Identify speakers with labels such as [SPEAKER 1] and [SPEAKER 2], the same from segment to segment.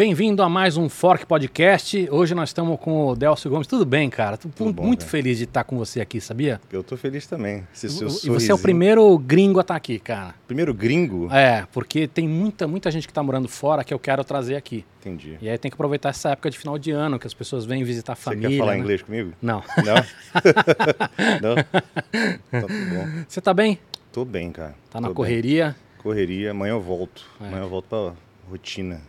[SPEAKER 1] Bem-vindo a mais um Fork Podcast. Hoje nós estamos com o Delcio Gomes. Tudo bem, cara? Tô
[SPEAKER 2] Tudo bom,
[SPEAKER 1] muito feliz de estar com você aqui, sabia?
[SPEAKER 2] Eu tô feliz também. Esse seu
[SPEAKER 1] E você é o primeiro gringo a estar aqui, cara.
[SPEAKER 2] Primeiro gringo?
[SPEAKER 1] É, porque tem muita, muita gente que está morando fora que eu quero trazer aqui.
[SPEAKER 2] Entendi.
[SPEAKER 1] E aí tem que aproveitar essa época de final de ano, que as pessoas vêm visitar a
[SPEAKER 2] Você
[SPEAKER 1] família.
[SPEAKER 2] quer falar
[SPEAKER 1] né?
[SPEAKER 2] inglês comigo?
[SPEAKER 1] Não.
[SPEAKER 2] Não? Não? Então, tudo bom.
[SPEAKER 1] Você tá bem?
[SPEAKER 2] Tô bem, cara.
[SPEAKER 1] Tá na
[SPEAKER 2] Tô bem.
[SPEAKER 1] correria?
[SPEAKER 2] Correria. Amanhã eu volto.
[SPEAKER 1] É.
[SPEAKER 2] Amanhã eu volto pra rotina.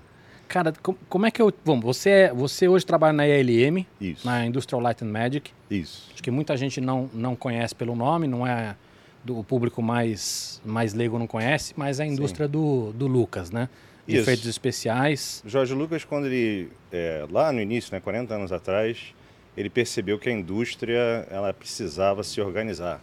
[SPEAKER 1] Cara, com- como é que eu. Bom, você, é- você hoje trabalha na ILM,
[SPEAKER 2] Isso.
[SPEAKER 1] na Industrial Light and Magic.
[SPEAKER 2] Isso.
[SPEAKER 1] Acho que muita gente não, não conhece pelo nome, não é do o público mais, mais leigo não conhece, mas é a indústria do, do Lucas, né?
[SPEAKER 2] Isso.
[SPEAKER 1] efeitos especiais.
[SPEAKER 2] Jorge Lucas, quando ele, é, lá no início, né, 40 anos atrás, ele percebeu que a indústria ela precisava se organizar.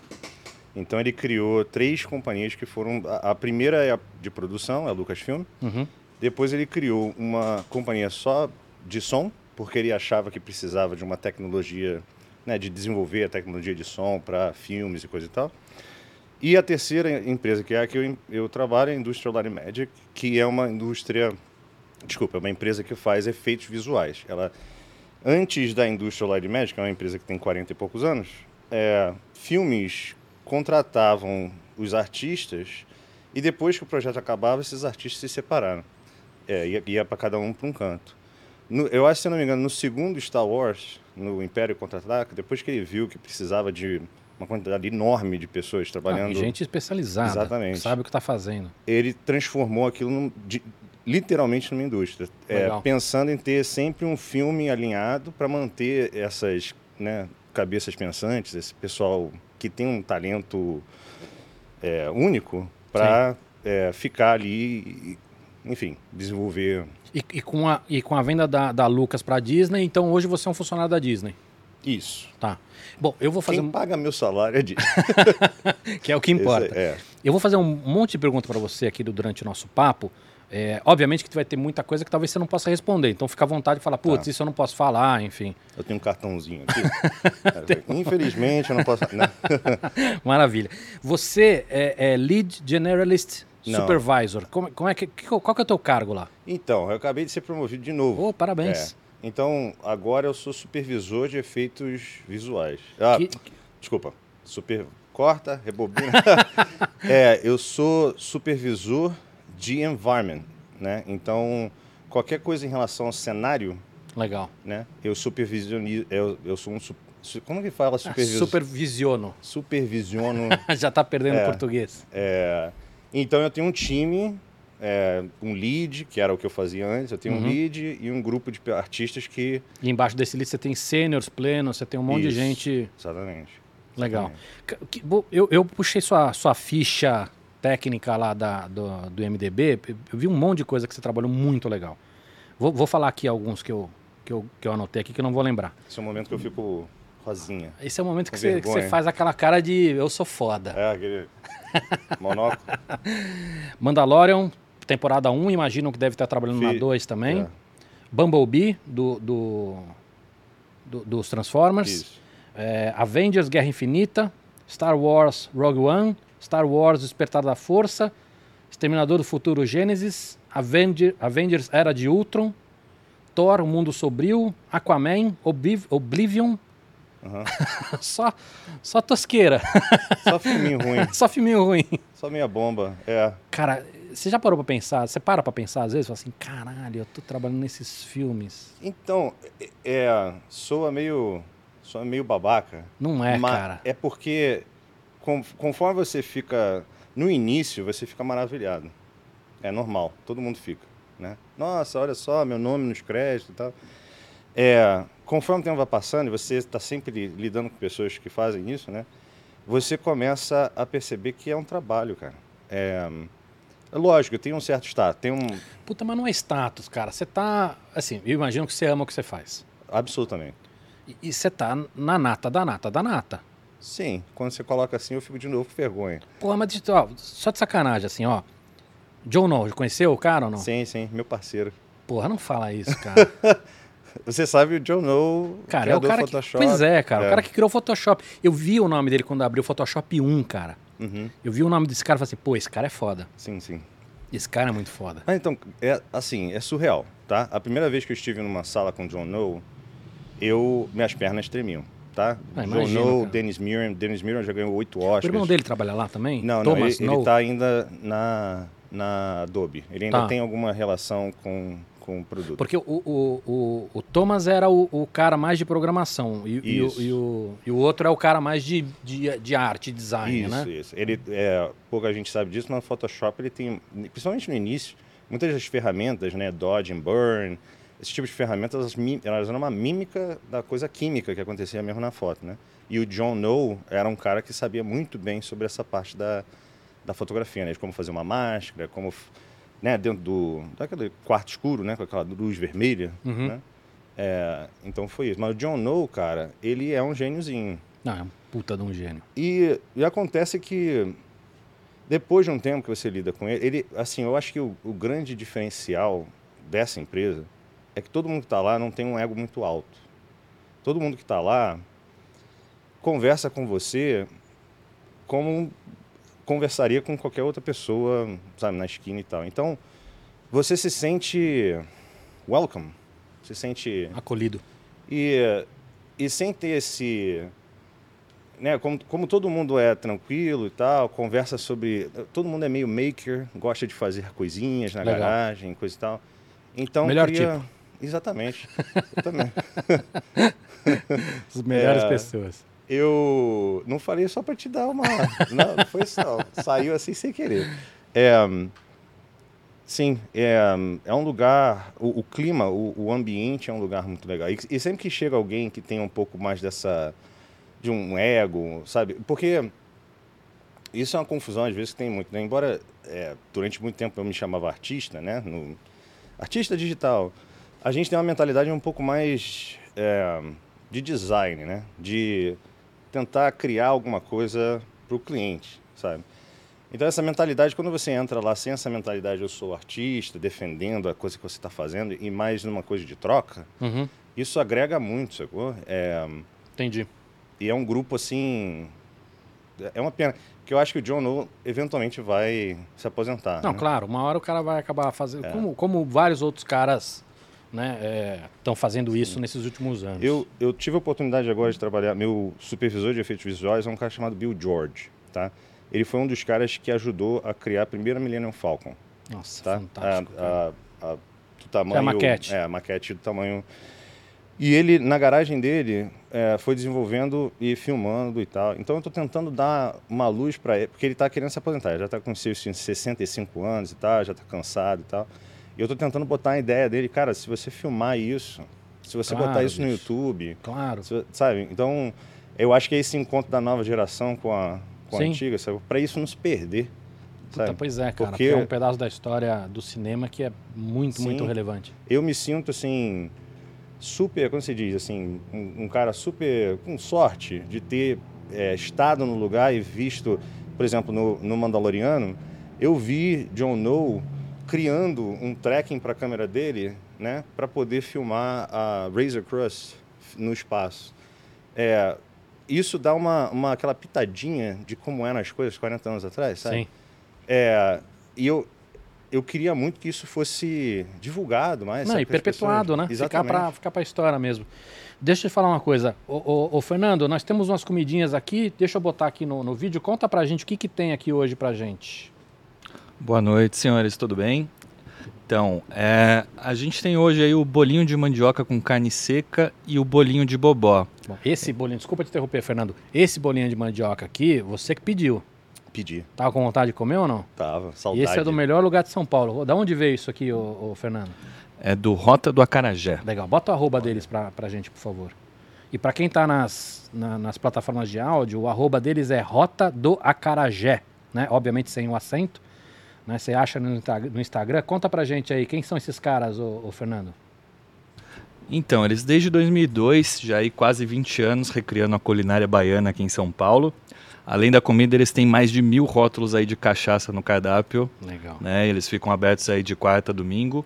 [SPEAKER 2] Então ele criou três companhias que foram... A, a primeira é a de produção, é a Lucasfilm.
[SPEAKER 1] Uhum.
[SPEAKER 2] Depois ele criou uma companhia só de som, porque ele achava que precisava de uma tecnologia, né, de desenvolver a tecnologia de som para filmes e coisa e tal. E a terceira empresa, que é a que eu, eu trabalho, é a Industrial Light Magic, que é uma indústria, desculpa, é uma empresa que faz efeitos visuais. Ela, antes da Industrial Light Magic, é uma empresa que tem 40 e poucos anos, é, filmes contratavam os artistas e depois que o projeto acabava, esses artistas se separaram. É, ia, ia para cada um para um canto. No- eu acho, se não me engano, no segundo Star Wars, no Império Contra-Ataca, depois que ele viu que precisava de uma quantidade enorme de pessoas
[SPEAKER 1] Ah,
[SPEAKER 2] trabalhando,
[SPEAKER 1] e gente especializada.
[SPEAKER 2] Exatamente.
[SPEAKER 1] Sabe o que está fazendo.
[SPEAKER 2] ele transformou aquilo num- de- literalmente numa indústria. É, pensando em ter sempre um filme alinhado para manter essas né, cabeças pensantes, esse pessoal que tem um talento é, único para ficar ali enfim, desenvolver
[SPEAKER 1] E, e com, a, e com a venda da, da Lucas para Disney, então hoje você é um funcionário da Disney.
[SPEAKER 2] isso.
[SPEAKER 1] Tá. Bom, eu vou fazer.
[SPEAKER 2] Quem
[SPEAKER 1] um-
[SPEAKER 2] paga meu salário é de...
[SPEAKER 1] que é o que importa.
[SPEAKER 2] É,
[SPEAKER 1] Eu vou fazer um monte de perguntas para você aqui durante o nosso papo. É, obviamente que vai ter muita coisa que talvez você não possa responder. Então fica à vontade de falar, putz,
[SPEAKER 2] Tá.
[SPEAKER 1] isso eu não posso falar, enfim.
[SPEAKER 2] eu tenho um cartãozinho aqui. Infelizmente, eu não posso...
[SPEAKER 1] Maravilha. Você é, é Lead Generalist
[SPEAKER 2] Não.
[SPEAKER 1] Supervisor. Como, como é que, qual que é o teu cargo lá?
[SPEAKER 2] Então, eu acabei de ser promovido de novo.
[SPEAKER 1] Ô, parabéns.
[SPEAKER 2] É. Então, agora eu sou supervisor de efeitos visuais. Ah,
[SPEAKER 1] Que-
[SPEAKER 2] desculpa. Super. Corta, rebobina. é, eu sou supervisor de environment, né? Então, qualquer coisa em relação ao cenário,
[SPEAKER 1] Legal.
[SPEAKER 2] né? Eu supervisiono. Eu, eu sou um. Como que fala
[SPEAKER 1] Ah,
[SPEAKER 2] supervisor?
[SPEAKER 1] supervisiono.
[SPEAKER 2] Supervisiono.
[SPEAKER 1] Já tá perdendo
[SPEAKER 2] É.
[SPEAKER 1] português.
[SPEAKER 2] É, então eu tenho um time, é, um lead, que era o que eu fazia antes, eu tenho
[SPEAKER 1] Uhum.
[SPEAKER 2] um lead e um grupo de artistas que.
[SPEAKER 1] E embaixo desse list você tem seniors, plenos, você tem um monte de
[SPEAKER 2] Isso.
[SPEAKER 1] gente
[SPEAKER 2] Exatamente.
[SPEAKER 1] legal.
[SPEAKER 2] exatamente.
[SPEAKER 1] Eu, eu puxei sua, sua ficha técnica lá da, do, do MDB, eu vi um monte de coisa que você trabalhou muito legal. Vou, vou falar aqui alguns que eu, que, eu, que eu anotei aqui que eu não vou lembrar.
[SPEAKER 2] Esse é o momento que eu fico rosinha.
[SPEAKER 1] Esse é o momento que você, que você faz aquela cara de eu sou foda.
[SPEAKER 2] É, aquele monóculo.
[SPEAKER 1] Mandalorian, temporada 1, imagino que deve estar trabalhando na
[SPEAKER 2] Fi-
[SPEAKER 1] 2 também.
[SPEAKER 2] É,
[SPEAKER 1] Bumblebee, do, do, do- dos Transformers.
[SPEAKER 2] isso.
[SPEAKER 1] É, Avengers Guerra Infinita, Star Wars Rogue One, Star Wars Despertar da Força, Exterminador do Futuro Gênesis, Avenger, Avengers Era de Ultron, Thor O Mundo Sombrio, Aquaman, Obliv- Oblivion,
[SPEAKER 2] Aham.
[SPEAKER 1] só, só tosqueira,
[SPEAKER 2] Só filminho ruim,
[SPEAKER 1] só filminho ruim.
[SPEAKER 2] só meia bomba. É.
[SPEAKER 1] Cara, você já parou pra pensar? Você para pra pensar às vezes? Fala assim, caralho, eu tô trabalhando nesses filmes.
[SPEAKER 2] Então, é, é, soa meio. Soa meio babaca.
[SPEAKER 1] Não é, cara.
[SPEAKER 2] É porque com- conforme você fica. No início, você fica maravilhado. É normal, todo mundo fica. Né? Nossa, olha só, meu nome nos créditos e tal. É, conforme o tempo vai passando e você está sempre lidando com pessoas que fazem isso, né? Você começa a perceber que é um trabalho, cara. É, é lógico, tem um certo status, tem um.
[SPEAKER 1] Puta, mas não é status, cara. Você tá. Assim, eu imagino que você ama o que você faz.
[SPEAKER 2] Absolutamente.
[SPEAKER 1] E- você tá na nata da nata da nata.
[SPEAKER 2] Sim, quando você coloca assim, eu fico de novo com vergonha.
[SPEAKER 1] Porra, mas ó, só de sacanagem, assim, ó. John No, conheceu o cara ou não?
[SPEAKER 2] Sim, sim, meu parceiro.
[SPEAKER 1] Porra, não fala isso, cara.
[SPEAKER 2] Você sabe o John No,
[SPEAKER 1] Cara, é o cara
[SPEAKER 2] do
[SPEAKER 1] que.
[SPEAKER 2] Photoshop.
[SPEAKER 1] Pois é, cara. O
[SPEAKER 2] É.
[SPEAKER 1] cara que criou o Photoshop. Eu vi o nome dele quando abriu o Photoshop 1, cara.
[SPEAKER 2] Uhum,
[SPEAKER 1] Eu vi o nome desse cara e falei assim, pô, esse cara é foda.
[SPEAKER 2] Sim, sim.
[SPEAKER 1] Esse cara é muito foda.
[SPEAKER 2] Ah, então, é assim, é surreal, tá? A primeira vez que eu estive numa sala com John No, eu, minhas pernas tremiam, tá?
[SPEAKER 1] Ah,
[SPEAKER 2] John
[SPEAKER 1] imagino,
[SPEAKER 2] No,
[SPEAKER 1] cara.
[SPEAKER 2] Dennis Muren, Dennis Muren já ganhou oito
[SPEAKER 1] O
[SPEAKER 2] Oscars.
[SPEAKER 1] irmão dele trabalha lá também?
[SPEAKER 2] Não, não,
[SPEAKER 1] Thomas
[SPEAKER 2] ele,
[SPEAKER 1] No?
[SPEAKER 2] ele tá ainda na, na Adobe. Ele ainda
[SPEAKER 1] Tá.
[SPEAKER 2] tem alguma relação com, com o produto.
[SPEAKER 1] Porque o, o, o, o Thomas era o, o cara mais de programação e, e o, e, o, e o outro é o cara mais de, de, de arte, design,
[SPEAKER 2] Isso,
[SPEAKER 1] né?
[SPEAKER 2] isso. Ele, é, pouca gente sabe disso, mas no Photoshop ele tem, principalmente no início, muitas das ferramentas, né, Dodge and Burn, esse tipo de ferramentas, elas, elas eram uma mímica da coisa química que acontecia mesmo na foto, né? E o John No era um cara que sabia muito bem sobre essa parte da, da fotografia, né? De como fazer uma máscara, como, né, dentro do, daquele quarto escuro, né, com aquela luz vermelha,
[SPEAKER 1] Uhum.
[SPEAKER 2] né? É, então foi isso. Mas o John No, cara, ele é um gêniozinho.
[SPEAKER 1] Não, é um puta de um gênio.
[SPEAKER 2] E, e acontece que depois de um tempo que você lida com ele, ele assim, eu acho que o, o grande diferencial dessa empresa é que todo mundo que está lá não tem um ego muito alto. Todo mundo que está lá conversa com você como conversaria com qualquer outra pessoa, sabe, na esquina e tal. Então, você se sente welcome, se sente
[SPEAKER 1] Acolhido.
[SPEAKER 2] e, e sem ter esse. Né, como, como todo mundo é tranquilo e tal, conversa sobre. Todo mundo é meio maker, gosta de fazer coisinhas na
[SPEAKER 1] Legal.
[SPEAKER 2] garagem, coisa e tal. Então.
[SPEAKER 1] Melhor
[SPEAKER 2] cria-
[SPEAKER 1] tipo.
[SPEAKER 2] Exatamente. Eu também.
[SPEAKER 1] As melhores
[SPEAKER 2] É.
[SPEAKER 1] pessoas.
[SPEAKER 2] Eu não falei só para te dar uma. Não, não foi só. Saiu assim sem querer. É, sim, é, é um lugar. O, o clima, o, o ambiente é um lugar muito legal. E, e sempre que chega alguém que tem um pouco mais dessa. de um ego, sabe? Porque isso é uma confusão, às vezes, que tem muito. Né? Embora é, durante muito tempo eu me chamava artista, né? No, artista digital. A gente tem uma mentalidade um pouco mais é, de design, né? De tentar criar alguma coisa para o cliente, sabe? Então essa mentalidade, quando você entra lá sem essa mentalidade, eu sou artista, defendendo a coisa que você está fazendo e mais numa coisa de troca,
[SPEAKER 1] Uhum.
[SPEAKER 2] isso agrega muito, sacou? É,
[SPEAKER 1] Entendi.
[SPEAKER 2] e é um grupo assim. É uma pena. Que eu acho que o John No eventualmente vai se aposentar.
[SPEAKER 1] Não,
[SPEAKER 2] né?
[SPEAKER 1] claro, uma hora o cara vai acabar fazendo.
[SPEAKER 2] É.
[SPEAKER 1] Como, como vários outros caras né, estão fazendo isso nesses últimos anos.
[SPEAKER 2] Eu, eu tive a oportunidade agora de trabalhar. Meu supervisor de efeitos visuais é um cara chamado Bill George, tá? Ele foi um dos caras que ajudou a criar a primeira Millennium Falcon,
[SPEAKER 1] Nossa,
[SPEAKER 2] tá?
[SPEAKER 1] fantástico.
[SPEAKER 2] A, a, a, do tamanho,
[SPEAKER 1] maquete.
[SPEAKER 2] É, a maquete do tamanho. E ele, na garagem dele, é, foi desenvolvendo e filmando e tal. Então eu estou tentando dar uma luz para ele, porque ele está querendo se aposentar. Ele já está com seus 65 anos e tal, já está cansado e tal. E eu estou tentando botar a ideia dele, cara, se você filmar isso, se você
[SPEAKER 1] Claro,
[SPEAKER 2] botar isso no. YouTube,
[SPEAKER 1] Claro.
[SPEAKER 2] se- Sabe? Então, eu acho que é esse encontro da nova geração com a, com a antiga, sabe? Para isso não se perder.
[SPEAKER 1] Puta,
[SPEAKER 2] Sabe?
[SPEAKER 1] pois é, cara.
[SPEAKER 2] Porque-
[SPEAKER 1] é um pedaço da história do cinema que é muito,
[SPEAKER 2] Sim.
[SPEAKER 1] muito relevante.
[SPEAKER 2] Eu me sinto assim, super, como se diz, assim, um, um cara super com sorte de ter é, estado no lugar e visto, por exemplo, no, no Mandaloriano, eu vi John No criando um tracking para a câmera dele, né, para poder filmar a Razor Crest no espaço. É, isso dá uma, uma aquela pitadinha de como eram as coisas 40 anos atrás, sabe?
[SPEAKER 1] Sim.
[SPEAKER 2] É, e eu, eu queria muito que isso fosse divulgado mais.
[SPEAKER 1] Não, e
[SPEAKER 2] para
[SPEAKER 1] perpetuado, né?
[SPEAKER 2] pessoas.
[SPEAKER 1] Ficar
[SPEAKER 2] Exatamente.
[SPEAKER 1] pra, ficar pra história mesmo. Deixa eu te falar uma coisa. Ô, ô, ô, Fernando, nós temos umas comidinhas aqui. Deixa eu botar aqui no, no vídeo. Conta pra gente o que, que tem aqui hoje pra gente.
[SPEAKER 3] Boa noite, senhores, tudo bem? Então, é, a gente tem hoje aí o bolinho de mandioca com carne seca e o bolinho de bobó.
[SPEAKER 1] Bom, esse bolinho, desculpa te interromper, Fernando. Esse bolinho de mandioca aqui, você que pediu.
[SPEAKER 2] Pedi.
[SPEAKER 1] Tava com vontade de comer ou não?
[SPEAKER 2] Tava,
[SPEAKER 1] E
[SPEAKER 2] saudade.
[SPEAKER 1] esse é do melhor lugar de São Paulo. Da onde veio isso aqui, ô, ô, Fernando?
[SPEAKER 3] É do Rota do Acarajé.
[SPEAKER 1] Legal. Bota o arroba deles pra, pra gente, por favor. E pra quem tá nas, na- nas plataformas de áudio, o arroba deles é Rota do Acarajé, né? Obviamente sem o acento. Né? Você acha no, Insta- no Instagram. Conta pra gente aí, quem são esses caras, ô, ô Fernando?
[SPEAKER 3] Então, eles desde 2002, já aí quase 20 anos, recriando a culinária baiana aqui em São Paulo. Além da comida, eles têm mais de mil rótulos aí de cachaça no cardápio,
[SPEAKER 1] Legal.
[SPEAKER 3] né? Eles ficam abertos aí de quarta a domingo.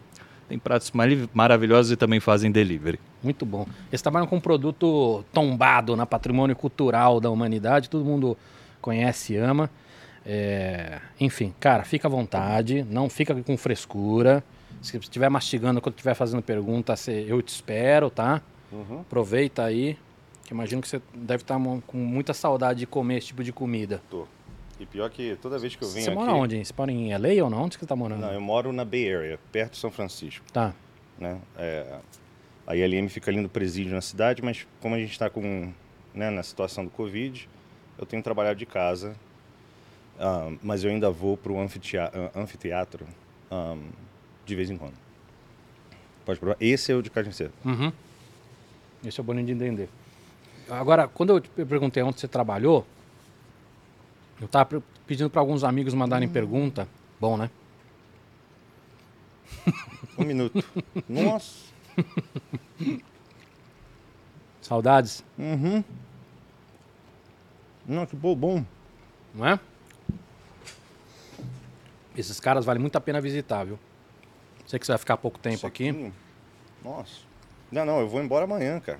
[SPEAKER 3] Tem pratos maravilhosos e também fazem delivery.
[SPEAKER 1] Muito bom. Eles trabalham com um produto tombado na patrimônio cultural da humanidade, todo mundo conhece e ama. É, enfim, cara, fica à vontade, não fica com frescura. Se estiver mastigando quando estiver fazendo pergunta, eu te espero, tá?
[SPEAKER 2] Uhum.
[SPEAKER 1] Aproveita aí, que imagino que você deve estar mo- com muita saudade de comer esse tipo de comida.
[SPEAKER 2] Tô. E pior que toda vez que eu venho
[SPEAKER 1] Você
[SPEAKER 2] aqui...
[SPEAKER 1] mora onde? Você mora em LA ou não? Onde que você tá morando?
[SPEAKER 2] Não, eu moro na Bay Area, perto de São Francisco.
[SPEAKER 1] Tá.
[SPEAKER 2] né? É, a ILM fica ali no presídio na cidade, mas como a gente está com, né, na situação do Covid, eu tenho trabalhado de casa, ah, mas eu ainda vou para o anfiteatro, anfiteatro ah, de vez em quando. Pode provar. Esse é o de carne seca.
[SPEAKER 1] Uhum. Esse é o boninho de entender. Agora, quando eu te perguntei onde você trabalhou, eu tava pedindo para alguns amigos mandarem pergunta. Bom, né?
[SPEAKER 2] Um minuto. Nossa.
[SPEAKER 1] Saudades,
[SPEAKER 2] Uhum. Não, que bom.
[SPEAKER 1] não é? Esses caras vale muito a pena visitar, viu? Sei que você vai ficar pouco tempo aqui.
[SPEAKER 2] Sequinho. Nossa. Não, não, eu vou embora amanhã, cara.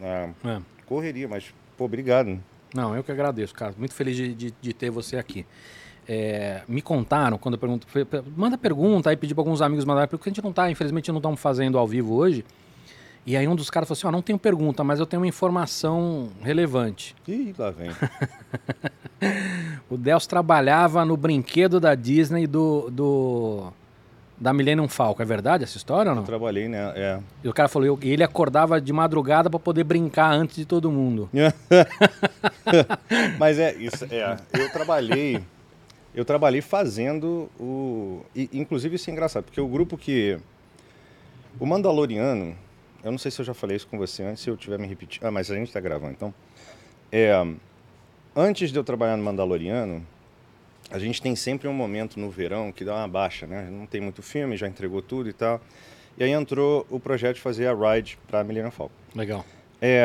[SPEAKER 2] Ah,
[SPEAKER 1] É.
[SPEAKER 2] correria, mas, pô, obrigado.
[SPEAKER 1] Não, eu que agradeço, cara. Muito feliz de, de- de ter você aqui. É, me contaram, quando eu pergunto, manda pergunta, aí pedi para alguns amigos mandarem, porque a gente não tá, infelizmente não estamos fazendo ao vivo hoje. E aí um dos caras falou assim, ó, não tenho pergunta, mas eu tenho uma informação relevante.
[SPEAKER 2] Ih, lá vem.
[SPEAKER 1] O Delcio trabalhava no brinquedo da Disney do, do da Millennium Falcon, é verdade essa história ou não?
[SPEAKER 2] Eu trabalhei, né? É.
[SPEAKER 1] E o cara falou, eu- ele acordava de madrugada para poder brincar antes de todo mundo.
[SPEAKER 2] Mas é isso, é. Eu trabalhei, eu trabalhei fazendo o, e, inclusive isso é engraçado, porque o grupo que o Mandaloriano, eu não sei se eu já falei isso com você antes, se eu tiver me repetindo. Ah, mas a gente está gravando, então. É, antes de eu trabalhar no Mandaloriano, a gente tem sempre um momento no verão que dá uma baixa, né? Não tem muito filme, já entregou tudo e tal. E aí entrou o projeto de fazer a ride para Millennium Falcon.
[SPEAKER 1] Legal.
[SPEAKER 2] É,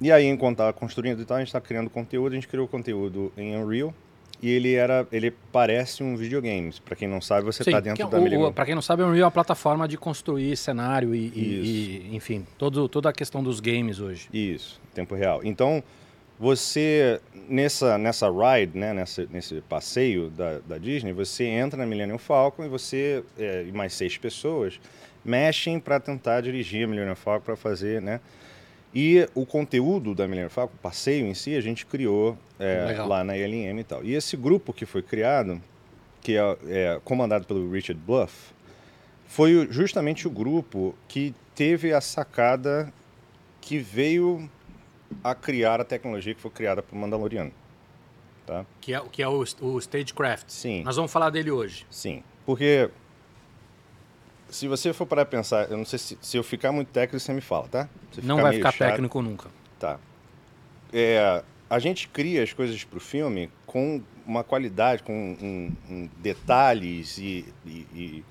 [SPEAKER 2] e aí, enquanto estava construindo e tal, a gente está criando conteúdo, a gente criou conteúdo em Unreal. E ele era, ele parece um videogame. Para quem não sabe, você está
[SPEAKER 1] que
[SPEAKER 2] dentro
[SPEAKER 1] é
[SPEAKER 2] da
[SPEAKER 1] o, Pra quem não sabe, o Unreal é uma plataforma de construir cenário e, e- e, enfim, todo, toda a questão dos games hoje.
[SPEAKER 2] Isso, em tempo real. Então, você, nessa, nessa ride, né, nessa, nesse passeio da, da Disney, você entra na Millennium Falcon e você é, e mais seis pessoas mexem para tentar dirigir a Millennium Falcon para fazer, né? E o conteúdo da Millennium Falcon, o passeio em si, a gente criou é, lá na ILM e tal. E esse grupo que foi criado, que é, é comandado pelo Richard Bluff, foi justamente o grupo que teve a sacada que veio a criar a tecnologia que foi criada para o Mandaloriano. Tá?
[SPEAKER 1] Que é, que é o, o Stagecraft.
[SPEAKER 2] Sim.
[SPEAKER 1] Nós vamos falar dele hoje.
[SPEAKER 2] Sim, porque se você for para pensar, eu não sei se, se eu ficar muito técnico, você me fala, tá? Se
[SPEAKER 1] não vai ficar
[SPEAKER 2] chato,
[SPEAKER 1] técnico nunca.
[SPEAKER 2] Tá. É, a gente cria as coisas para o filme com uma qualidade, com um- um detalhes e, e- e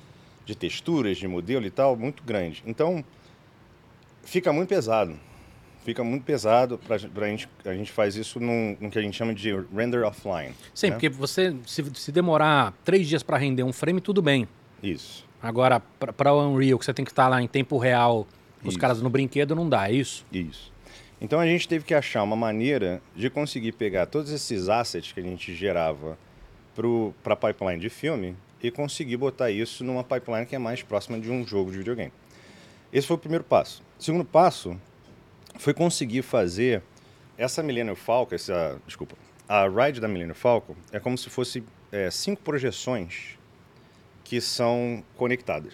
[SPEAKER 2] de texturas, de modelo e tal, muito grande. Então, fica muito pesado. Fica muito pesado para a gente. A gente faz isso num, no que a gente chama de render offline.
[SPEAKER 1] Sim,
[SPEAKER 2] né?
[SPEAKER 1] porque você, se, se demorar três dias para render um frame, tudo bem.
[SPEAKER 2] Isso.
[SPEAKER 1] Agora, para o Unreal, que você tem que estar lá em tempo real, os
[SPEAKER 2] Isso.
[SPEAKER 1] caras no brinquedo, não dá, é isso?
[SPEAKER 2] Isso. Então a gente teve que achar uma maneira de conseguir pegar todos esses assets que a gente gerava para a pipeline de filme e conseguir botar isso numa pipeline que é mais próxima de um jogo de videogame. Esse foi o primeiro passo. O segundo passo foi conseguir fazer essa Millennium Falcon, essa, desculpa, a ride da Millennium Falcon é como se fosse é, cinco projeções que são conectadas.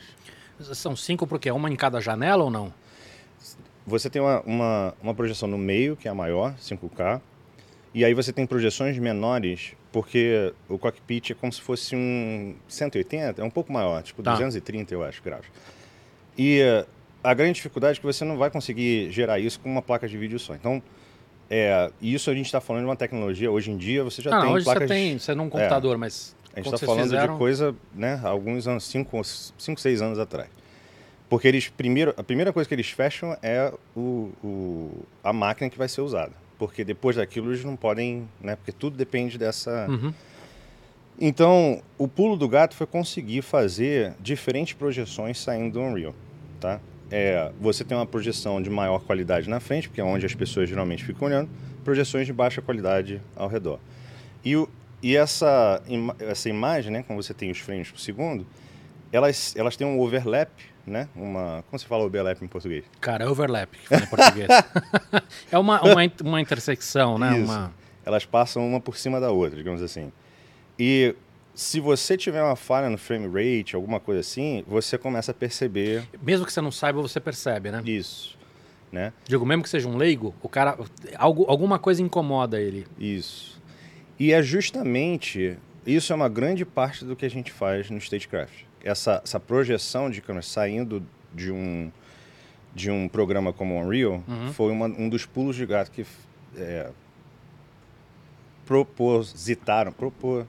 [SPEAKER 1] São cinco porque é uma em cada janela ou não?
[SPEAKER 2] Você tem uma, uma, uma projeção no meio, que é a maior, 5K, e aí você tem projeções menores, porque o cockpit é como se fosse um 180, é um pouco maior, tipo
[SPEAKER 1] Tá.
[SPEAKER 2] 230, eu acho, graus. E eh, a grande dificuldade é que você não vai conseguir gerar isso com uma placa de vídeo só. Então, é, isso a gente está falando de uma tecnologia, hoje em dia você já
[SPEAKER 1] ah,
[SPEAKER 2] tem
[SPEAKER 1] hoje
[SPEAKER 2] placas...
[SPEAKER 1] você tem, você não um computador, mas
[SPEAKER 2] A gente está falando
[SPEAKER 1] fizeram-
[SPEAKER 2] de coisa, né, há alguns anos, 5, 6 anos atrás. Porque eles, primeiro, a primeira coisa que eles fecham é o, o- a máquina que vai ser usada. Porque depois daquilo eles não podem, né, porque tudo depende dessa...
[SPEAKER 1] Uhum.
[SPEAKER 2] Então, o pulo do gato foi conseguir fazer diferentes projeções saindo do Unreal, tá? É, você tem uma projeção de maior qualidade na frente, porque é onde as pessoas geralmente ficam olhando, projeções de baixa qualidade ao redor. E o, E essa, ima- essa imagem, né, como você tem os frames por segundo, elas, elas têm um overlap, né? Uma, como você fala overlap em português?
[SPEAKER 1] Cara, é overlap, que fala em português. é uma, uma, uma intersecção, né?
[SPEAKER 2] Isso.
[SPEAKER 1] Uma...
[SPEAKER 2] Elas passam uma por cima da outra, digamos assim. E se você tiver uma falha no frame rate, alguma coisa assim, você começa a perceber
[SPEAKER 1] Mesmo que você não saiba, você percebe, né?
[SPEAKER 2] isso, né?
[SPEAKER 1] Digo, mesmo que seja um leigo, o cara. Algo, alguma coisa incomoda ele.
[SPEAKER 2] Isso. E é justamente isso é uma grande parte do que a gente faz no Stagecraft. Essa, essa projeção de câmera saindo de um de um programa como o Unreal
[SPEAKER 1] Uhum.
[SPEAKER 2] foi uma- um dos pulos de gato que é, propositaram, propor,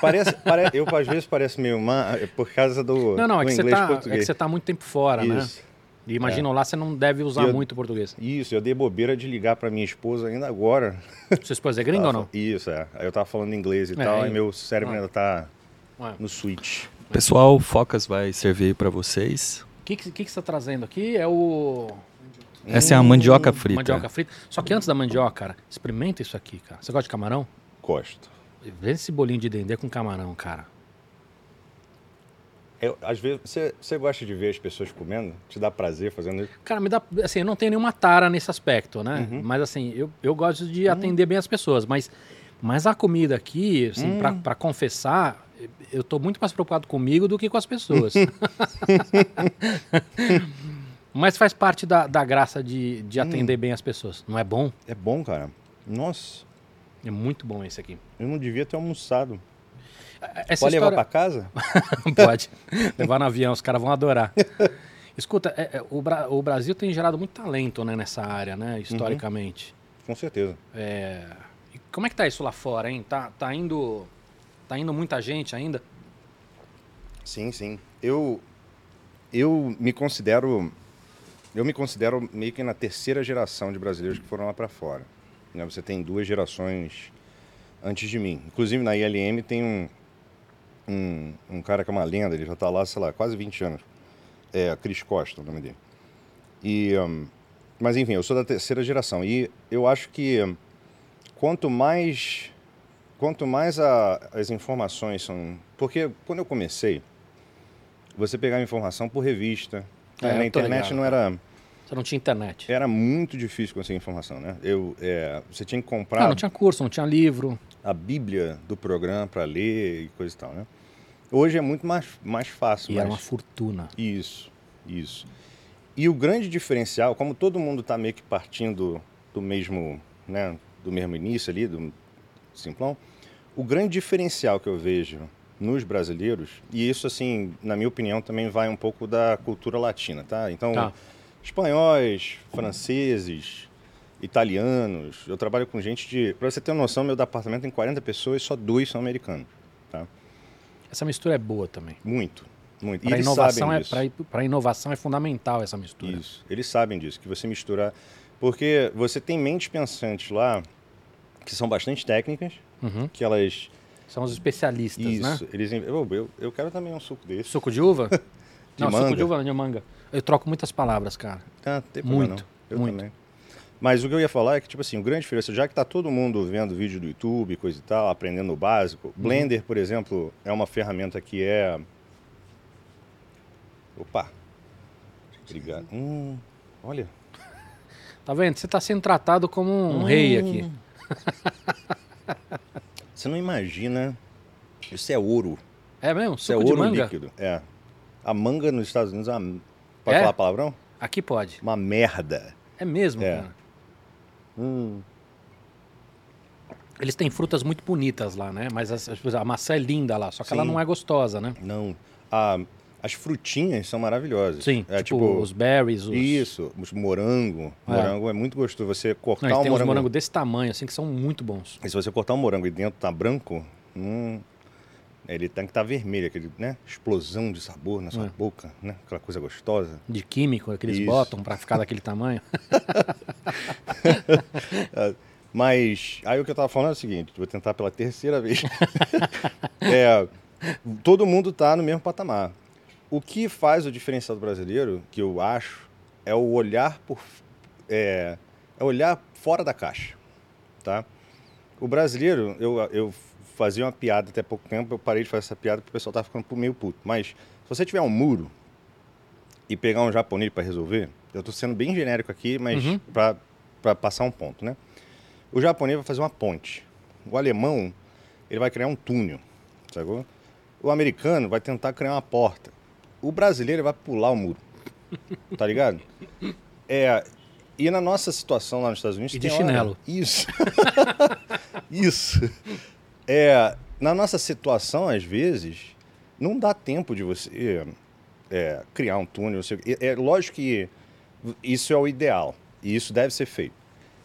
[SPEAKER 2] parece, pare, eu às vezes parece meio má, é por causa do,
[SPEAKER 1] Não, não, é
[SPEAKER 2] do inglês
[SPEAKER 1] tá, é
[SPEAKER 2] português.
[SPEAKER 1] que você tá muito tempo fora, né? E imagina lá, você não deve usar
[SPEAKER 2] eu-
[SPEAKER 1] muito português.
[SPEAKER 2] Isso, eu dei bobeira de ligar para minha esposa ainda agora.
[SPEAKER 1] Sua esposa é gringa ou não?
[SPEAKER 2] Isso, é. Aí eu tava falando inglês e
[SPEAKER 1] É,
[SPEAKER 2] tal,
[SPEAKER 1] aí-
[SPEAKER 2] e meu cérebro
[SPEAKER 1] Ah.
[SPEAKER 2] ainda tá
[SPEAKER 1] Ué.
[SPEAKER 2] no switch.
[SPEAKER 3] Pessoal, o Focas vai servir para vocês.
[SPEAKER 1] O que, que, que você está trazendo aqui? É o.
[SPEAKER 3] Essa é a mandioca frita.
[SPEAKER 1] Mandioca frita. Só que antes da mandioca, cara, experimenta isso aqui, cara. Você gosta de camarão?
[SPEAKER 2] Gosto.
[SPEAKER 1] Vê esse bolinho de dendê com camarão, cara.
[SPEAKER 2] Eu, às vezes, você, você gosta de ver as pessoas comendo? Te dá prazer fazendo isso?
[SPEAKER 1] Cara, me dá. Assim, eu não tenho nenhuma tara nesse aspecto, né?
[SPEAKER 2] Uhum.
[SPEAKER 1] Mas assim, eu, eu gosto de atender bem as pessoas. Mas, mas a comida aqui, assim, pra,
[SPEAKER 2] Hum.
[SPEAKER 1] pra confessar, eu tô muito mais preocupado comigo do que com as pessoas. mas faz parte da, da graça de, de atender bem as pessoas. Não é bom?
[SPEAKER 2] É bom, cara. Nossa,
[SPEAKER 1] É muito bom esse aqui.
[SPEAKER 2] eu não devia ter almoçado.
[SPEAKER 1] Essa
[SPEAKER 2] Pode levar
[SPEAKER 1] história-
[SPEAKER 2] pra casa?
[SPEAKER 1] Pode. Levar no avião, os caras vão adorar. Escuta, é- é, o, Bra- o Brasil tem gerado muito talento né, nessa área, né? Historicamente.
[SPEAKER 2] Com certeza.
[SPEAKER 1] É, e como é que tá isso lá fora, hein? Tá, tá indo. Tá indo muita gente ainda?
[SPEAKER 2] Sim, sim. Eu, eu me considero... Eu me considero meio que na terceira geração de brasileiros que foram lá pra fora. Né, Você tem duas gerações antes de mim. Inclusive, na ILM tem um, um, um cara que é uma lenda, ele já tá lá, sei lá, quase 20 anos. É, Cris Costa, o nome dele. E, hum, mas enfim, eu sou da terceira geração e eu acho que quanto mais quanto mais a- as informações são, porque quando eu comecei, você pegava informação por revista,
[SPEAKER 1] É,
[SPEAKER 2] né? na internet
[SPEAKER 1] ligado.
[SPEAKER 2] não era
[SPEAKER 1] Você não tinha internet.
[SPEAKER 2] era muito difícil conseguir informação, né? Eu é, você tinha que comprar
[SPEAKER 1] Não, não tinha curso, não tinha livro.
[SPEAKER 2] a Bíblia do programa para ler e coisa e tal, né? Hoje é muito mais mais fácil,
[SPEAKER 1] E
[SPEAKER 2] mas
[SPEAKER 1] era uma fortuna.
[SPEAKER 2] isso, isso. E o grande diferencial, como todo mundo está meio que partindo do mesmo, né, do mesmo início ali, do simplão, o grande diferencial que eu vejo nos brasileiros, e isso assim, na minha opinião, também vai um pouco da cultura latina, tá? Então,
[SPEAKER 1] Tá.
[SPEAKER 2] espanhóis, franceses, italianos, eu trabalho com gente de, para você ter uma noção, meu departamento tem 40 pessoas, só dois são americanos, tá?
[SPEAKER 1] Essa mistura é boa também.
[SPEAKER 2] Muito, muito. E
[SPEAKER 1] Para inovação, é, pra, inovação é fundamental essa mistura.
[SPEAKER 2] Isso, eles sabem disso, que você misturar. Porque você tem mentes pensantes lá que são bastante técnicas,
[SPEAKER 1] Uhum.
[SPEAKER 2] que elas.
[SPEAKER 1] São os especialistas, né?
[SPEAKER 2] Isso, eles. Eu, eu, eu quero também um suco desse.
[SPEAKER 1] Suco de uva?
[SPEAKER 2] De
[SPEAKER 1] não, suco
[SPEAKER 2] manga.
[SPEAKER 1] de uva não, de manga. Eu troco muitas palavras, cara.
[SPEAKER 2] Ah, tem
[SPEAKER 1] Muito,
[SPEAKER 2] não. Eu
[SPEAKER 1] muito.
[SPEAKER 2] também. Mas o que eu ia falar é que, tipo assim, o grande diferença, já que tá todo mundo vendo vídeo do YouTube, coisa e tal, aprendendo o básico,
[SPEAKER 1] Uhum.
[SPEAKER 2] Blender, por exemplo, é uma ferramenta que é. Opa! Obrigado. Hum, olha.
[SPEAKER 1] Tá vendo? Você tá sendo tratado como um rei aqui.
[SPEAKER 2] Hum. Você não imagina. Isso é ouro.
[SPEAKER 1] É mesmo?
[SPEAKER 2] Isso é
[SPEAKER 1] Suco
[SPEAKER 2] ouro
[SPEAKER 1] manga?
[SPEAKER 2] líquido. É. A manga nos Estados Unidos é uma. Pode
[SPEAKER 1] É?
[SPEAKER 2] falar palavrão?
[SPEAKER 1] Aqui pode.
[SPEAKER 2] Uma merda.
[SPEAKER 1] É mesmo,
[SPEAKER 2] É.
[SPEAKER 1] cara.
[SPEAKER 2] Hum.
[SPEAKER 1] Eles têm frutas muito bonitas lá, né? Mas as- a maçã é linda lá, só que ela
[SPEAKER 2] Sim.
[SPEAKER 1] não é gostosa, né?
[SPEAKER 2] Não. As frutinhas são maravilhosas.
[SPEAKER 1] Sim,
[SPEAKER 2] É
[SPEAKER 1] tipo,
[SPEAKER 2] tipo.
[SPEAKER 1] os berries, os...
[SPEAKER 2] Isso, os morango.
[SPEAKER 1] É.
[SPEAKER 2] Morango é muito gostoso. Você cortar
[SPEAKER 1] Não,
[SPEAKER 2] um
[SPEAKER 1] uns
[SPEAKER 2] morango.
[SPEAKER 1] morangos desse tamanho, assim, que são muito bons.
[SPEAKER 2] E se você cortar um morango e dentro tá branco, hum, ele tem que estar vermelho, aquele, né? Explosão de sabor na sua
[SPEAKER 1] É.
[SPEAKER 2] boca, né? Aquela coisa gostosa.
[SPEAKER 1] De químico que eles
[SPEAKER 2] Isso.
[SPEAKER 1] botam pra ficar daquele tamanho.
[SPEAKER 2] Mas aí o que eu tava falando é o seguinte, vou tentar pela terceira vez. É, todo mundo tá no mesmo patamar. O que faz o diferencial do brasileiro, que eu acho, é o olhar por é, é olhar fora da caixa, tá? O brasileiro, eu, eu fazia uma piada até pouco tempo, eu parei de fazer essa piada porque o pessoal tava ficando meio puto. Mas se você tiver um muro e pegar um japonês para resolver, eu tô sendo bem genérico aqui, mas
[SPEAKER 1] Uhum.
[SPEAKER 2] para passar um ponto, né? O japonês vai fazer uma ponte. O alemão, ele vai criar um túnel, sacou? O americano vai tentar criar uma porta. O brasileiro vai pular o muro. Tá ligado? É, e na nossa situação lá nos Estados Unidos
[SPEAKER 1] E de
[SPEAKER 2] tem hora-
[SPEAKER 1] chinelo.
[SPEAKER 2] Isso. Isso. É, na nossa situação, às vezes, não dá tempo de você é, criar um túnel. É, é lógico que isso é o ideal e isso deve ser feito.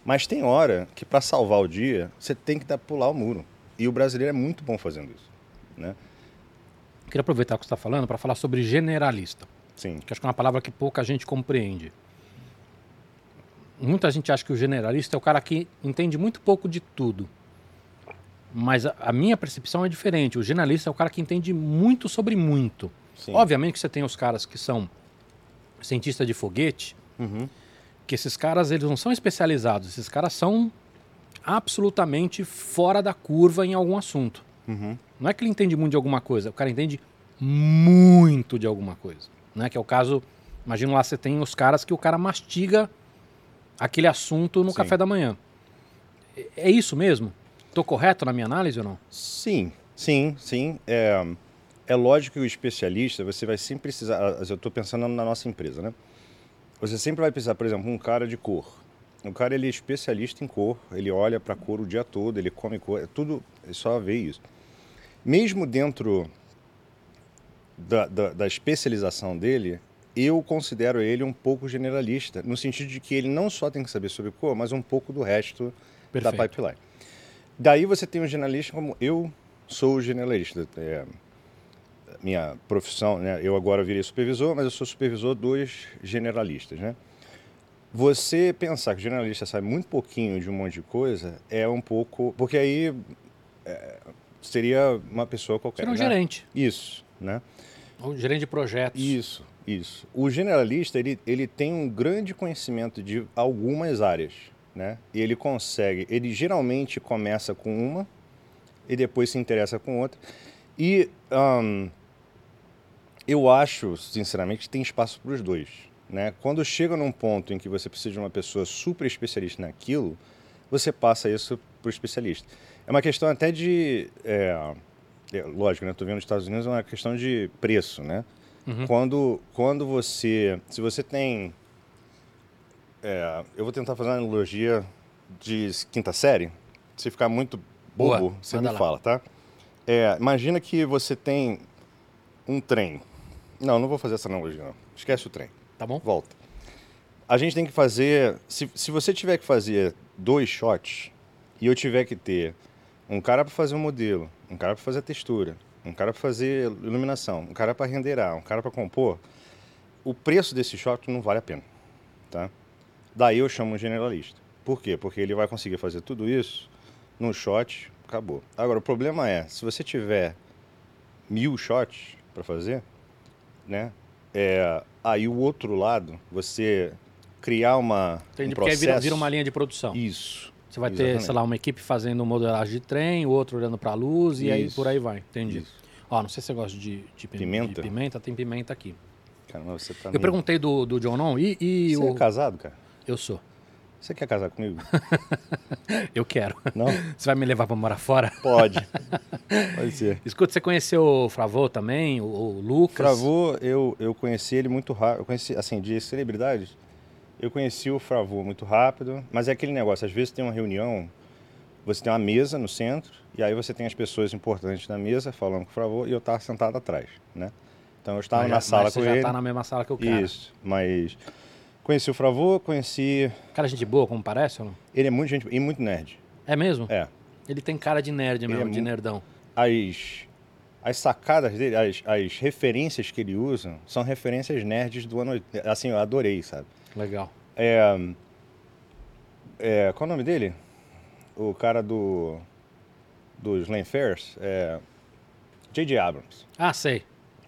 [SPEAKER 2] Mas tem hora que para salvar o dia, você tem que dar, pular o muro. E o brasileiro é muito bom fazendo isso, né?
[SPEAKER 1] Queria aproveitar o que você está falando para falar sobre generalista,
[SPEAKER 2] Sim.
[SPEAKER 1] que acho que é uma palavra que pouca gente compreende. Muita gente acha que o generalista é o cara que entende muito pouco de tudo. Mas a, a minha percepção é diferente. O generalista é o cara que entende muito sobre muito.
[SPEAKER 2] Sim.
[SPEAKER 1] Obviamente que você tem os caras que são cientistas de foguete,
[SPEAKER 2] Uhum.
[SPEAKER 1] que esses caras eles não são especializados, esses caras são absolutamente fora da curva em algum assunto.
[SPEAKER 2] Uhum.
[SPEAKER 1] Não é que ele entende muito de alguma coisa, o cara entende muito de alguma coisa. Né? Que é o caso, imagina lá, você tem os caras que o cara mastiga aquele assunto no
[SPEAKER 2] Sim.
[SPEAKER 1] café da manhã. É- É isso mesmo? Tô correto na minha análise ou não?
[SPEAKER 2] Sim, sim, sim. É, é lógico que o especialista, você vai sempre precisar. Eu estou pensando na nossa empresa, né? Você sempre vai precisar, por exemplo, um cara de cor. O cara ele é especialista em cor, ele olha para cor o dia todo, ele come cor, é tudo, é só ver isso. Mesmo dentro da, da, da especialização dele, eu considero ele um pouco generalista, no sentido de que ele não só tem que saber sobre cor, mas um pouco do resto da
[SPEAKER 1] Perfeito.
[SPEAKER 2] pipeline. Daí você tem o generalista como eu sou o generalista. É, minha profissão, né? Eu agora virei supervisor, mas eu sou supervisor dos generalistas, né? Você pensar que o generalista sabe muito pouquinho de um monte de coisa é um pouco, porque aí é, seria uma pessoa qualquer.
[SPEAKER 1] É um
[SPEAKER 2] né?
[SPEAKER 1] gerente,
[SPEAKER 2] Isso, né?
[SPEAKER 1] um gerente de projetos.
[SPEAKER 2] Isso, isso. O generalista, ele, ele tem um grande conhecimento de algumas áreas, né? E ele consegue, ele geralmente começa com uma e depois se interessa com outra. E ahn, eu acho, sinceramente, que tem espaço para os dois, né? Quando chega num ponto em que você precisa de uma pessoa super especialista naquilo, você passa isso para o especialista. É uma questão até de... é, é, lógico, né? Estou vendo nos Estados Unidos é uma questão de preço, né?
[SPEAKER 1] Uhum.
[SPEAKER 2] Quando, quando você. Se você tem. É, eu vou tentar fazer uma analogia de quinta série. Se ficar muito
[SPEAKER 1] Boa,
[SPEAKER 2] bobo, você
[SPEAKER 1] manda
[SPEAKER 2] me
[SPEAKER 1] lá.
[SPEAKER 2] fala, tá? É, imagina que você tem um trem. Não, não vou fazer essa analogia, não. Esquece o trem.
[SPEAKER 1] Tá bom?
[SPEAKER 2] Volta. A gente tem que fazer. Se, se você tiver que fazer dois shots e eu tiver que ter um cara para fazer o modelo, um cara para fazer a textura, um cara para fazer iluminação, um cara para renderar, um cara para compor, o preço desse shot não vale a pena, tá? Daí eu chamo um generalista. Por quê? Porque ele vai conseguir fazer tudo isso num shot, acabou. Agora o problema é, se você tiver mil shots para fazer, né? É, aí o outro lado, você criar uma
[SPEAKER 1] Entendi,
[SPEAKER 2] um
[SPEAKER 1] porque aí
[SPEAKER 2] processo...
[SPEAKER 1] vira, vira uma linha de produção.
[SPEAKER 2] Isso.
[SPEAKER 1] Você vai ter,
[SPEAKER 2] exatamente.
[SPEAKER 1] sei lá, uma equipe fazendo modelagem de trem, o outro olhando para a luz e aí por aí vai. Entendi.
[SPEAKER 2] Isso.
[SPEAKER 1] Ó, não sei se você gosta de, de pim-
[SPEAKER 2] Pimenta?
[SPEAKER 1] de pimenta, tem pimenta aqui.
[SPEAKER 2] Caramba, você tá
[SPEAKER 1] Eu
[SPEAKER 2] meio-
[SPEAKER 1] perguntei do, do John Non e, e
[SPEAKER 2] Você
[SPEAKER 1] o...
[SPEAKER 2] é casado, cara?
[SPEAKER 1] Eu sou.
[SPEAKER 2] Você quer casar comigo?
[SPEAKER 1] Eu quero.
[SPEAKER 2] Não?
[SPEAKER 1] Você vai me levar para morar fora?
[SPEAKER 2] Pode. Pode ser.
[SPEAKER 1] Escuta, você conheceu o Fravô também, o, o Lucas?
[SPEAKER 2] Fravô, eu, eu conheci ele muito rápido. Eu conheci, assim, de celebridades, eu conheci o Fravô muito rápido, mas é aquele negócio, às vezes tem uma reunião, você tem uma mesa no centro, e aí você tem as pessoas importantes na mesa falando com o Fravô, e eu estava sentado atrás, né? Então eu estava
[SPEAKER 1] Mas
[SPEAKER 2] na sala com
[SPEAKER 1] você
[SPEAKER 2] ele.
[SPEAKER 1] já tá na mesma sala que o cara.
[SPEAKER 2] Isso, mas conheci o Fravô, conheci...
[SPEAKER 1] Cara, gente boa, como parece ou não?
[SPEAKER 2] Ele é muito gente e muito nerd.
[SPEAKER 1] É mesmo?
[SPEAKER 2] É.
[SPEAKER 1] Ele tem cara de nerd mesmo,
[SPEAKER 2] é
[SPEAKER 1] de
[SPEAKER 2] mu-
[SPEAKER 1] nerdão.
[SPEAKER 2] as, as sacadas dele, as, as referências que ele usa, são referências nerds do ano. Assim, eu adorei, sabe?
[SPEAKER 1] Legal.
[SPEAKER 2] É, é, qual é o nome dele? O cara do. Dos Lane Fairs? É. J.J. Abrams.
[SPEAKER 1] Ah, sei.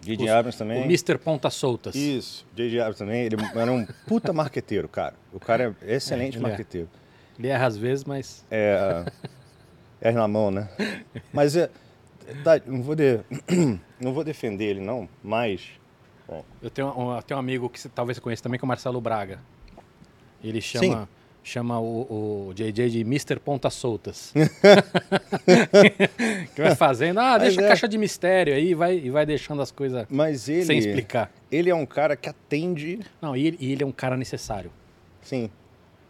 [SPEAKER 2] J.J. Abrams também.
[SPEAKER 1] O Mr. Ponta Soltas.
[SPEAKER 2] Isso, J.J. Abrams também. Ele era um puta marqueteiro, cara. O cara é excelente
[SPEAKER 1] É, ele é.
[SPEAKER 2] marqueteiro.
[SPEAKER 1] Ele erra às vezes, mas
[SPEAKER 2] É, pés na mão, né? Mas é, tá, não, vou de, não vou defender ele, não, mas. Bom,
[SPEAKER 1] Eu tenho um, eu tenho um amigo que talvez você conheça também, que é o Marcelo Braga. Ele chama, chama o, o JJ de Mr. Pontas Soltas. que vai fazendo, ah, deixa a
[SPEAKER 2] é.
[SPEAKER 1] caixa de mistério aí vai, e vai deixando as coisas
[SPEAKER 2] mas ele.
[SPEAKER 1] sem explicar.
[SPEAKER 2] Ele é um cara que atende.
[SPEAKER 1] Não, e ele, e ele é um cara necessário.
[SPEAKER 2] Sim.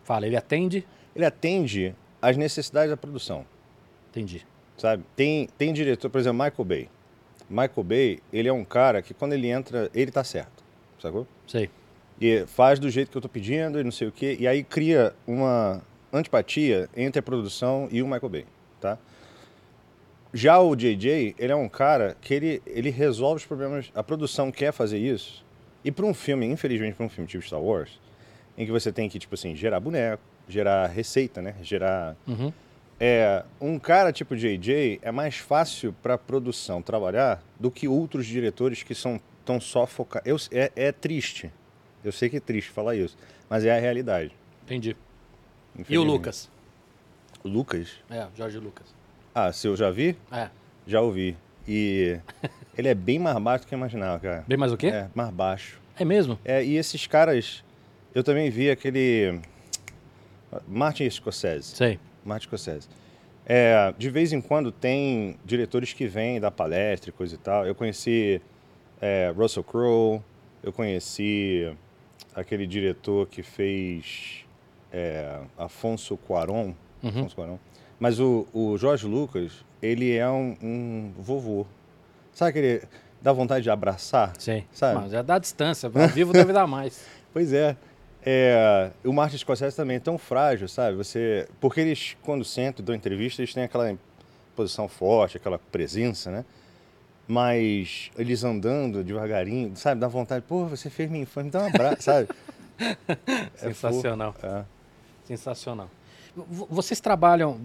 [SPEAKER 1] Fala, ele atende,
[SPEAKER 2] Ele atende às necessidades da produção.
[SPEAKER 1] entendi.
[SPEAKER 2] sabe? Tem, tem diretor, por exemplo, Michael Bay. Michael Bay, ele é um cara que quando ele entra, ele tá certo, sacou?
[SPEAKER 1] Sei.
[SPEAKER 2] E faz do jeito que eu tô pedindo e não sei o quê, e aí cria uma antipatia entre a produção e o Michael Bay, tá? Já o JJ, ele é um cara que ele, ele resolve os problemas, a produção quer fazer isso, e para um filme, infelizmente para um filme tipo Star Wars, em que você tem que, tipo assim, gerar boneco, gerar receita, né? Gerar
[SPEAKER 1] Uhum.
[SPEAKER 2] é, um cara tipo JJ é mais fácil para produção trabalhar do que outros diretores que são tão só focados. É, é triste. Eu sei que é triste falar isso, mas é a realidade.
[SPEAKER 1] Entendi. E o. Lucas?
[SPEAKER 2] O Lucas?
[SPEAKER 1] É, Jorge Lucas.
[SPEAKER 2] Ah, se eu já vi,
[SPEAKER 1] É.
[SPEAKER 2] já ouvi. E ele é bem mais baixo do que eu imaginava, cara.
[SPEAKER 1] Bem mais o quê?
[SPEAKER 2] É, mais baixo.
[SPEAKER 1] É mesmo?
[SPEAKER 2] É, e esses caras, eu também vi aquele Martin Scorsese.
[SPEAKER 1] Sei.
[SPEAKER 2] Martin Scorsese. É, de vez em quando tem diretores que vêm dar palestra e coisa e tal. Eu conheci é, Russell Crowe, eu conheci aquele diretor que fez é, Afonso Cuarón.
[SPEAKER 1] Uhum.
[SPEAKER 2] Afonso Cuarón. Mas o, o Jorge Lucas, ele é um, um vovô. Sabe aquele... Dá vontade de abraçar?
[SPEAKER 1] Sei.
[SPEAKER 2] Sabe?
[SPEAKER 1] Mas já dá distância. Ao vivo deve dar mais.
[SPEAKER 2] Pois é. É, o Martin Scorsese também é tão frágil, sabe? Você, porque eles, quando sentam e dão entrevista, eles têm aquela posição forte, aquela presença, né? Mas eles andando devagarinho, sabe? Dá vontade, pô, você fez minha infância, me dá um abraço, sabe? É
[SPEAKER 1] Sensacional.
[SPEAKER 2] fofo. É.
[SPEAKER 1] Sensacional. Vocês trabalham,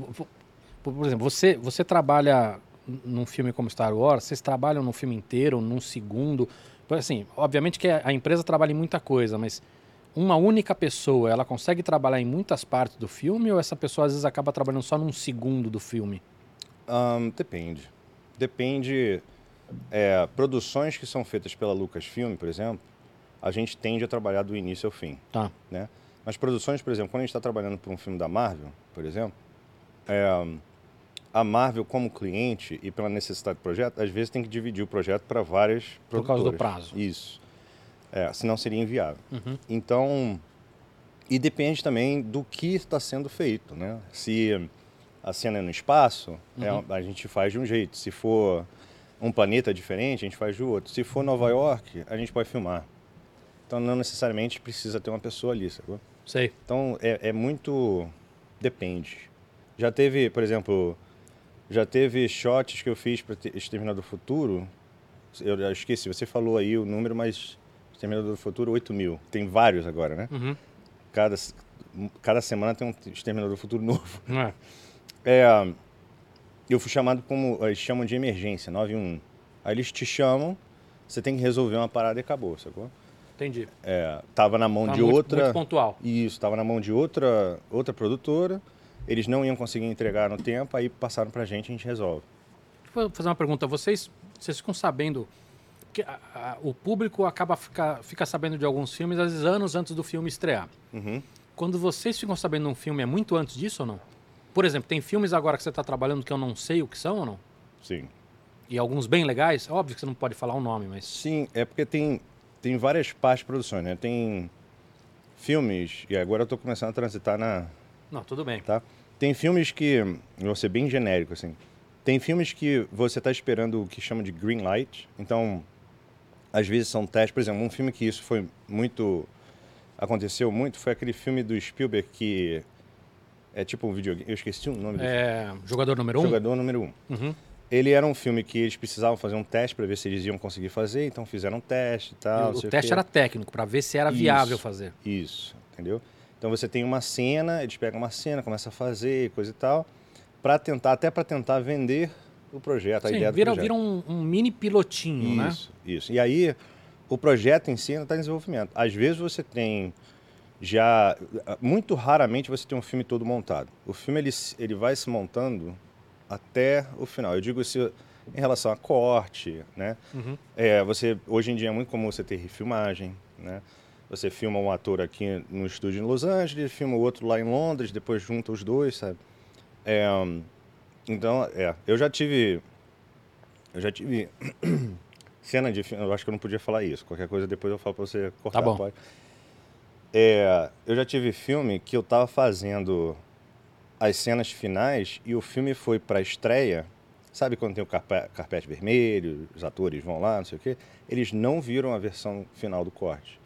[SPEAKER 1] por exemplo, você, você trabalha num filme como Star Wars, vocês trabalham num filme inteiro, num segundo. Assim, obviamente que a empresa trabalha em muita coisa, mas uma única pessoa, ela consegue trabalhar em muitas partes do filme ou essa pessoa às vezes acaba trabalhando só num segundo do filme?
[SPEAKER 2] Ahn, depende. Depende. É, produções que são feitas pela Lucasfilm, por exemplo, a gente tende a trabalhar do início ao fim.
[SPEAKER 1] Tá.
[SPEAKER 2] né? Mas produções, por exemplo, quando a gente está trabalhando para um filme da Marvel, por exemplo, é, a Marvel como cliente e pela necessidade do projeto, às vezes tem que dividir o projeto para várias
[SPEAKER 1] Por causa do prazo.
[SPEAKER 2] Isso. É, senão seria inviável.
[SPEAKER 1] Uhum.
[SPEAKER 2] Então, e depende também do que está sendo feito, né? Se a cena é no espaço, é,
[SPEAKER 1] Uhum.
[SPEAKER 2] a gente faz de um jeito. Se for um planeta diferente, a gente faz de outro. Se for Nova York, a gente pode filmar. Então não necessariamente precisa ter uma pessoa ali, sacou?
[SPEAKER 1] Sei.
[SPEAKER 2] Então é, é muito. Depende. Já teve, por exemplo, já teve shots que eu fiz para Exterminador do Futuro. Eu esqueci, você falou aí o número, mas Exterminador do Futuro 8 mil. Tem vários agora, né?
[SPEAKER 1] Uhum.
[SPEAKER 2] Cada, cada semana tem um Exterminador do Futuro novo.
[SPEAKER 1] Não é?
[SPEAKER 2] É, eu fui chamado como. Eles chamam de emergência, 911. Aí eles te chamam, você tem que resolver uma parada e acabou, sacou?
[SPEAKER 1] Entendi.
[SPEAKER 2] É, tava na mão
[SPEAKER 1] Tá
[SPEAKER 2] de
[SPEAKER 1] muito,
[SPEAKER 2] outra.
[SPEAKER 1] muito pontual.
[SPEAKER 2] Isso, estava na mão de outra, outra produtora. Eles não iam conseguir entregar no tempo, aí passaram pra gente e a gente resolve.
[SPEAKER 1] Eu fazer uma pergunta. Vocês, vocês ficam sabendo que a- a- o público acaba fica, fica sabendo de alguns filmes às vezes anos antes do filme estrear.
[SPEAKER 2] Uhum.
[SPEAKER 1] Quando vocês ficam sabendo de um filme é muito antes disso ou não? Por exemplo, tem filmes agora que você está trabalhando que eu não sei o que são ou não?
[SPEAKER 2] Sim.
[SPEAKER 1] E alguns bem legais. Óbvio que você não pode falar o nome, mas
[SPEAKER 2] Sim, é porque tem, tem várias partes de produção, né? Tem filmes, e agora eu tô começando a transitar na.
[SPEAKER 1] não, tudo bem.
[SPEAKER 2] Tá? Tem filmes que. Vou ser bem genérico, assim. Tem filmes que você tá esperando o que chama de green light. Então, às vezes são testes. Por exemplo, um filme que isso foi muito. Aconteceu muito foi aquele filme do Spielberg que. É tipo um videogame. Eu esqueci o nome do
[SPEAKER 1] É, jogador número um?
[SPEAKER 2] Jogador número um.
[SPEAKER 1] Uhum.
[SPEAKER 2] Ele era um filme que eles precisavam fazer um teste para ver se eles iam conseguir fazer, então fizeram um teste e tal.
[SPEAKER 1] E o teste
[SPEAKER 2] quê.
[SPEAKER 1] era técnico, para ver se era
[SPEAKER 2] Isso.
[SPEAKER 1] viável fazer.
[SPEAKER 2] Isso, entendeu? Então você tem uma cena, eles pegam uma cena, começam a fazer, coisa e tal, para tentar, até para tentar vender o projeto, a
[SPEAKER 1] Sim,
[SPEAKER 2] ideia do
[SPEAKER 1] vira,
[SPEAKER 2] projeto.
[SPEAKER 1] vira um, um mini pilotinho, né?
[SPEAKER 2] Isso, isso. E aí, o projeto em si ainda está em desenvolvimento. Às vezes você tem já... Muito raramente você tem um filme todo montado. O filme, ele, ele vai se montando até o final. Eu digo isso em relação a corte, né?
[SPEAKER 1] Uhum.
[SPEAKER 2] É, você, hoje em dia é muito comum você ter refilmagem, né? Você filma um ator aqui no estúdio em Los Angeles, filma o outro lá em Londres, depois junta os dois, sabe? É, então, é, eu já tive, eu já tive cena de eu acho que eu não podia falar isso, qualquer coisa depois eu falo pra você cortar.
[SPEAKER 1] Tá bom.
[SPEAKER 2] É, eu já tive filme que eu tava fazendo as cenas finais e o filme foi pra estreia, sabe quando tem o carpe- carpete vermelho, os atores vão lá, não sei o quê? Eles não viram a versão final do corte.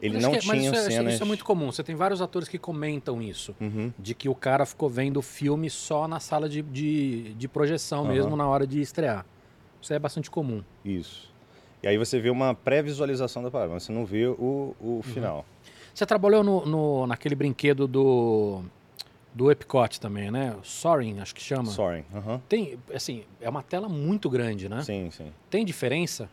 [SPEAKER 2] Ele
[SPEAKER 1] Mas
[SPEAKER 2] não
[SPEAKER 1] que- mas
[SPEAKER 2] tinha
[SPEAKER 1] isso é,
[SPEAKER 2] cenas...
[SPEAKER 1] Isso é muito comum. Você tem vários atores que comentam isso.
[SPEAKER 2] Uhum.
[SPEAKER 1] De que o cara ficou vendo o filme só na sala de, de, de projeção
[SPEAKER 2] Aham.
[SPEAKER 1] mesmo na hora de estrear. Isso é bastante comum.
[SPEAKER 2] Isso. E aí você vê uma pré-visualização da parada, mas você não vê o,
[SPEAKER 1] Uhum.
[SPEAKER 2] o final.
[SPEAKER 1] Você trabalhou no, no- naquele brinquedo do, do Epcot também, né? Soaring, acho que chama.
[SPEAKER 2] Sorry. Aham.
[SPEAKER 1] Tem, assim, é uma tela muito grande, né?
[SPEAKER 2] Sim, sim.
[SPEAKER 1] Tem diferença?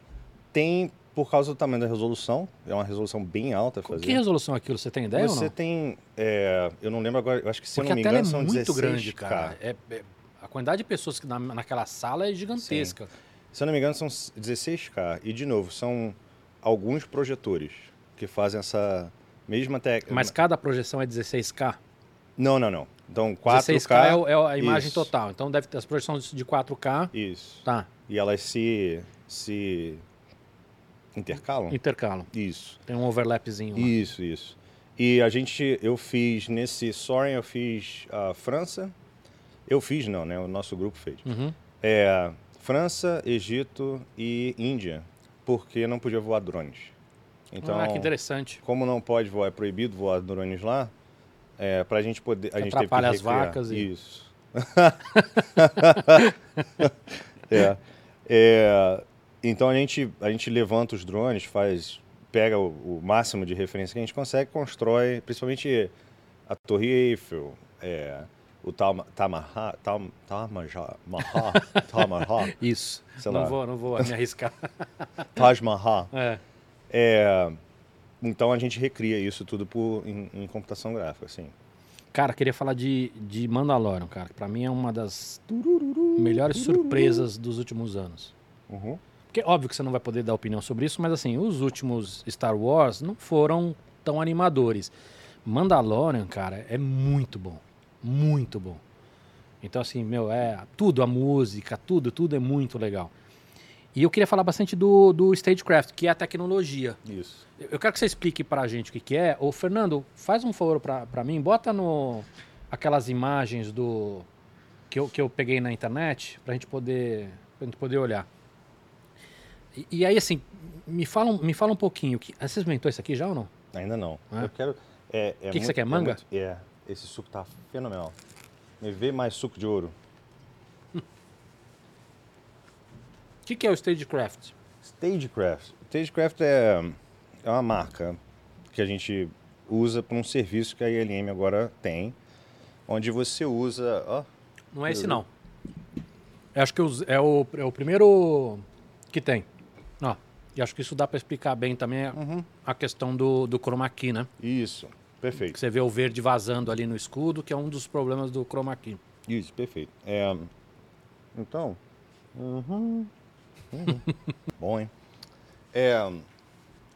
[SPEAKER 2] Tem, por causa do tamanho da resolução, é uma resolução bem alta a fazer.
[SPEAKER 1] Que resolução é aquilo? Você tem ideia ou
[SPEAKER 2] Você
[SPEAKER 1] não?
[SPEAKER 2] tem, é, eu não lembro agora, eu acho que se
[SPEAKER 1] Porque
[SPEAKER 2] eu não
[SPEAKER 1] a
[SPEAKER 2] me
[SPEAKER 1] tela
[SPEAKER 2] engano
[SPEAKER 1] é
[SPEAKER 2] são
[SPEAKER 1] muito
[SPEAKER 2] 16K.
[SPEAKER 1] grande, cara. É- é- a quantidade de pessoas que na, naquela sala é gigantesca.
[SPEAKER 2] Se eu não me engano são 16K. E de novo, são alguns projetores que fazem essa mesma técnica.
[SPEAKER 1] Mas cada projeção é 16K?
[SPEAKER 2] Não, não, não. Então 4K.
[SPEAKER 1] 16K é, é a imagem
[SPEAKER 2] isso.
[SPEAKER 1] total. Então deve ter as projeções de 4K.
[SPEAKER 2] Isso.
[SPEAKER 1] Tá,
[SPEAKER 2] E elas se, se intercalam?
[SPEAKER 1] intercalam.
[SPEAKER 2] Isso.
[SPEAKER 1] Tem um overlapzinho lá.
[SPEAKER 2] Isso, isso. E a gente, eu fiz nesse Soaring, eu fiz a França. Eu fiz não, né? O nosso grupo fez.
[SPEAKER 1] Uhum.
[SPEAKER 2] É, França, Egito e Índia, porque não podia voar drones. Então,
[SPEAKER 1] ah, que interessante.
[SPEAKER 2] como não pode voar, é proibido voar drones lá, é, para a gente poder, a
[SPEAKER 1] Que
[SPEAKER 2] gente teve que
[SPEAKER 1] atrapalha as vacas e-
[SPEAKER 2] Isso. é, é, então a gente, a gente levanta os drones, faz, pega o, o máximo de referência que a gente consegue, constrói, principalmente a Torre Eiffel, é, o Tam- Tamarra, Tam, Mahal, Tamarra,
[SPEAKER 1] Isso. Não
[SPEAKER 2] lá.
[SPEAKER 1] vou, não vou me arriscar.
[SPEAKER 2] Taj Mahal.
[SPEAKER 1] é.
[SPEAKER 2] É, então a gente recria isso tudo por, em, em computação gráfica, assim.
[SPEAKER 1] Cara, queria falar de, de Mandalorian, cara. que Pra mim é uma das melhores surpresas dos últimos anos.
[SPEAKER 2] Uhum.
[SPEAKER 1] Porque óbvio que você não vai poder dar opinião sobre isso, mas assim, os últimos Star Wars não foram tão animadores. Mandalorian, cara, é muito bom. Muito bom. Então, assim, meu, é tudo, a música, tudo, tudo é muito legal. E eu queria falar bastante do, do Stagecraft, que é a tecnologia.
[SPEAKER 2] Isso.
[SPEAKER 1] Eu quero que você explique pra gente o que, que é. Ô, Fernando, faz um favor pra, pra mim, bota no aquelas imagens do que eu, que eu peguei na internet pra gente poder, pra gente poder olhar. E, e aí, assim, me fala, me fala um pouquinho. Que, você experimentou isso aqui já ou não?
[SPEAKER 2] Ainda não.
[SPEAKER 1] É?
[SPEAKER 2] Eu quero. É, é
[SPEAKER 1] que você
[SPEAKER 2] muito-
[SPEAKER 1] quer,
[SPEAKER 2] é
[SPEAKER 1] manga?
[SPEAKER 2] muito- É, esse suco tá fenomenal. Me vê mais suco de ouro.
[SPEAKER 1] O que, que é o Stagecraft?
[SPEAKER 2] Stagecraft. Stagecraft é, é uma marca que a gente usa para um serviço que a ILM agora tem, onde você usa. Ó,
[SPEAKER 1] Não é esse, não. Eu acho que é o, é o primeiro que tem. Ó, e acho que isso dá pra explicar bem também a, a questão do, do chroma key, né?
[SPEAKER 2] isso.
[SPEAKER 1] Que
[SPEAKER 2] Perfeito.
[SPEAKER 1] você vê o verde vazando ali no escudo, que é um dos problemas do chroma key.
[SPEAKER 2] Isso, perfeito. É, então. uhum, uhum. Bom, hein? É,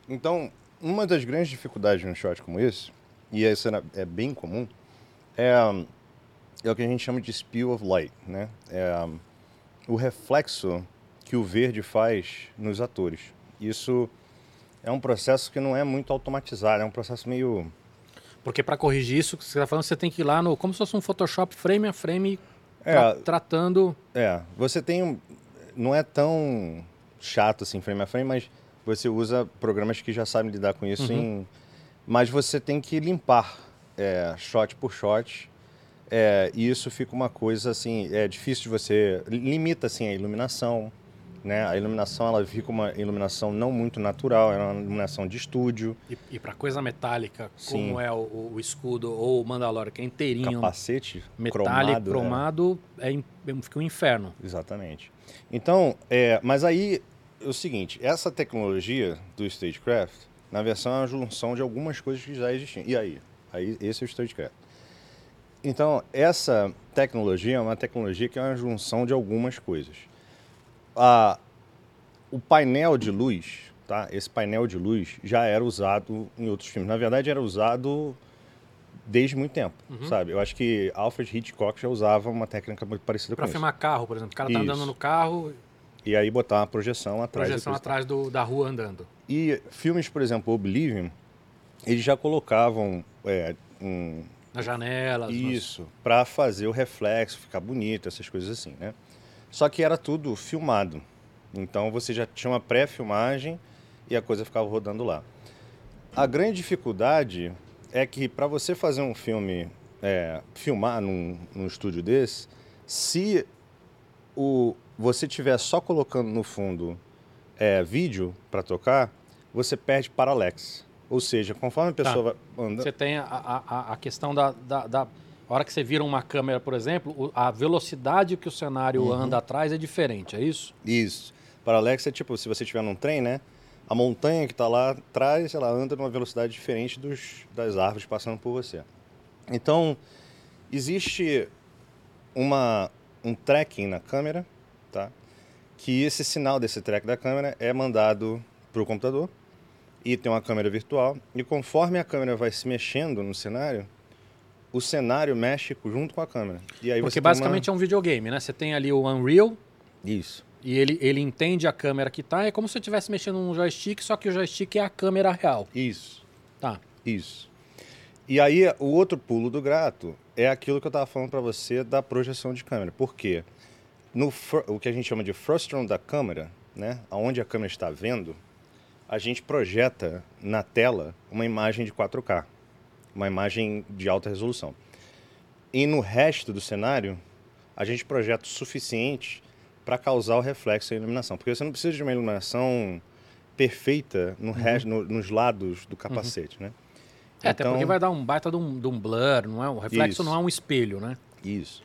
[SPEAKER 2] então, uma das grandes dificuldades de um shot como esse, e esse é, bem comum, é, é o que a gente chama de spill of light, né? É o reflexo que o verde faz nos atores. Isso é um processo que não é muito automatizado, é um processo meio
[SPEAKER 1] Porque para corrigir isso que você está falando, você tem que ir lá no. Como se fosse um Photoshop frame a frame
[SPEAKER 2] É.
[SPEAKER 1] tra- tratando.
[SPEAKER 2] É, você tem um. Não é tão chato assim, frame a frame, mas você usa programas que já sabem lidar com isso. Em, mas você tem que limpar é, shot por shot. É, e isso fica uma coisa assim, é difícil de você. Limita assim a iluminação. Né? A iluminação ela fica uma iluminação não muito natural, é uma iluminação de estúdio,
[SPEAKER 1] E, e para coisa metálica,
[SPEAKER 2] Sim.
[SPEAKER 1] como é o, o escudo ou o Mandalorian, que é inteirinho,
[SPEAKER 2] capacete
[SPEAKER 1] metálico,
[SPEAKER 2] cromado. é.
[SPEAKER 1] cromado, é, im- fica um inferno.
[SPEAKER 2] Exatamente. Então, é, mas aí é o seguinte, essa tecnologia do Stagecraft, na versão é uma junção de algumas coisas que já existiam. E aí? Aí esse é o Stagecraft. Então, essa tecnologia é uma tecnologia que é uma junção de algumas coisas. A, o painel de luz, tá? Esse painel de luz já era usado em outros filmes. Na verdade, era usado desde muito tempo,
[SPEAKER 1] Uhum.
[SPEAKER 2] sabe? Eu acho que Alfred Hitchcock já usava uma técnica muito parecida
[SPEAKER 1] Pra
[SPEAKER 2] com
[SPEAKER 1] filmar carro, por exemplo. O cara tá
[SPEAKER 2] Isso.
[SPEAKER 1] andando no carro.
[SPEAKER 2] E aí botar uma projeção atrás.
[SPEAKER 1] projeção atrás do, da rua andando.
[SPEAKER 2] E filmes, por exemplo, Oblivion, eles já colocavam é, um,
[SPEAKER 1] Nas janelas. nos-
[SPEAKER 2] Isso, para fazer o reflexo ficar bonito, essas coisas assim, né? Só que era tudo filmado. Então você já tinha uma pré-filmagem e a coisa ficava rodando lá. A grande dificuldade é que para você fazer um filme, é, filmar num, num estúdio desse, se o, você tiver só colocando no fundo é, vídeo para tocar, você perde parallax. Ou seja, conforme a
[SPEAKER 1] Tá.
[SPEAKER 2] pessoa vai andando.
[SPEAKER 1] Você tem a, a, a- a questão da, da, da- A hora que você vira uma câmera, por exemplo, a velocidade que o cenário
[SPEAKER 2] Uhum.
[SPEAKER 1] anda atrás é diferente, é isso?
[SPEAKER 2] Isso. Parallax é tipo, se você estiver num trem, né? A montanha que está lá atrás, ela anda numa velocidade diferente dos, das árvores passando por você. Então, existe uma, um tracking na câmera, tá? Que esse sinal desse track da câmera é mandado para o computador e tem uma câmera virtual. E conforme a câmera vai se mexendo no cenário, o cenário mexe junto com a câmera. E aí
[SPEAKER 1] Porque
[SPEAKER 2] você tem uma-
[SPEAKER 1] basicamente é um videogame, né? Você tem ali o Unreal
[SPEAKER 2] Isso.
[SPEAKER 1] e ele, ele entende a câmera que tá. É como se você estivesse mexendo num joystick, só que o joystick é a câmera real.
[SPEAKER 2] Isso.
[SPEAKER 1] Tá.
[SPEAKER 2] Isso. E aí, o outro pulo do gato é aquilo que eu estava falando para você da projeção de câmera. Por quê? No, o que a gente chama de frustum da câmera, né, aonde a câmera está vendo, a gente projeta na tela uma imagem de 4K, uma imagem de alta resolução. E no resto do cenário, a gente projeta o suficiente para causar o reflexo e a iluminação. Porque você não precisa de uma iluminação perfeita no res- no- nos lados do capacete, né?
[SPEAKER 1] É, até porque vai dar um baita de um, de um blur, não é? O reflexo
[SPEAKER 2] Isso.
[SPEAKER 1] não é um espelho, né?
[SPEAKER 2] Isso.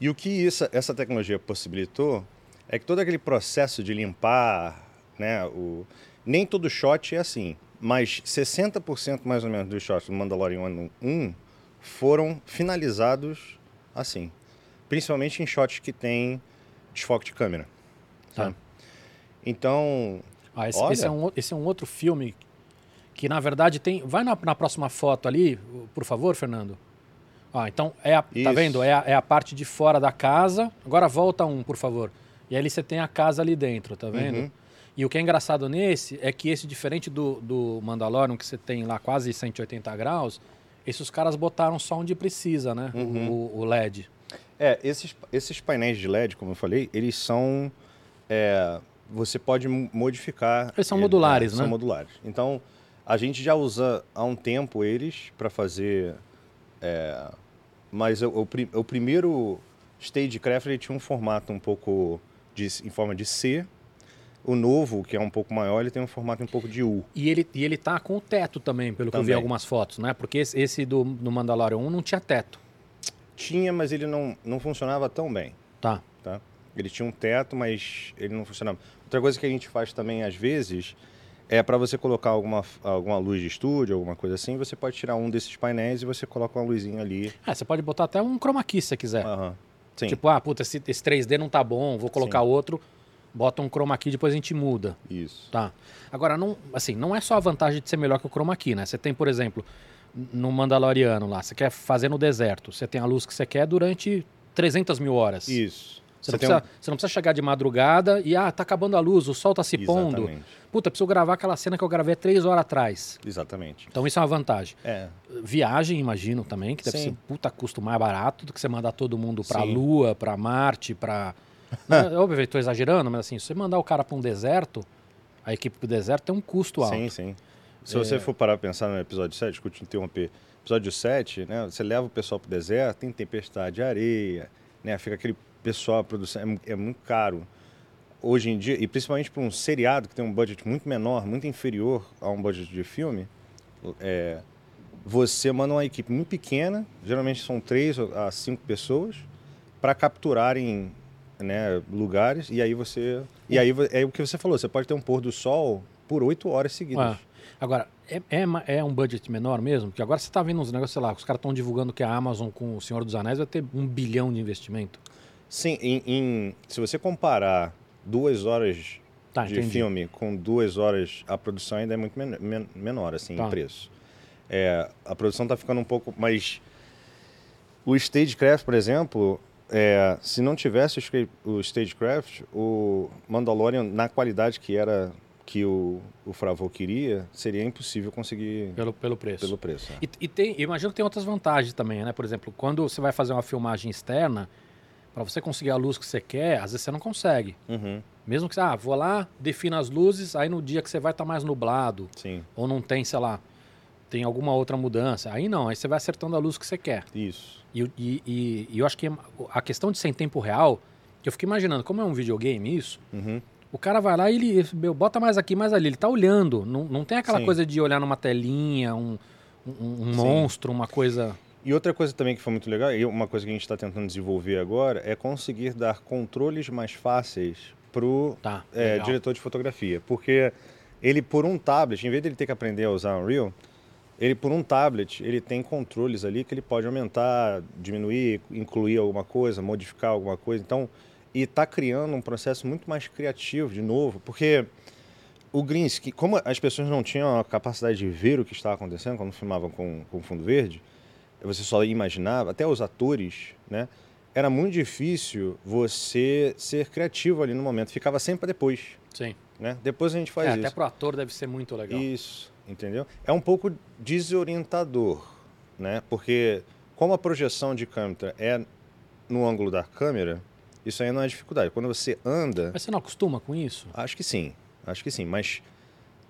[SPEAKER 2] E o que essa, essa tecnologia possibilitou é que todo aquele processo de limpar, né, o, nem todo shot é assim, mas 60% mais ou menos dos shots do Mandalorian 1 foram finalizados assim. Principalmente em shots que tem desfoque de câmera. sabe? Então,
[SPEAKER 1] Ah, esse,
[SPEAKER 2] Olha.
[SPEAKER 1] esse é um, esse é um outro filme que, na verdade, tem. Vai na, na próxima foto ali, por favor, Fernando. Ah, então, é a, tá vendo? É a, é a parte de fora da casa. Agora volta um, por favor. E aí você tem a casa ali dentro, tá vendo?
[SPEAKER 2] Uhum.
[SPEAKER 1] E o que é engraçado nesse é que esse, diferente do, do Mandalorian, que você tem lá quase 180 graus, esses caras botaram só onde precisa, né?
[SPEAKER 2] Uhum.
[SPEAKER 1] O, o LED.
[SPEAKER 2] É, esses, esses painéis de LED, como eu falei, eles são. é, você pode mo- modificar.
[SPEAKER 1] Eles são
[SPEAKER 2] ele,
[SPEAKER 1] modulares,
[SPEAKER 2] é,
[SPEAKER 1] né?
[SPEAKER 2] São modulares. Então, a gente já usa há um tempo eles para fazer. é, mas o, o, o primeiro Stagecraft ele tinha um formato um pouco de, em forma de C. O novo, que é um pouco maior, ele tem um formato um pouco de U.
[SPEAKER 1] E ele, e ele tá com o teto também, pelo que eu vi
[SPEAKER 2] Também.
[SPEAKER 1] algumas fotos, né? Porque esse, esse do, do Mandalorian 1 não tinha teto.
[SPEAKER 2] Tinha, mas ele não, não funcionava tão bem.
[SPEAKER 1] Tá.
[SPEAKER 2] tá? Ele tinha um teto, mas ele não funcionava. Outra coisa que a gente faz também às vezes é para você colocar alguma, alguma luz de estúdio, alguma coisa assim, você pode tirar um desses painéis e você coloca uma luzinha ali.
[SPEAKER 1] É, você pode botar até um chroma key se você quiser.
[SPEAKER 2] Aham. Sim,
[SPEAKER 1] Tipo, ah, puta, esse, esse 3D não tá bom, vou colocar
[SPEAKER 2] Sim.
[SPEAKER 1] outro, bota um chroma key, depois a gente muda.
[SPEAKER 2] isso.
[SPEAKER 1] Tá. Agora, não, assim, não é só a vantagem de ser melhor que o chroma key, né? Você tem, por exemplo, no Mandaloriano lá, você quer fazer no deserto, você tem a luz que você quer durante 300 mil horas.
[SPEAKER 2] Isso.
[SPEAKER 1] Você, não precisa, você não precisa chegar de madrugada e, ah, tá acabando a luz, o sol tá se
[SPEAKER 2] um...
[SPEAKER 1] pondo.
[SPEAKER 2] Exatamente.
[SPEAKER 1] Puta, preciso gravar aquela cena que eu gravei três horas atrás.
[SPEAKER 2] Exatamente.
[SPEAKER 1] Então isso é uma vantagem.
[SPEAKER 2] É.
[SPEAKER 1] Viagem, imagino também, que deve
[SPEAKER 2] Sim.
[SPEAKER 1] ser puta custo mais barato do que você mandar todo mundo pra
[SPEAKER 2] Sim.
[SPEAKER 1] Lua, pra Marte, pra. Não, óbvio, eu tô exagerando, mas assim, se você mandar o cara pra um deserto, a equipe pro deserto tem um custo alto.
[SPEAKER 2] Sim, sim. Se
[SPEAKER 1] É.
[SPEAKER 2] você for parar pra pensar no episódio 7, desculpa te interromper, episódio 7, né, você leva o pessoal pro deserto, tem tempestade de areia, né, fica aquele pessoal, a produção, é, é muito caro. Hoje em dia, e principalmente para um seriado que tem um budget muito menor, muito inferior a um budget de filme, é, você manda uma equipe muito pequena, geralmente são três a cinco pessoas, para capturarem né, lugares, e aí você. E aí vo- é o que você falou, você pode ter um pôr do sol por oito horas seguidas.
[SPEAKER 1] Ué. Agora, é, é, é um budget menor mesmo? Porque agora você tá vendo uns negócios, sei lá, os caras estão divulgando que a Amazon com o Senhor dos Anéis vai ter um bilhão de investimento.
[SPEAKER 2] Sim, em, em- se você comparar duas horas
[SPEAKER 1] Tá,
[SPEAKER 2] de
[SPEAKER 1] entendi.
[SPEAKER 2] filme com duas horas, a produção ainda é muito men- men- menor, assim,
[SPEAKER 1] Tá.
[SPEAKER 2] em preço. É, a produção tá ficando um pouco mais... O Stagecraft, por exemplo, é, se não tivesse o Stagecraft, o Mandalorian, na qualidade que era que o, o Favreau queria, seria impossível conseguir
[SPEAKER 1] Pelo, pelo preço.
[SPEAKER 2] pelo preço. é.
[SPEAKER 1] E, e tem, imagino que tem outras vantagens também, né? Por exemplo, quando você vai fazer uma filmagem externa, para você conseguir a luz que você quer, às vezes você não consegue.
[SPEAKER 2] Uhum,
[SPEAKER 1] Mesmo que você, ah, vou lá, defino as luzes, aí no dia que você vai estar mais nublado,
[SPEAKER 2] sim,
[SPEAKER 1] ou não tem, sei lá, tem alguma outra mudança. Aí não, aí você vai acertando a luz que você quer.
[SPEAKER 2] isso.
[SPEAKER 1] E, e- e- e eu acho que a questão de ser em tempo real, que eu fico imaginando, como é um videogame isso,
[SPEAKER 2] Uhum.
[SPEAKER 1] o cara vai lá e ele meu, bota mais aqui, mais ali, ele tá olhando. Não, não tem aquela
[SPEAKER 2] Sim.
[SPEAKER 1] coisa de olhar numa telinha, um, um- um monstro, uma coisa.
[SPEAKER 2] E outra coisa também que foi muito legal, e uma coisa que a gente está tentando desenvolver agora, é conseguir dar controles mais fáceis pro
[SPEAKER 1] Tá.
[SPEAKER 2] é, diretor de fotografia. Porque ele, por um tablet, em vez de ele ter que aprender a usar Unreal, ele, por um tablet, ele tem controles ali que ele pode aumentar, diminuir, incluir alguma coisa, modificar alguma coisa. Então, e está criando um processo muito mais criativo, de novo, porque o green screen, como as pessoas não tinham a capacidade de ver o que estava acontecendo quando filmavam com, com fundo verde, você só imaginava, até os atores, né? Era muito difícil você ser criativo ali no momento, ficava sempre para depois,
[SPEAKER 1] Sim.
[SPEAKER 2] né? Depois a gente faz
[SPEAKER 1] É,
[SPEAKER 2] isso.
[SPEAKER 1] até pro ator deve ser muito legal.
[SPEAKER 2] Isso, entendeu? É um pouco desorientador, né? Porque como a projeção de câmera é no ângulo da câmera, isso aí não é dificuldade. Quando você anda,
[SPEAKER 1] Mas você não acostuma com isso?
[SPEAKER 2] acho que sim, acho que sim, mas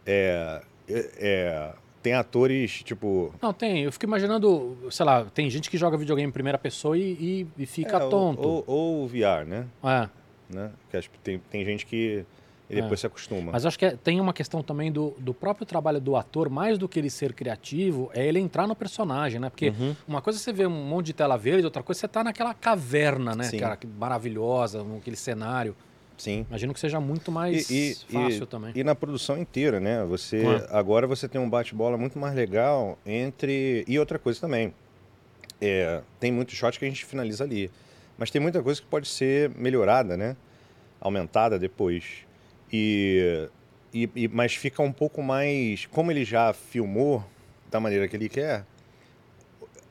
[SPEAKER 2] é, é- é, tem atores tipo
[SPEAKER 1] Não, tem. Eu fico imaginando, sei lá, tem gente que joga videogame em primeira pessoa e, e- e fica
[SPEAKER 2] é, ou-
[SPEAKER 1] tonto.
[SPEAKER 2] ou, ou o VR, né?
[SPEAKER 1] É.
[SPEAKER 2] né? Que acho que tem, tem gente que e depois
[SPEAKER 1] É.
[SPEAKER 2] se acostuma.
[SPEAKER 1] Mas acho que é- tem uma questão também do, do próprio trabalho do ator, mais do que ele ser criativo, é ele entrar no personagem, né? Porque
[SPEAKER 2] Uhum.
[SPEAKER 1] uma coisa é você vê um monte de tela verde, outra coisa é você tá naquela caverna, né?
[SPEAKER 2] Sim.
[SPEAKER 1] Cara, que maravilhosa, naquele cenário.
[SPEAKER 2] Sim.
[SPEAKER 1] Imagino que seja muito mais
[SPEAKER 2] E- e-
[SPEAKER 1] fácil
[SPEAKER 2] e-
[SPEAKER 1] também.
[SPEAKER 2] E na produção inteira, né? Você
[SPEAKER 1] É.
[SPEAKER 2] agora você tem um bate-bola muito mais legal entre e outra coisa também. É, tem muito shot que a gente finaliza ali, mas tem muita coisa que pode ser melhorada, né? Aumentada depois. E, e, e- mas fica um pouco mais, como ele já filmou da maneira que ele quer,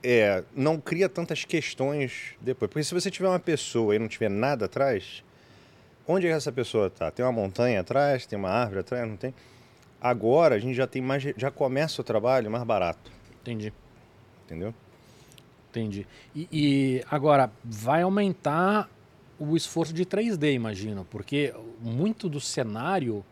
[SPEAKER 2] é, não cria tantas questões depois. Porque se você tiver uma pessoa e não tiver nada atrás, onde é que essa pessoa tá? Tem uma montanha atrás, tem uma árvore atrás, não tem? Agora a gente já tem mais, já começa o trabalho mais barato,
[SPEAKER 1] Entendi,
[SPEAKER 2] entendeu?
[SPEAKER 1] entendi. E, e agora, vai aumentar o esforço de 3D, imagino, porque muito do cenário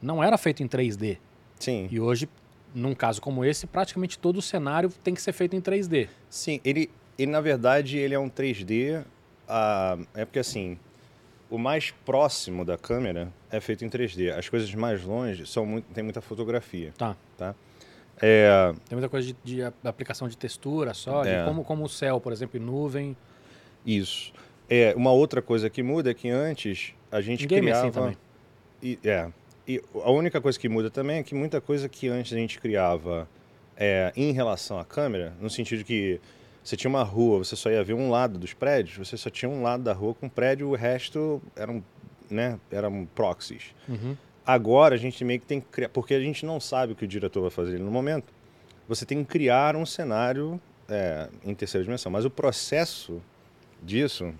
[SPEAKER 1] não era feito em 3D.
[SPEAKER 2] Sim.
[SPEAKER 1] E hoje, num caso como esse, praticamente todo o cenário tem que ser feito em 3D.
[SPEAKER 2] Sim, ele, ele na verdade ele é um 3D, ah, é porque assim, o mais próximo da câmera é feito em 3D. As coisas mais longe são muito, tem muita fotografia,
[SPEAKER 1] Tá.
[SPEAKER 2] tá? É,
[SPEAKER 1] Tem muita coisa de, de aplicação de textura só, de
[SPEAKER 2] É.
[SPEAKER 1] como, como o céu, por exemplo, em nuvem.
[SPEAKER 2] isso. É, uma outra coisa que muda é que antes a gente
[SPEAKER 1] Em game é
[SPEAKER 2] criava...
[SPEAKER 1] assim também.
[SPEAKER 2] E, é. E a única coisa que muda também é que muita coisa que antes a gente criava é, em relação à câmera, no sentido que você tinha uma rua, você só ia ver um lado dos prédios, você só tinha um lado da rua com prédio, o resto eram, né, eram proxies.
[SPEAKER 1] Uhum.
[SPEAKER 2] Agora a gente meio que tem que criar, porque a gente não sabe o que o diretor vai fazer no momento, você tem que criar um cenário é, em terceira dimensão. Mas o processo disso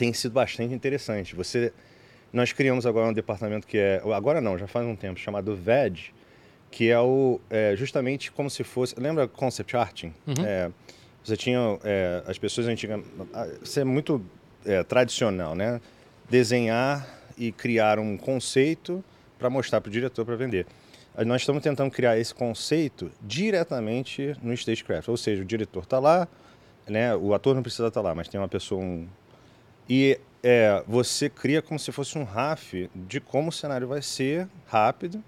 [SPEAKER 2] tem sido bastante interessante. Você, nós criamos agora um departamento que é, agora não, já faz um tempo, chamado VED, que é o é, justamente como se fosse, lembra concept arting?
[SPEAKER 1] Uhum.
[SPEAKER 2] É, você tinha é, as pessoas antigas, isso é muito é, tradicional, né? Desenhar e criar um conceito para mostrar para o diretor para vender. Nós estamos tentando criar esse conceito diretamente no stagecraft, ou seja, o diretor está lá, né? O ator não precisa estar lá, mas tem uma pessoa um e é, você cria como se fosse um RAF de como o cenário vai ser rápido.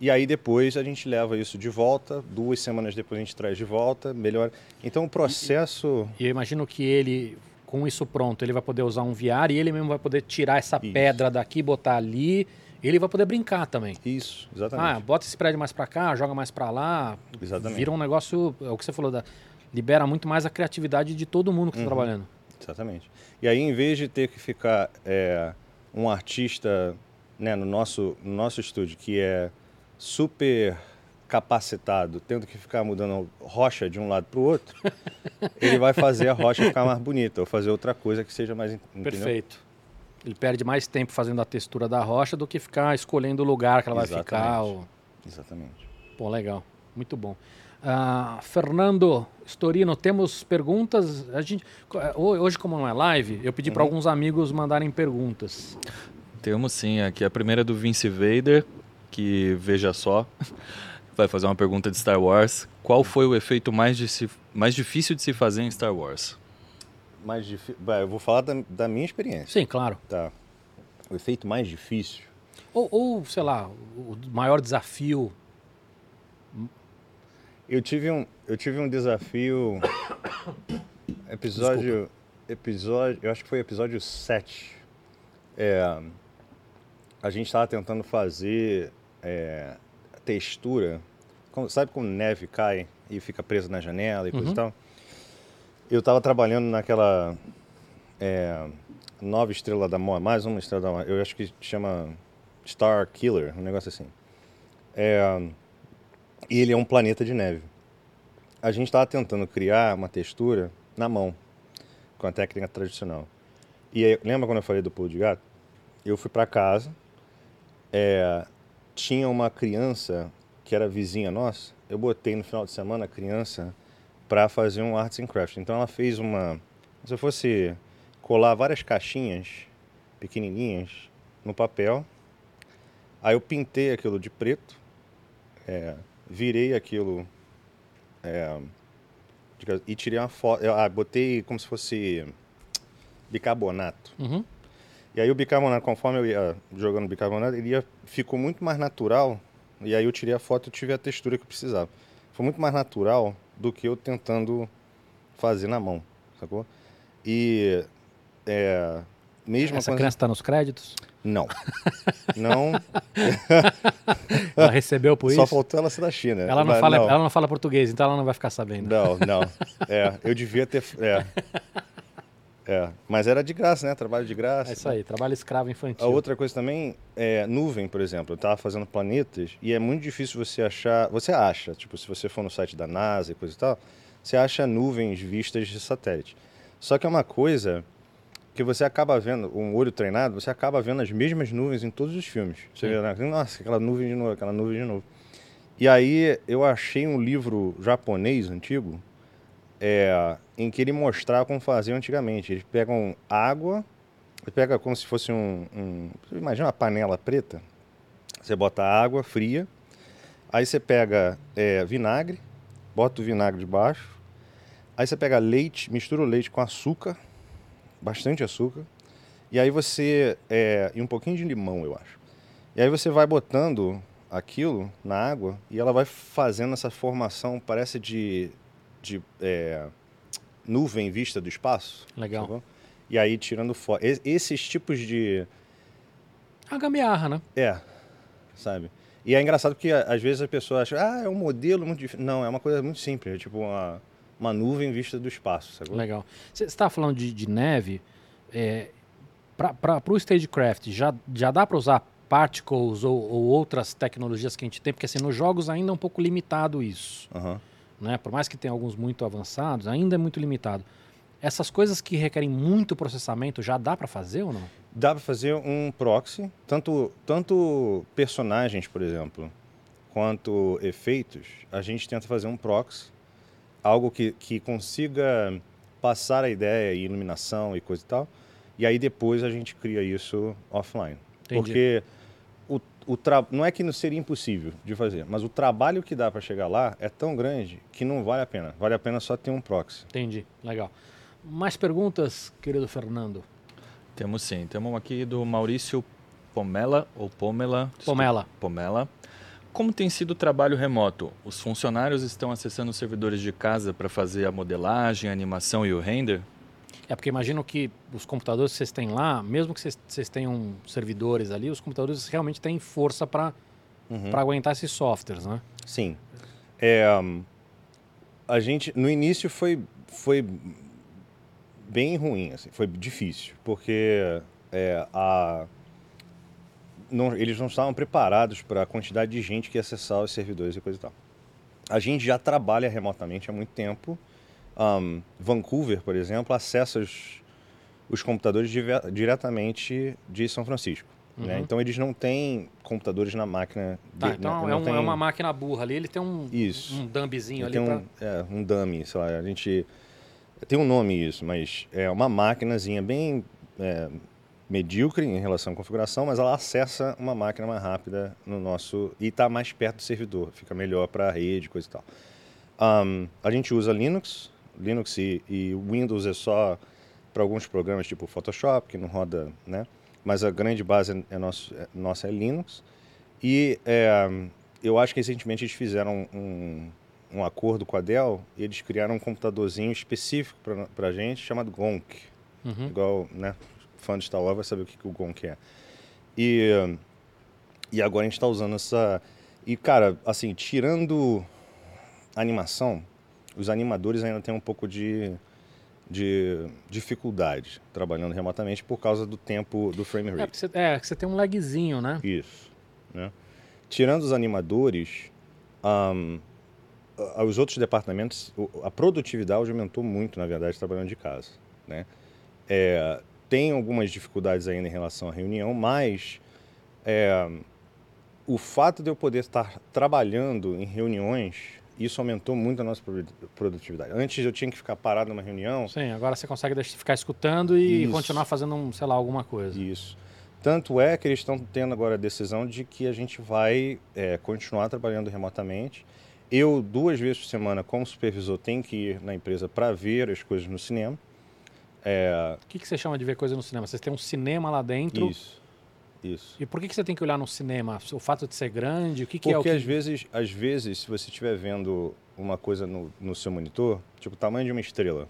[SPEAKER 2] E aí depois a gente leva isso de volta, duas semanas depois a gente traz de volta, melhor. Então o processo
[SPEAKER 1] E eu imagino que ele, com isso pronto, ele vai poder usar um VR e ele mesmo vai poder tirar essa
[SPEAKER 2] Isso.
[SPEAKER 1] pedra daqui, botar ali ele vai poder brincar também.
[SPEAKER 2] Isso,
[SPEAKER 1] Ah,
[SPEAKER 2] exatamente.
[SPEAKER 1] bota esse prédio mais pra cá, joga mais pra lá.
[SPEAKER 2] Exatamente.
[SPEAKER 1] Vira um negócio, é o que você falou, da, libera muito mais a criatividade de todo mundo que
[SPEAKER 2] Uhum.
[SPEAKER 1] está trabalhando.
[SPEAKER 2] Exatamente. E aí, em vez de ter que ficar é, um artista né, no, nosso, no nosso estúdio que é super capacitado, tendo que ficar mudando rocha de um lado para o outro, ele vai fazer a rocha ficar mais bonita ou fazer outra coisa que seja mais. entendeu?
[SPEAKER 1] Perfeito. Ele perde mais tempo fazendo a textura da rocha do que ficar escolhendo o lugar que ela vai ficar.
[SPEAKER 2] Exatamente.
[SPEAKER 1] ou-
[SPEAKER 2] Exatamente.
[SPEAKER 1] Pô, legal. Muito bom. Ah, Fernando Storino, temos perguntas? A gente, ho- hoje, como não é live, eu pedi para
[SPEAKER 2] Uhum.
[SPEAKER 1] alguns amigos mandarem perguntas.
[SPEAKER 3] Temos sim, aqui a primeira é do Vince Vader, que veja só, vai fazer uma pergunta de Star Wars. Qual foi o efeito mais, de se- mais difícil de se fazer em Star Wars?
[SPEAKER 2] Mais difí- Vai, Eu vou falar da, da minha experiência.
[SPEAKER 1] Sim, claro.
[SPEAKER 2] Tá. O efeito mais difícil.
[SPEAKER 1] Ou, ou, sei lá, o maior desafio.
[SPEAKER 2] Eu tive um, eu tive um desafio. Episódio. Episódio. Eu acho que foi episódio 7. É, a gente estava tentando fazer é, textura. como- sabe quando neve cai e fica preso na janela e coisa
[SPEAKER 1] Uhum.
[SPEAKER 2] e tal? Eu estava trabalhando naquela é, nova estrela da morte, mais uma estrela da morte. Eu acho que chama Star Killer, um negócio assim. É, ele é um planeta de neve. A gente estava tentando criar uma textura na mão, com a técnica tradicional. E aí, lembra quando eu falei do pulo de gato? Eu fui para casa, é, tinha uma criança que era vizinha nossa, eu botei no final de semana a criança para fazer um arts and crafts. Então ela fez uma, se eu fosse colar várias caixinhas pequenininhas no papel, aí eu pintei aquilo de preto, é, virei aquilo é, diga- e tirei uma foto. eu, Ah, botei como se fosse bicarbonato.
[SPEAKER 1] Uhum.
[SPEAKER 2] E aí o bicarbonato, conforme eu ia jogando bicarbonato, ele ia, ficou muito mais natural. E aí eu tirei a foto e tive a textura que eu precisava. Foi muito mais natural do que eu tentando fazer na mão, sacou? E é, mesmo
[SPEAKER 1] Essa
[SPEAKER 2] quando-
[SPEAKER 1] criança está nos créditos?
[SPEAKER 2] Não. Não,
[SPEAKER 1] Ela recebeu por
[SPEAKER 2] só
[SPEAKER 1] isso?
[SPEAKER 2] faltou ela ser da China.
[SPEAKER 1] Ela não,
[SPEAKER 2] Mas
[SPEAKER 1] fala, ela não fala português, então ela não vai ficar sabendo.
[SPEAKER 2] Não, não. É, eu devia ter. É. É, mas era de graça, né? Trabalho de graça.
[SPEAKER 1] É isso aí, trabalho escravo infantil.
[SPEAKER 2] A outra coisa também é nuvem, por exemplo. Eu estava fazendo planetas e é muito difícil você achar. Você acha, tipo, se você for no site da NASA e coisa e tal, você acha nuvens vistas de satélite. Só que é uma coisa que você acaba vendo, um olho treinado, você acaba vendo as mesmas nuvens em todos os filmes. Você
[SPEAKER 1] Sim.
[SPEAKER 2] vê, né? nossa, aquela nuvem de novo, aquela nuvem de novo. E aí eu achei um livro japonês antigo é, em que ele mostrava como faziam antigamente. Eles pegam água, ele pega como se fosse um, um. Imagina uma panela preta. Você bota água fria, aí você pega é, vinagre, bota o vinagre debaixo, aí você pega leite, mistura o leite com açúcar, bastante açúcar, e aí você. É, e um pouquinho de limão, eu acho. E aí você vai botando aquilo na água e ela vai fazendo essa formação, parece de, de é, nuvem vista do espaço.
[SPEAKER 1] Legal.
[SPEAKER 2] sacou? E aí tirando foto. Es- Esses tipos de.
[SPEAKER 1] A gambiarra, né?
[SPEAKER 2] É, sabe? E é engraçado porque às vezes a pessoa acha, ah, é um modelo muito difícil. Não, é uma coisa muito simples, é tipo uma, uma nuvem vista do espaço, sacou?
[SPEAKER 1] Legal. Você estava falando de, de neve. É, para o Stagecraft, já, já dá para usar particles ou, ou outras tecnologias que a gente tem? Porque assim, nos jogos ainda é um pouco limitado isso.
[SPEAKER 2] Aham.
[SPEAKER 1] Né? Por mais que tenha alguns muito avançados, ainda é muito limitado. Essas coisas que requerem muito processamento, já dá para fazer ou não?
[SPEAKER 2] Dá pra fazer um proxy, tanto, tanto personagens, por exemplo, quanto efeitos, a gente tenta fazer um proxy, algo que, que consiga passar a ideia e iluminação e coisa e tal, e aí depois a gente cria isso offline.
[SPEAKER 1] Entendi.
[SPEAKER 2] Porque o, o tra... não é que não seria impossível de fazer, mas o trabalho que dá para chegar lá é tão grande que não vale a pena. Vale a pena só ter um proxy.
[SPEAKER 1] Entendi. Legal. Mais perguntas, querido Fernando?
[SPEAKER 3] Temos sim. Temos aqui do Maurício Pomela, ou Pomela.
[SPEAKER 1] Pomela.
[SPEAKER 3] Pomela. Como tem sido o trabalho remoto? Os funcionários estão acessando os servidores de casa para fazer a modelagem, a animação e o render?
[SPEAKER 1] É porque imagino que os computadores que vocês têm lá, mesmo que vocês, vocês tenham servidores ali, os computadores realmente têm força para
[SPEAKER 2] Uhum.
[SPEAKER 1] para aguentar esses softwares, né?
[SPEAKER 2] Sim. É, hum, a gente, no início foi, foi bem ruim, assim, foi difícil, porque é, a, não- eles não estavam preparados para a quantidade de gente que ia acessar os servidores e coisa e tal. A gente já trabalha remotamente há muito tempo. Hum, Vancouver, por exemplo, acessa os, os computadores diretamente de São Francisco. né?
[SPEAKER 1] Uhum.
[SPEAKER 2] Então eles não têm computadores na máquina.
[SPEAKER 1] Tá,
[SPEAKER 2] de-
[SPEAKER 1] então
[SPEAKER 2] não-
[SPEAKER 1] é,
[SPEAKER 2] não
[SPEAKER 1] um-
[SPEAKER 2] tem-
[SPEAKER 1] é uma máquina burra ali, ele tem um,
[SPEAKER 2] Isso.
[SPEAKER 1] um dumbzinho
[SPEAKER 2] ele
[SPEAKER 1] ali
[SPEAKER 2] tem
[SPEAKER 1] pra...
[SPEAKER 2] um, é, um dummy, sei lá, a gente tem um nome isso, mas é uma maquinazinha bem é, medíocre em relação à configuração, mas ela acessa uma máquina mais rápida no nosso e está mais perto do servidor, fica melhor para a rede, coisa e tal. Ahn, a gente usa Linux, Linux e, e Windows é só para alguns programas tipo Photoshop que não roda, né? Mas a grande base é nosso, é, nossa é Linux. E é, eu acho que recentemente eles fizeram um, um acordo com a Dell e eles criaram um computadorzinho específico para a gente chamado Gonk.
[SPEAKER 1] Uhum.
[SPEAKER 2] Igual, né? Fã de Star Wars vai saber o que, que o Gonk é. E, e agora a gente está usando essa. E, cara, assim, tirando animação, os animadores ainda têm um pouco de, de dificuldade trabalhando remotamente por causa do tempo do frame
[SPEAKER 1] É,
[SPEAKER 2] rate.
[SPEAKER 1] porque você, é, você tem um lagzinho, né?
[SPEAKER 2] Isso. Né? Tirando os animadores, a- os outros departamentos, a produtividade aumentou muito, na verdade, trabalhando de casa. Né? É, tem algumas dificuldades ainda em relação à reunião, mas é, o fato de eu poder estar trabalhando em reuniões, isso aumentou muito a nossa produ- produtividade. Antes eu tinha que ficar parado numa reunião,
[SPEAKER 1] Sim, agora você consegue deixar- ficar escutando e
[SPEAKER 2] Isso.
[SPEAKER 1] continuar fazendo, um, sei lá, alguma coisa.
[SPEAKER 2] Isso. Tanto é que eles estão tendo agora a decisão de que a gente vai é, continuar trabalhando remotamente. Eu, duas vezes por semana, como supervisor, tenho que ir na empresa para ver as coisas no cinema. É,
[SPEAKER 1] O que, que você chama de ver coisa no cinema? Vocês têm um cinema lá dentro.
[SPEAKER 2] isso. Isso.
[SPEAKER 1] E por que, que você tem que olhar no cinema? O fato de ser grande? O que, que é o
[SPEAKER 2] Porque
[SPEAKER 1] que...
[SPEAKER 2] às vezes, às vezes, se você estiver vendo uma coisa no, no seu monitor, tipo o tamanho de uma estrela,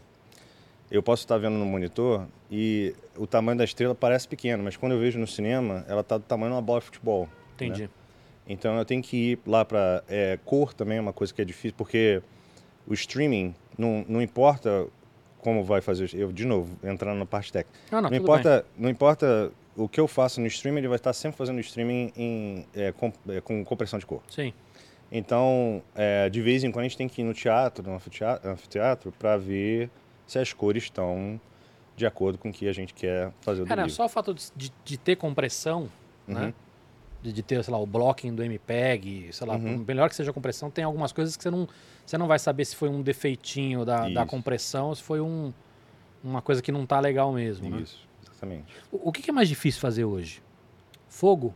[SPEAKER 2] eu posso estar vendo no monitor e o tamanho da estrela parece pequeno, mas quando eu vejo no cinema, ela está do tamanho de uma bola de futebol. né?
[SPEAKER 1] Entendi.
[SPEAKER 2] Então eu tenho que ir lá para cor também é uma coisa que é difícil porque o streaming não, não importa como vai fazer eu de novo entrando na parte técnica.
[SPEAKER 1] Não,
[SPEAKER 2] não
[SPEAKER 1] tudo
[SPEAKER 2] importa não importa o que eu faço no streaming ele vai estar sempre fazendo streaming em é, com, é, com compressão de cor.
[SPEAKER 1] Sim.
[SPEAKER 2] então é, de vez em quando a gente tem que ir no teatro no anfiteatro, para ver se as cores estão de acordo com o que a gente quer fazer o
[SPEAKER 1] Cara, só o fato de, de- de ter compressão, né? De, de ter, sei lá, o blocking do MPEG, sei lá,
[SPEAKER 2] Uhum.
[SPEAKER 1] melhor que seja a compressão, tem algumas coisas que você não, você não vai saber se foi um defeitinho da, da compressão ou se foi um, uma coisa que não tá legal mesmo, né?
[SPEAKER 2] isso exatamente
[SPEAKER 1] O, o que, que é mais difícil fazer hoje? Fogo?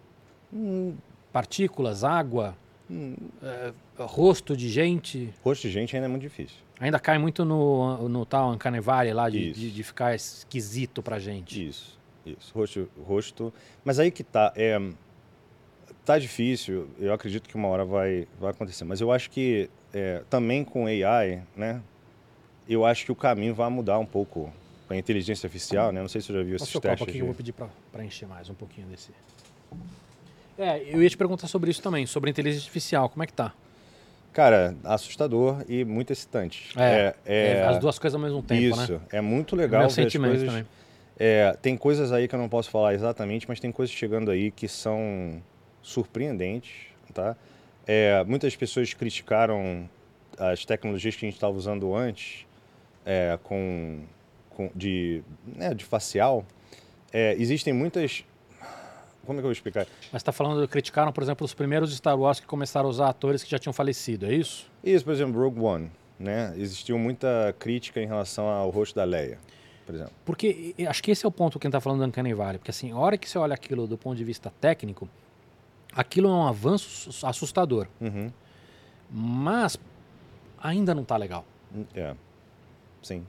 [SPEAKER 2] Hum,
[SPEAKER 1] Partículas? Água?
[SPEAKER 2] hum,
[SPEAKER 1] é, rosto de gente?
[SPEAKER 2] rosto de gente ainda é muito difícil
[SPEAKER 1] Ainda cai muito no, no tal Uncanny Valley lá de, de, de ficar esquisito pra gente.
[SPEAKER 2] Isso, isso. Rosto, rosto. Mas aí que tá. É, tá difícil. Eu acredito que uma hora vai, vai acontecer. Mas eu acho que é, também com AI, né? Eu acho que o caminho vai mudar um pouco. A inteligência artificial, né? Não sei se você já viu
[SPEAKER 1] Posso
[SPEAKER 2] esses testes.
[SPEAKER 1] pouquinho que eu
[SPEAKER 2] de-
[SPEAKER 1] vou pedir pra encher mais um pouquinho desse. É, eu ia te perguntar sobre isso também, sobre inteligência artificial, como é que tá?
[SPEAKER 2] Cara, assustador e muito excitante.
[SPEAKER 1] É,
[SPEAKER 2] é,
[SPEAKER 1] É, as duas coisas ao mesmo tempo,
[SPEAKER 2] isso.
[SPEAKER 1] né?
[SPEAKER 2] É muito
[SPEAKER 1] É
[SPEAKER 2] legal
[SPEAKER 1] meu sentimento
[SPEAKER 2] coisas.
[SPEAKER 1] também.
[SPEAKER 2] É, tem coisas aí que eu não posso falar exatamente, mas tem coisas chegando aí que são surpreendentes, tá? É, muitas pessoas criticaram as tecnologias que a gente estava usando antes, é, com, com- de, né, de facial. É, existem muitas... Como é que eu vou explicar?
[SPEAKER 1] Mas tá falando, criticaram, por exemplo, os primeiros Star Wars que começaram a usar atores que já tinham falecido, é isso?
[SPEAKER 2] Isso, por exemplo, Rogue One, né? Existiu muita crítica em relação ao rosto da Leia, por exemplo.
[SPEAKER 1] Porque acho que esse é o ponto que a gente tá falando do Uncanny Valley, porque assim, a hora que você olha aquilo do ponto de vista técnico, aquilo é um avanço su- assustador,
[SPEAKER 2] Uhum.
[SPEAKER 1] mas ainda não tá legal.
[SPEAKER 2] É, sim.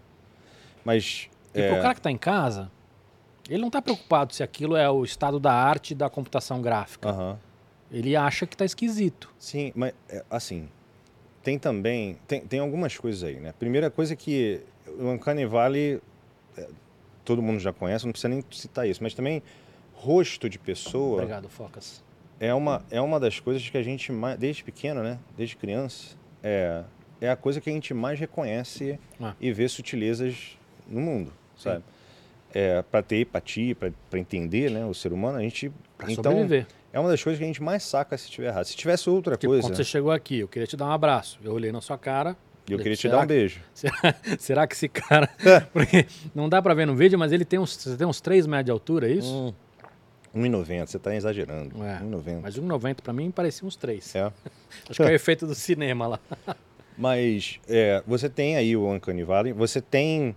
[SPEAKER 2] Mas...
[SPEAKER 1] E
[SPEAKER 2] é,
[SPEAKER 1] pro cara que tá em casa, ele não tá preocupado se aquilo é o estado da arte da computação gráfica.
[SPEAKER 2] aham.
[SPEAKER 1] Ele acha que tá esquisito.
[SPEAKER 2] Sim, mas é, assim, tem também, tem, tem algumas coisas aí, né? Primeira coisa é que o Uncanny Valley, é, todo mundo já conhece, não precisa nem citar isso, mas também rosto de pessoa
[SPEAKER 1] Obrigado, Focas.
[SPEAKER 2] É uma, é uma das coisas que a gente mais, desde pequeno, né? Desde criança, é, é a coisa que a gente mais reconhece
[SPEAKER 1] Ah.
[SPEAKER 2] e vê sutilezas no mundo, sabe? É, para ter empatia, para entender né, o ser humano, a gente.
[SPEAKER 1] Pra
[SPEAKER 2] então,
[SPEAKER 1] sobreviver.
[SPEAKER 2] é uma das coisas que a gente mais saca se tiver errado. Se tivesse outra
[SPEAKER 1] Tipo,
[SPEAKER 2] coisa,
[SPEAKER 1] quando você chegou aqui, eu queria te dar um abraço. Eu olhei na sua cara.
[SPEAKER 2] eu
[SPEAKER 1] falei,
[SPEAKER 2] queria te
[SPEAKER 1] será
[SPEAKER 2] dar um
[SPEAKER 1] que-
[SPEAKER 2] beijo.
[SPEAKER 1] Será, será que esse cara. Porque não dá pra ver no vídeo, mas ele tem uns, você tem uns 3 metros de altura, é isso?
[SPEAKER 2] 1,90, você está exagerando.
[SPEAKER 1] É.
[SPEAKER 2] 1,90.
[SPEAKER 1] Mas 1,90 pra mim parecia uns 3.
[SPEAKER 2] É.
[SPEAKER 1] Acho que é o efeito do cinema lá.
[SPEAKER 2] Mas é, você tem aí o Uncanny Valley, você tem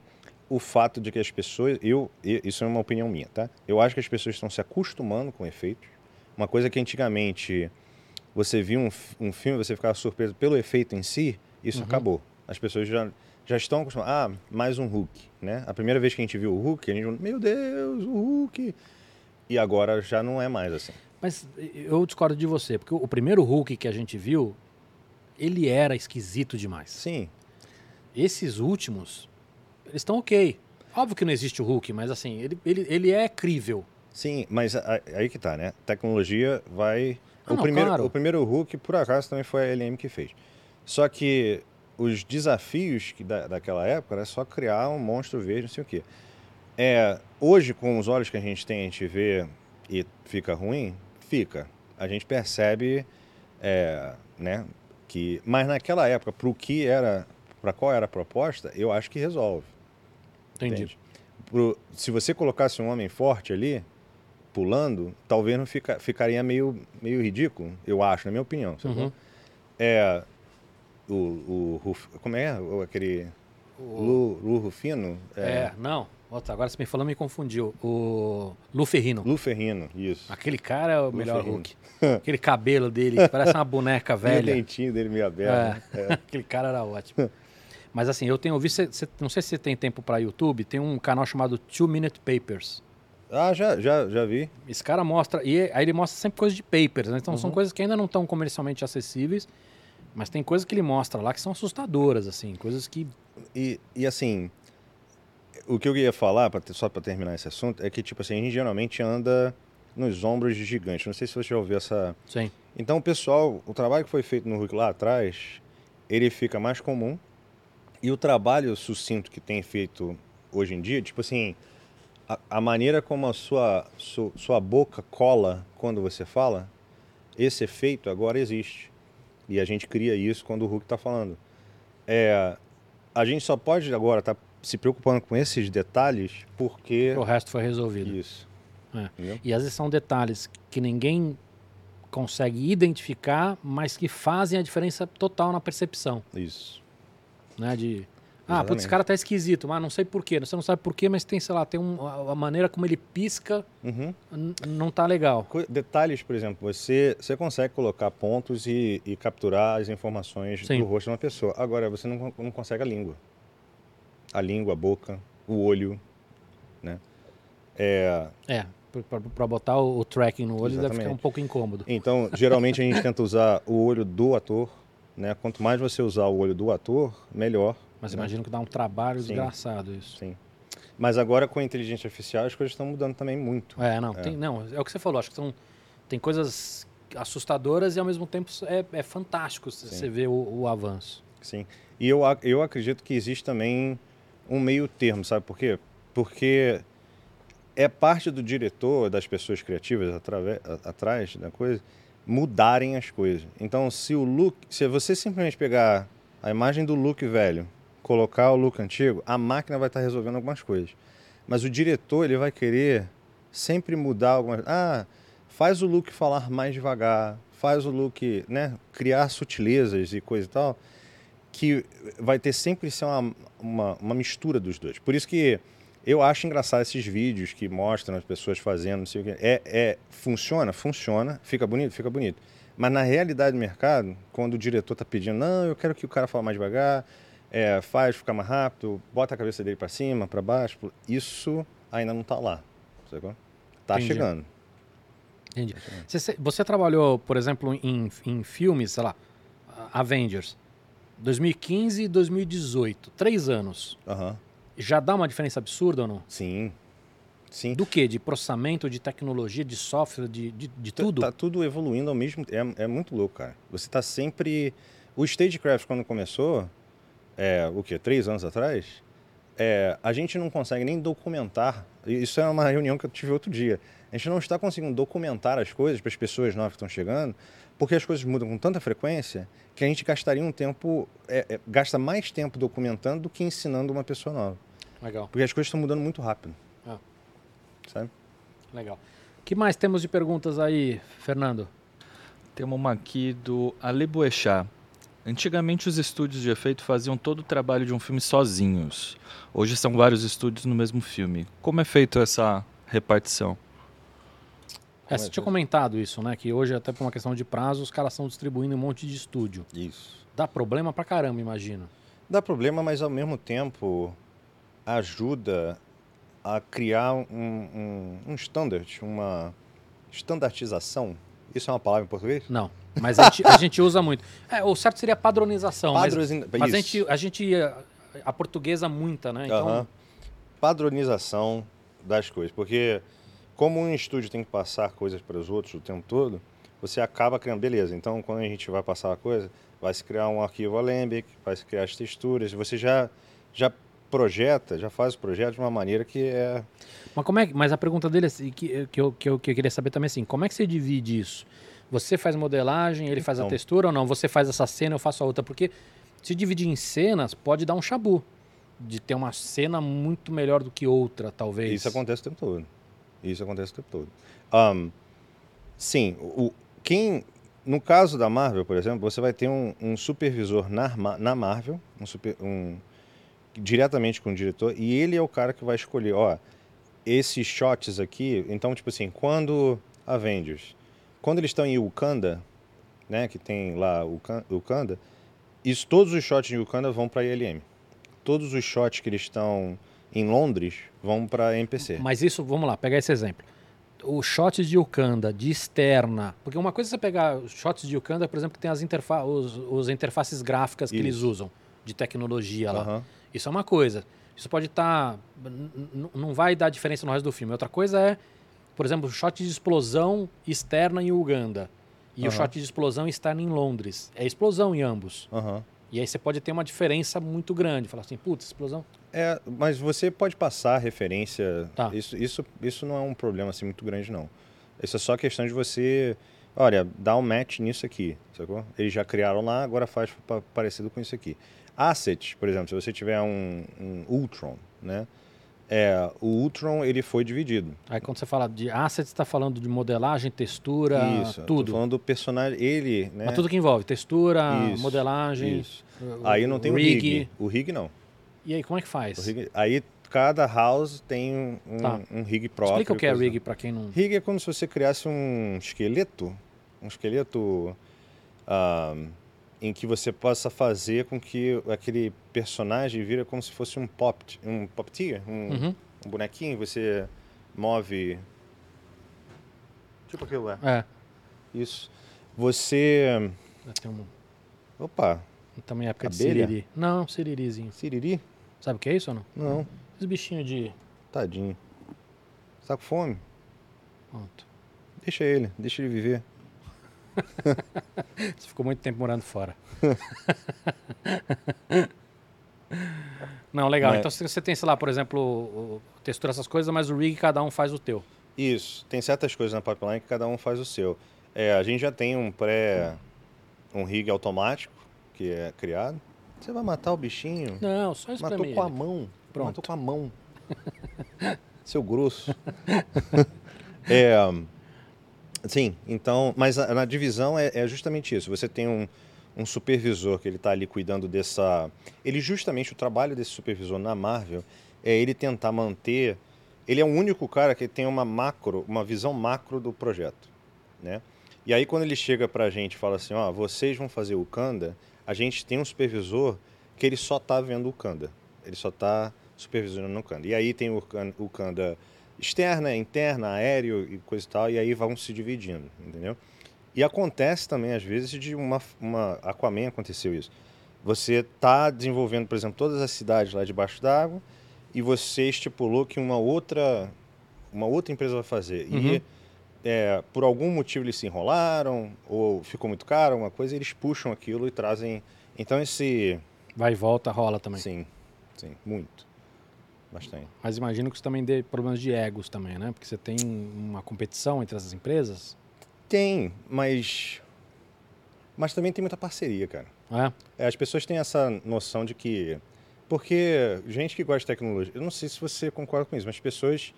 [SPEAKER 2] o fato de que as pessoas, eu, isso é uma opinião minha, tá? Eu acho que as pessoas estão se acostumando com efeitos. Uma coisa que antigamente você via um, um filme, você ficava surpreso pelo efeito em si, isso acabou. As pessoas já, já estão acostumadas. Ah, mais um Hulk, né? A primeira vez que a gente viu o Hulk, a gente falou, meu Deus, o Hulk. E agora já não é mais assim.
[SPEAKER 1] Mas eu discordo de você, porque o primeiro Hulk que a gente viu, ele era esquisito demais.
[SPEAKER 2] Sim,
[SPEAKER 1] Esses últimos, eles estão ok. Óbvio que não existe o Hulk, mas assim, ele, ele, ele é crível.
[SPEAKER 2] Sim, mas aí que tá, né? Tecnologia vai.
[SPEAKER 1] Ah,
[SPEAKER 2] o,
[SPEAKER 1] não,
[SPEAKER 2] primeiro,
[SPEAKER 1] claro.
[SPEAKER 2] o primeiro Hulk, por acaso, também foi a LM que fez. Só que os desafios que da, daquela época era só criar um monstro verde, não sei o quê. É, hoje, com os olhos que a gente tem, a gente vê e fica ruim, fica. A gente percebe, é, né? Que, mas naquela época, para o que era, para qual era a proposta, eu acho que resolve.
[SPEAKER 1] Entendi.
[SPEAKER 2] Entende? Pro- se você colocasse um homem forte ali, pulando, talvez não fica, ficaria meio, meio ridículo, eu acho, na minha opinião.
[SPEAKER 1] Uhum.
[SPEAKER 2] É. O, o Como é? O- aquele. Lu, Lu Rufino?
[SPEAKER 1] É, não. Outra, agora você me falou, me confundiu. O Lu Ferrino.
[SPEAKER 2] Lu Ferrino, isso.
[SPEAKER 1] Aquele cara é o melhor
[SPEAKER 2] Ferrino.
[SPEAKER 1] Hulk. Aquele cabelo dele, parece uma boneca
[SPEAKER 2] E o
[SPEAKER 1] velha.
[SPEAKER 2] dentinho dele meio aberto.
[SPEAKER 1] É,
[SPEAKER 2] né?
[SPEAKER 1] Aquele cara era ótimo. Mas assim, eu tenho visto, cê- cê- não sei se você tem tempo para YouTube, tem um canal chamado Two Minute Papers.
[SPEAKER 2] Ah, já, já, já vi.
[SPEAKER 1] Esse cara mostra, e aí ele mostra sempre coisas de papers, né? Então
[SPEAKER 2] Uhum.
[SPEAKER 1] são coisas que ainda não estão comercialmente acessíveis, mas tem coisas que ele mostra lá que são assustadoras, assim, coisas que.
[SPEAKER 2] E, e assim, o que eu ia falar, pra só para terminar esse assunto, é que, tipo assim, a gente geralmente anda nos ombros de gigantes. Não sei se você já ouviu essa,
[SPEAKER 1] Sim.
[SPEAKER 2] Então, o pessoal, o trabalho que foi feito no Hulk lá atrás, ele fica mais comum. E o trabalho sucinto que tem feito hoje em dia, tipo assim, a, a maneira como a sua, su- sua boca cola quando você fala, esse efeito agora existe. E a gente cria isso quando o Hulk está falando. É, a gente só pode agora estar se preocupando com esses detalhes porque.
[SPEAKER 1] O resto foi resolvido.
[SPEAKER 2] Isso.
[SPEAKER 1] É. E às vezes são detalhes que ninguém consegue identificar, mas que fazem a diferença total na percepção,
[SPEAKER 2] Isso.
[SPEAKER 1] né? De ah, putz, esse cara tá esquisito, mas não sei porquê. Você não sabe porquê, mas tem, sei lá, tem um, a, maneira como ele pisca
[SPEAKER 2] Uhum.
[SPEAKER 1] não tá legal.
[SPEAKER 2] Detalhes, por exemplo, você, você consegue colocar pontos e, e capturar as informações
[SPEAKER 1] Sim.
[SPEAKER 2] do rosto de uma pessoa. Agora, você não, não consegue a língua. A língua, a boca, o olho, né? É,
[SPEAKER 1] É, pra botar o, o tracking no olho deve ficar um
[SPEAKER 2] Exatamente.
[SPEAKER 1] pouco incômodo.
[SPEAKER 2] então, geralmente a gente tenta usar o olho do ator, né? Quanto mais você usar o olho do ator, melhor.
[SPEAKER 1] Mas
[SPEAKER 2] né?
[SPEAKER 1] imagino que dá um trabalho
[SPEAKER 2] Sim.
[SPEAKER 1] desgraçado isso.
[SPEAKER 2] Sim. Mas agora com a inteligência artificial as coisas estão mudando também muito.
[SPEAKER 1] É, não, Tem, não, é o que você falou, acho que são, tem coisas assustadoras e ao mesmo tempo é, é fantástico se- você ver o, o avanço.
[SPEAKER 2] Sim. E eu, eu acredito que existe também um meio termo, sabe por quê? Porque é parte do diretor, das pessoas criativas atrave- a- atrás da coisa, mudarem as coisas. Então, se o look, se você simplesmente pegar a imagem do look velho, colocar o look antigo, a máquina vai estar resolvendo algumas coisas. Mas o diretor, ele vai querer sempre mudar algumas, ah, faz o look falar mais devagar, faz o look, né, criar sutilezas e coisa e tal que vai ter sempre ser uma, uma, uma mistura dos dois. Por isso que eu acho engraçado esses vídeos que mostram as pessoas fazendo, não sei o que. É, é, funciona? Funciona. Fica bonito? Fica bonito. Mas na realidade do mercado, quando o diretor está pedindo, não, eu quero que o cara fale mais devagar, é, faz ficar mais rápido, bota a cabeça dele para cima, para baixo, isso ainda não está lá. Sacou? Tá
[SPEAKER 1] Entendi.
[SPEAKER 2] chegando.
[SPEAKER 1] Entendi. Você, você trabalhou, por exemplo, em, em filmes, sei lá, Avengers, 2015 e 2018, três anos.
[SPEAKER 2] Aham.
[SPEAKER 1] Já dá uma diferença absurda ou não?
[SPEAKER 2] Sim. Sim.
[SPEAKER 1] Do que? De processamento, de tecnologia, de software, de, de, de tudo?
[SPEAKER 2] Tá tudo evoluindo ao mesmo tempo. É, é muito louco, cara. Você tá sempre. O Stagecraft, quando começou, é, o quê? Três anos atrás? É, a gente não consegue nem documentar. Isso é uma reunião que eu tive outro dia. A gente não está conseguindo documentar as coisas para as pessoas novas que estão chegando, porque as coisas mudam com tanta frequência que a gente gastaria um tempo, é, é, gasta mais tempo documentando do que ensinando uma pessoa nova.
[SPEAKER 1] Legal.
[SPEAKER 2] Porque as coisas estão mudando muito rápido.
[SPEAKER 1] Ah.
[SPEAKER 2] Sabe?
[SPEAKER 1] Legal. O que mais temos de perguntas aí, Fernando?
[SPEAKER 3] Temos uma aqui do Ale Boechat. Antigamente os estúdios de efeito faziam todo o trabalho de um filme sozinhos. Hoje são vários estúdios no mesmo filme. Como é feito essa repartição?
[SPEAKER 1] É, você tinha comentado isso, né? Que hoje, até por uma questão de prazo, os caras estão distribuindo um monte de estúdio.
[SPEAKER 2] Isso.
[SPEAKER 1] Dá problema pra caramba, imagino.
[SPEAKER 2] Dá problema, mas ao mesmo tempo ajuda a criar um, um, um standard, uma estandartização. Isso é uma palavra em português?
[SPEAKER 1] Não, mas a gente, a gente usa muito. É, o certo seria padronização, mas,
[SPEAKER 2] Padroniza-
[SPEAKER 1] mas a gente, a gente, a portuguesa muita, né? Então.
[SPEAKER 2] Padronização das coisas. Porque como um estúdio tem que passar coisas para os outros o tempo todo, você acaba criando, beleza, então quando a gente vai passar a coisa, vai se criar um arquivo Alembic, vai se criar as texturas, você já, já projeta, já faz o projeto de uma maneira que é...
[SPEAKER 1] Mas, como é, mas a pergunta dele, é assim, que, que, eu, que, eu, que eu queria saber também é assim, como é que você divide isso? Você faz modelagem, ele faz a
[SPEAKER 2] Então.
[SPEAKER 1] textura ou não? Você faz essa cena, eu faço a outra? Porque se dividir em cenas, pode dar um chabu. De ter uma cena muito melhor do que outra, talvez.
[SPEAKER 2] Isso acontece o tempo todo. Isso acontece o tempo todo. Ahn, sim, o, quem, no caso da Marvel, por exemplo, você vai ter um, um supervisor na, na Marvel, um, super- um- diretamente com o diretor, e ele é o cara que vai escolher, ó, esses shots aqui. Então, tipo assim, quando Avengers, quando eles estão em Wakanda, né, que tem lá Wakanda, isso, todos os shots de Wakanda vão para ILM. Todos os shots que eles estão em Londres vão para MPC.
[SPEAKER 1] Mas isso, vamos lá, pegar esse exemplo. Os shots de Wakanda, de externa. Porque uma coisa é você pegar os shots de Wakanda, por exemplo, que tem as interfa os, os interfaces gráficas que eles
[SPEAKER 2] Isso.
[SPEAKER 1] usam, de tecnologia lá.
[SPEAKER 2] Aham.
[SPEAKER 1] Isso é uma coisa. Isso pode estar. não vai dar diferença no resto do filme. Outra coisa é, por exemplo, shot de explosão externa em Uganda. E o
[SPEAKER 2] Aham.
[SPEAKER 1] shot de explosão externa em Londres. É explosão em ambos.
[SPEAKER 2] Aham.
[SPEAKER 1] E aí você pode ter uma diferença muito grande. Falar assim, putz, explosão.
[SPEAKER 2] É, mas você pode passar referência.
[SPEAKER 1] Tá.
[SPEAKER 2] Isso, isso, isso não é um problema assim muito grande, não. Isso é só questão de você. Olha, dá um match nisso aqui, sacou? Eles já criaram lá, agora faz pa- parecido com isso aqui. Asset, por exemplo, se você tiver um, um Ultron, né? É, o Ultron ele foi dividido.
[SPEAKER 1] Aí quando você fala de assets, está falando de modelagem, textura,
[SPEAKER 2] isso.
[SPEAKER 1] tudo.
[SPEAKER 2] Falando do personagem, ele, né?
[SPEAKER 1] Mas tudo que envolve textura,
[SPEAKER 2] Isso,
[SPEAKER 1] modelagem.
[SPEAKER 2] Isso.
[SPEAKER 1] o-
[SPEAKER 2] Aí não tem o
[SPEAKER 1] rig.
[SPEAKER 2] rig. O rig não.
[SPEAKER 1] E aí, como é que faz?
[SPEAKER 2] Rig- aí cada house tem um,
[SPEAKER 1] Tá.
[SPEAKER 2] um rig próprio.
[SPEAKER 1] Explica o que é
[SPEAKER 2] coisa.
[SPEAKER 1] rig para quem não.
[SPEAKER 2] Rig é como se você criasse um esqueleto, um esqueleto em que você possa fazer com que aquele personagem vira como se fosse um pop, um puppeteer, um,
[SPEAKER 1] Uhum.
[SPEAKER 2] um bonequinho, você move tipo aquilo lá.
[SPEAKER 1] É.
[SPEAKER 2] Isso. Você,
[SPEAKER 1] Tem um,
[SPEAKER 2] opa,
[SPEAKER 1] também época de
[SPEAKER 2] Abelha?
[SPEAKER 1] siriri. Não, siririzinho.
[SPEAKER 2] siriri?
[SPEAKER 1] Sabe o que é isso ou não?
[SPEAKER 2] Não,
[SPEAKER 1] Esses bichinhos de.
[SPEAKER 2] tadinho. Tá com fome?
[SPEAKER 1] Pronto.
[SPEAKER 2] Deixa ele, deixa ele viver.
[SPEAKER 1] Você ficou muito tempo morando fora. Não, legal.
[SPEAKER 2] Mas-
[SPEAKER 1] Então você tem, sei lá, por exemplo, textura essas coisas, mas o rig cada um faz o teu.
[SPEAKER 2] Isso, tem certas coisas na pipeline que cada um faz o seu. É, a gente já tem um pré, um rig automático que é criado. Você vai matar o bichinho?
[SPEAKER 1] Não, só isso
[SPEAKER 2] Matou com a
[SPEAKER 1] mim.
[SPEAKER 2] mão.
[SPEAKER 1] Pronto.
[SPEAKER 2] Matou com a mão. Seu grosso. é, sim, então, mas a- na divisão é, é justamente isso. Você tem um, um supervisor que ele está ali cuidando dessa. Ele justamente o trabalho desse supervisor na Marvel é ele tentar manter. Ele é o único cara que tem uma macro, uma visão macro do projeto, né? E aí quando ele chega pra gente e fala assim, ó, vocês vão fazer o Kanda, a gente tem um supervisor que ele só tá vendo o Kanda. Ele só tá supervisionando o Kanda. E aí tem o Kan- o Kanda externa, interna, aéreo e coisa e tal, e aí vão se dividindo, entendeu? E acontece também, às vezes, de uma, uma Aquaman aconteceu isso. Você tá desenvolvendo, por exemplo, todas as cidades lá debaixo d'água, e você estipulou que uma outra, uma outra empresa vai fazer.
[SPEAKER 1] Uhum.
[SPEAKER 2] E é, por algum motivo eles se enrolaram, ou ficou muito caro, alguma coisa, eles puxam aquilo e trazem. Então esse.
[SPEAKER 1] Vai e volta, rola também.
[SPEAKER 2] Sim, sim, muito. Bastante.
[SPEAKER 1] Mas imagino que isso também dê problemas de egos também, né? Porque você tem uma competição entre essas empresas.
[SPEAKER 2] Tem, mas. Mas também tem muita parceria, cara.
[SPEAKER 1] É?
[SPEAKER 2] É, as pessoas têm essa noção de que. Porque gente que gosta de tecnologia. Eu não sei se você concorda com isso, mas pessoas.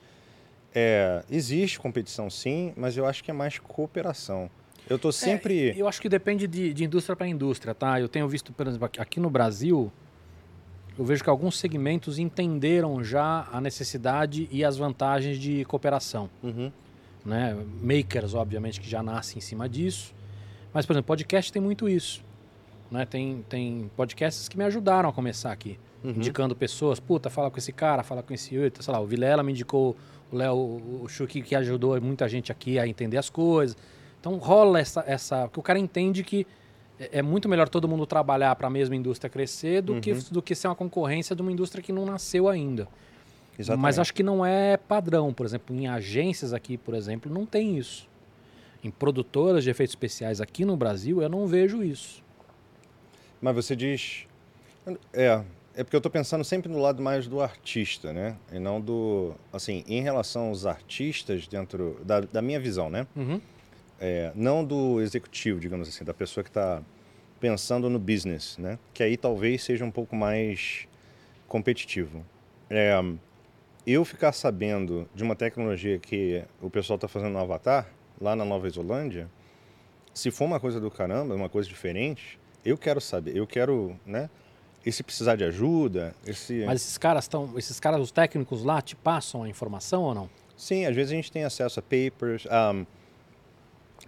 [SPEAKER 2] É, existe competição sim, mas eu acho que é mais cooperação. Eu tô sempre.
[SPEAKER 1] É, eu acho que depende de, de indústria para indústria, tá? Eu tenho visto, por exemplo, aqui- no Brasil, eu vejo que alguns segmentos entenderam já a necessidade e as vantagens de cooperação.
[SPEAKER 2] Uhum.
[SPEAKER 1] né? Makers, obviamente, que já nascem em cima disso. Mas, por exemplo, podcast tem muito isso. Né? Tem, tem podcasts que me ajudaram a começar aqui.
[SPEAKER 2] Uhum.
[SPEAKER 1] Indicando pessoas. Puta, fala com esse cara, fala com esse outro. Sei lá, o Vilela me indicou Léo, o Chuki, que ajudou muita gente aqui a entender as coisas. Então rola essa... essa porque o cara entende que é é muito melhor todo mundo trabalhar para a mesma indústria crescer do, que,
[SPEAKER 2] Uhum.
[SPEAKER 1] do que ser uma concorrência de uma indústria que não nasceu ainda.
[SPEAKER 2] Exatamente.
[SPEAKER 1] Mas acho que não é padrão. Por exemplo, em agências aqui, por exemplo, não tem isso. Em produtoras de efeitos especiais aqui no Brasil, eu não vejo isso.
[SPEAKER 2] Mas você diz. É, é porque eu estou pensando sempre no lado mais do artista, né? E não do. Assim, em relação aos artistas dentro. Da, da minha visão, né?
[SPEAKER 1] Uhum.
[SPEAKER 2] É, não do executivo, digamos assim, da pessoa que está pensando no business, né? Que aí talvez seja um pouco mais competitivo. É, eu ficar sabendo de uma tecnologia que o pessoal está fazendo no Avatar, lá na Nova Isolândia, se for uma coisa do caramba, uma coisa diferente, eu quero saber, eu quero, né? E se precisar de ajuda, esse...
[SPEAKER 1] Mas esses caras estão. Esses caras, os técnicos lá, te passam a informação ou não?
[SPEAKER 2] Sim, às vezes a gente tem acesso a papers, um,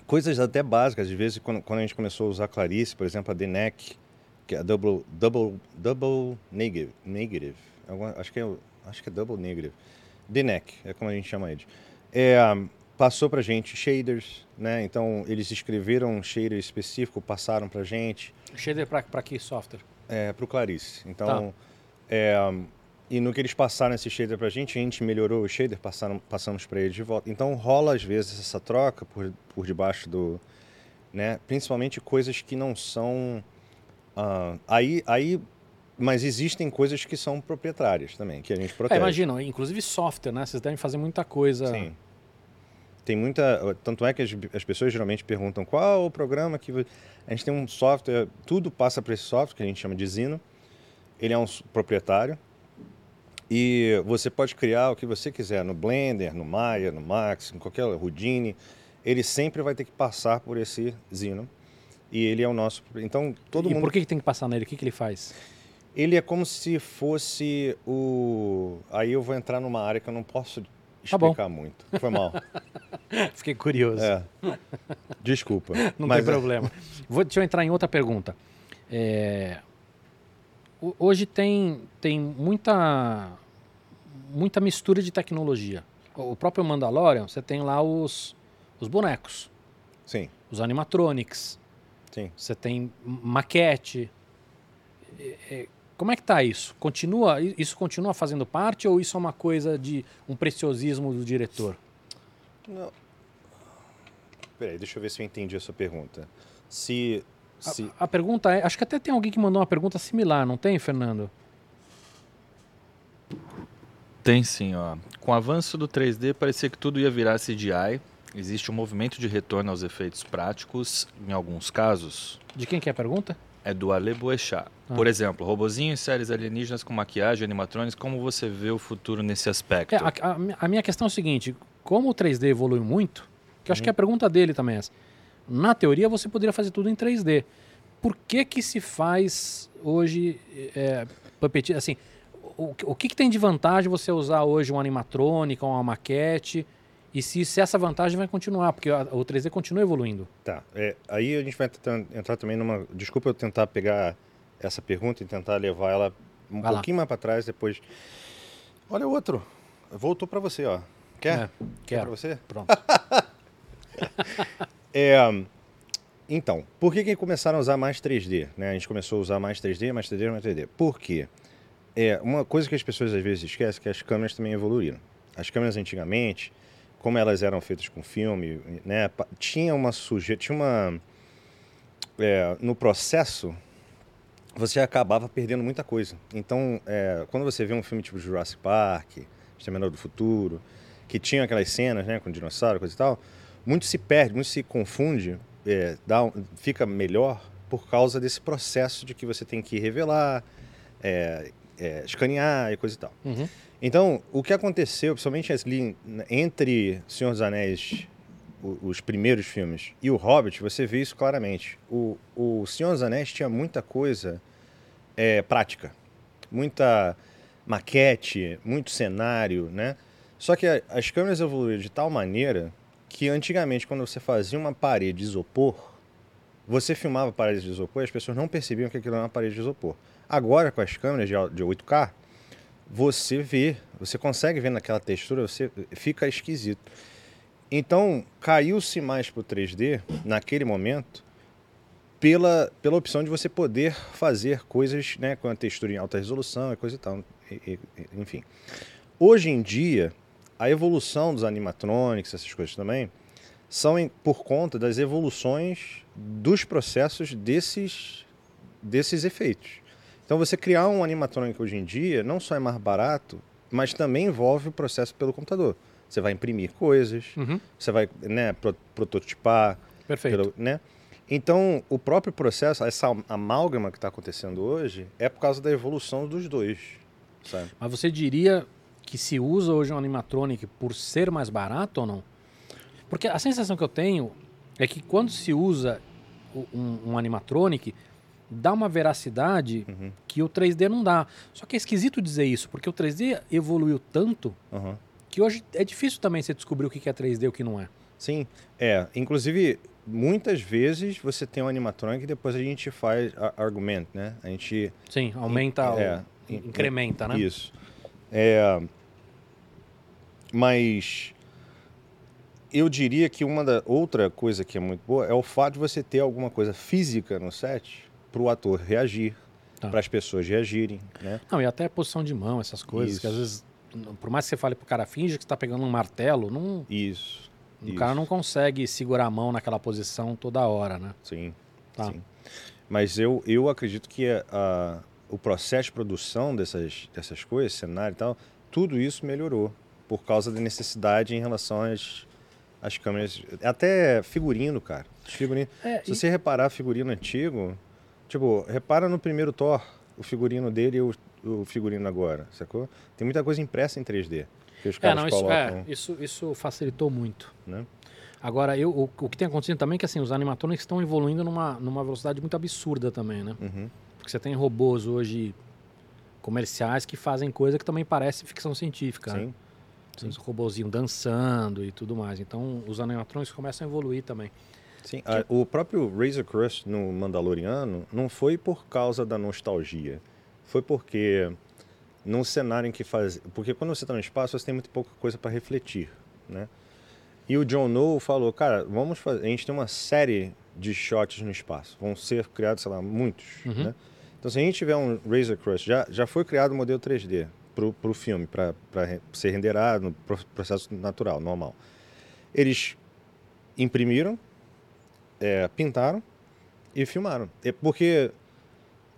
[SPEAKER 2] coisas até básicas. Às vezes, quando, quando a gente começou a usar Clarice, por exemplo, a DNEC, que é a Double, double, double Negative, negative alguma- acho, que é, acho que é Double Negative. DNEC, é como a gente chama eles. É, um, passou pra gente shaders, né? Então, eles escreveram um shader específico, passaram pra gente
[SPEAKER 1] Shader pra que software?
[SPEAKER 2] É, para o Clarice. Então, é, um, e no que eles passaram esse shader para a gente, a gente melhorou o shader, passaram, passamos para eles de volta. Então rola às vezes essa troca por, por debaixo do, né? Principalmente coisas que não são, ah, aí, aí, mas existem coisas que são proprietárias também, que a gente
[SPEAKER 1] É,
[SPEAKER 2] protege.
[SPEAKER 1] imagina, inclusive software, né? Vocês devem fazer muita coisa.
[SPEAKER 2] Sim. Tem muita. Tanto é que as, as pessoas geralmente perguntam qual o programa que. A gente tem um software, tudo passa para esse software, que a gente chama de Zino. Ele é um proprietário. E você pode criar o que você quiser no Blender, no Maya, no Max, em qualquer Houdini. Ele sempre vai ter que passar por esse Zino. E ele é o nosso. Então, todo
[SPEAKER 1] e
[SPEAKER 2] mundo.
[SPEAKER 1] por que, que tem que passar nele? O que, que ele faz?
[SPEAKER 2] Ele é como se fosse o. Aí eu vou entrar numa área que eu não posso
[SPEAKER 1] Tá
[SPEAKER 2] explicar muito. Foi mal.
[SPEAKER 1] Fiquei curioso.
[SPEAKER 2] É. Desculpa.
[SPEAKER 1] Não
[SPEAKER 2] Mas
[SPEAKER 1] tem
[SPEAKER 2] é-
[SPEAKER 1] problema. Vou, deixa eu entrar em outra pergunta. É, ho- hoje tem, tem muita, muita mistura de tecnologia. O próprio Mandalorian, você tem lá os, os bonecos,
[SPEAKER 2] Sim,
[SPEAKER 1] os animatronics,
[SPEAKER 2] sim.
[SPEAKER 1] você tem maquete. É, é, como é que tá isso? Continua, isso continua fazendo parte ou isso é uma coisa de um preciosismo do diretor?
[SPEAKER 2] Não. Peraí, deixa eu ver se eu entendi a sua pergunta. Se. se...
[SPEAKER 1] A, a pergunta é, acho que até tem alguém que mandou uma pergunta similar, não tem, Fernando?
[SPEAKER 3] Tem sim, ó. Com o avanço do 3D, parecia que tudo ia virar CGI. Existe um movimento de retorno aos efeitos práticos, em alguns casos.
[SPEAKER 1] De quem que é a pergunta?
[SPEAKER 3] É do Ale Boechat.
[SPEAKER 1] Ah.
[SPEAKER 3] Por exemplo, robozinhos, séries alienígenas com maquiagem, animatrônicos, como você vê o futuro nesse aspecto?
[SPEAKER 1] É, a, a a minha questão é o seguinte: como o 3D evoluiu muito, que eu acho que a pergunta dele também é essa. Na teoria, você poderia fazer tudo em 3D. Por que que se faz hoje é? Assim, o, o que, que tem de vantagem você usar hoje um animatrônica, uma maquete? E se, se essa vantagem vai continuar? Porque a- o 3D continua evoluindo.
[SPEAKER 2] Tá. é, aí a gente vai tentar entrar também numa. Desculpa eu tentar pegar essa pergunta e tentar levar ela um
[SPEAKER 1] Vai lá.
[SPEAKER 2] pouquinho mais para trás depois. Olha o outro. Voltou para você, ó. Quer?
[SPEAKER 1] É,
[SPEAKER 2] Quer para você?
[SPEAKER 1] Pronto.
[SPEAKER 2] É, então, por que, que começaram a usar mais 3D? Né? A gente começou a usar mais 3D, mais 3D, mais 3D. Por quê? É, uma coisa que as pessoas às vezes esquecem é que as câmeras também evoluíram. As câmeras antigamente, como elas eram feitas com filme, né, tinha uma sujeira, tinha uma é, no processo você acabava perdendo muita coisa. Então, é, quando você vê um filme tipo Jurassic Park, Exterminador do Futuro, que tinha aquelas cenas, né, com dinossauro, coisa e tal, muito se perde, muito se confunde, é, dá fica melhor por causa desse processo de que você tem que revelar, é, é, escanear e coisa e tal.
[SPEAKER 1] Uhum.
[SPEAKER 2] Então, o que aconteceu, principalmente entre Senhor dos Anéis, os primeiros filmes, e o Hobbit, você vê isso claramente. O, o Senhor dos Anéis tinha muita coisa é, prática, muita maquete, muito cenário, né? Só que as câmeras evoluíram de tal maneira que antigamente, quando você fazia uma parede de isopor, você filmava parede de isopor e as pessoas não percebiam que aquilo era uma parede de isopor. Agora, com as câmeras de 8K, você vê, você consegue ver naquela textura, você fica esquisito. Então, caiu-se mais para o 3D naquele momento pela, pela opção de você poder fazer coisas né, com a textura em alta resolução e coisa e tal. e- e- enfim. Hoje em dia, a evolução dos animatronics, essas coisas também, são em- por conta das evoluções dos processos desses, desses efeitos. Então, você criar um animatronic hoje em dia não só é mais barato, mas também envolve o processo pelo computador. Você vai imprimir coisas,
[SPEAKER 1] Uhum.
[SPEAKER 2] você vai né, pro- prototipar,
[SPEAKER 1] Perfeito.
[SPEAKER 2] pelo- né? Então, o próprio processo, essa amálgama que está acontecendo hoje, é por causa da evolução dos dois, sabe?
[SPEAKER 1] Mas você diria que se usa hoje um animatronic por ser mais barato ou não? Porque a sensação que eu tenho é que quando se usa um, um animatronic, dá uma veracidade
[SPEAKER 2] Uhum.
[SPEAKER 1] que o 3D não dá. Só que é esquisito dizer isso, porque o 3D evoluiu tanto
[SPEAKER 2] Aham.
[SPEAKER 1] que hoje é difícil também você descobrir o que é 3D e o que não é.
[SPEAKER 2] Sim, é. Inclusive, muitas vezes você tem um animatronic e depois a gente faz a- argument, né? A gente
[SPEAKER 1] Sim, aumenta,
[SPEAKER 2] É,
[SPEAKER 1] o,
[SPEAKER 2] in-
[SPEAKER 1] incrementa, né?
[SPEAKER 2] Isso. É, mas eu diria que uma da outra coisa que é muito boa é o fato de você ter alguma coisa física no set para o ator reagir,
[SPEAKER 1] Tá.
[SPEAKER 2] para as pessoas reagirem, né?
[SPEAKER 1] Não, e até posição de mão, essas coisas, que às
[SPEAKER 2] Isso.
[SPEAKER 1] vezes, por mais que você fale pro cara, finge que você tá pegando um martelo, não,
[SPEAKER 2] Isso.
[SPEAKER 1] o
[SPEAKER 2] isso.
[SPEAKER 1] cara não consegue segurar a mão naquela posição toda hora, né?
[SPEAKER 2] Sim.
[SPEAKER 1] Tá.
[SPEAKER 2] sim. Mas eu, eu acredito que a, a- o processo de produção dessas, dessas coisas, cenário e tal, tudo isso melhorou por causa da necessidade em relação às, às câmeras. Até figurino, cara. Figurino.
[SPEAKER 1] É,
[SPEAKER 2] Se
[SPEAKER 1] e-
[SPEAKER 2] você reparar figurino antigo, tipo, repara no primeiro Thor, o figurino dele e o, o figurino agora, sacou? Tem muita coisa impressa em 3D. Que os
[SPEAKER 1] é,
[SPEAKER 2] caras
[SPEAKER 1] não, isso,
[SPEAKER 2] colocam,
[SPEAKER 1] é, isso, isso facilitou muito.
[SPEAKER 2] né?
[SPEAKER 1] Agora, eu, o, o que tem acontecido também é que assim, os animatronics estão evoluindo numa, numa velocidade muito absurda também, né?
[SPEAKER 2] Uhum.
[SPEAKER 1] Porque você tem robôs hoje comerciais que fazem coisa que também parece ficção científica. né?
[SPEAKER 2] Sim.
[SPEAKER 1] Os robôzinhos dançando e tudo mais. Então, os animatronics começam a evoluir também.
[SPEAKER 2] Sim, a- o próprio Razor Crest no Mandaloriano não foi por causa da nostalgia. Foi porque num cenário em que faz, porque quando você está no espaço você tem muito pouca coisa para refletir, né? E o John No falou, cara, vamos fazer, a gente tem uma série de shots no espaço, vão ser criados, sei lá, muitos,
[SPEAKER 1] Uhum.
[SPEAKER 2] né? Então se a gente tiver um Razor Crest, já já foi criado o modelo 3D pro, pro filme para ser renderado no pro- processo natural, normal. Eles imprimiram é, pintaram e filmaram. É porque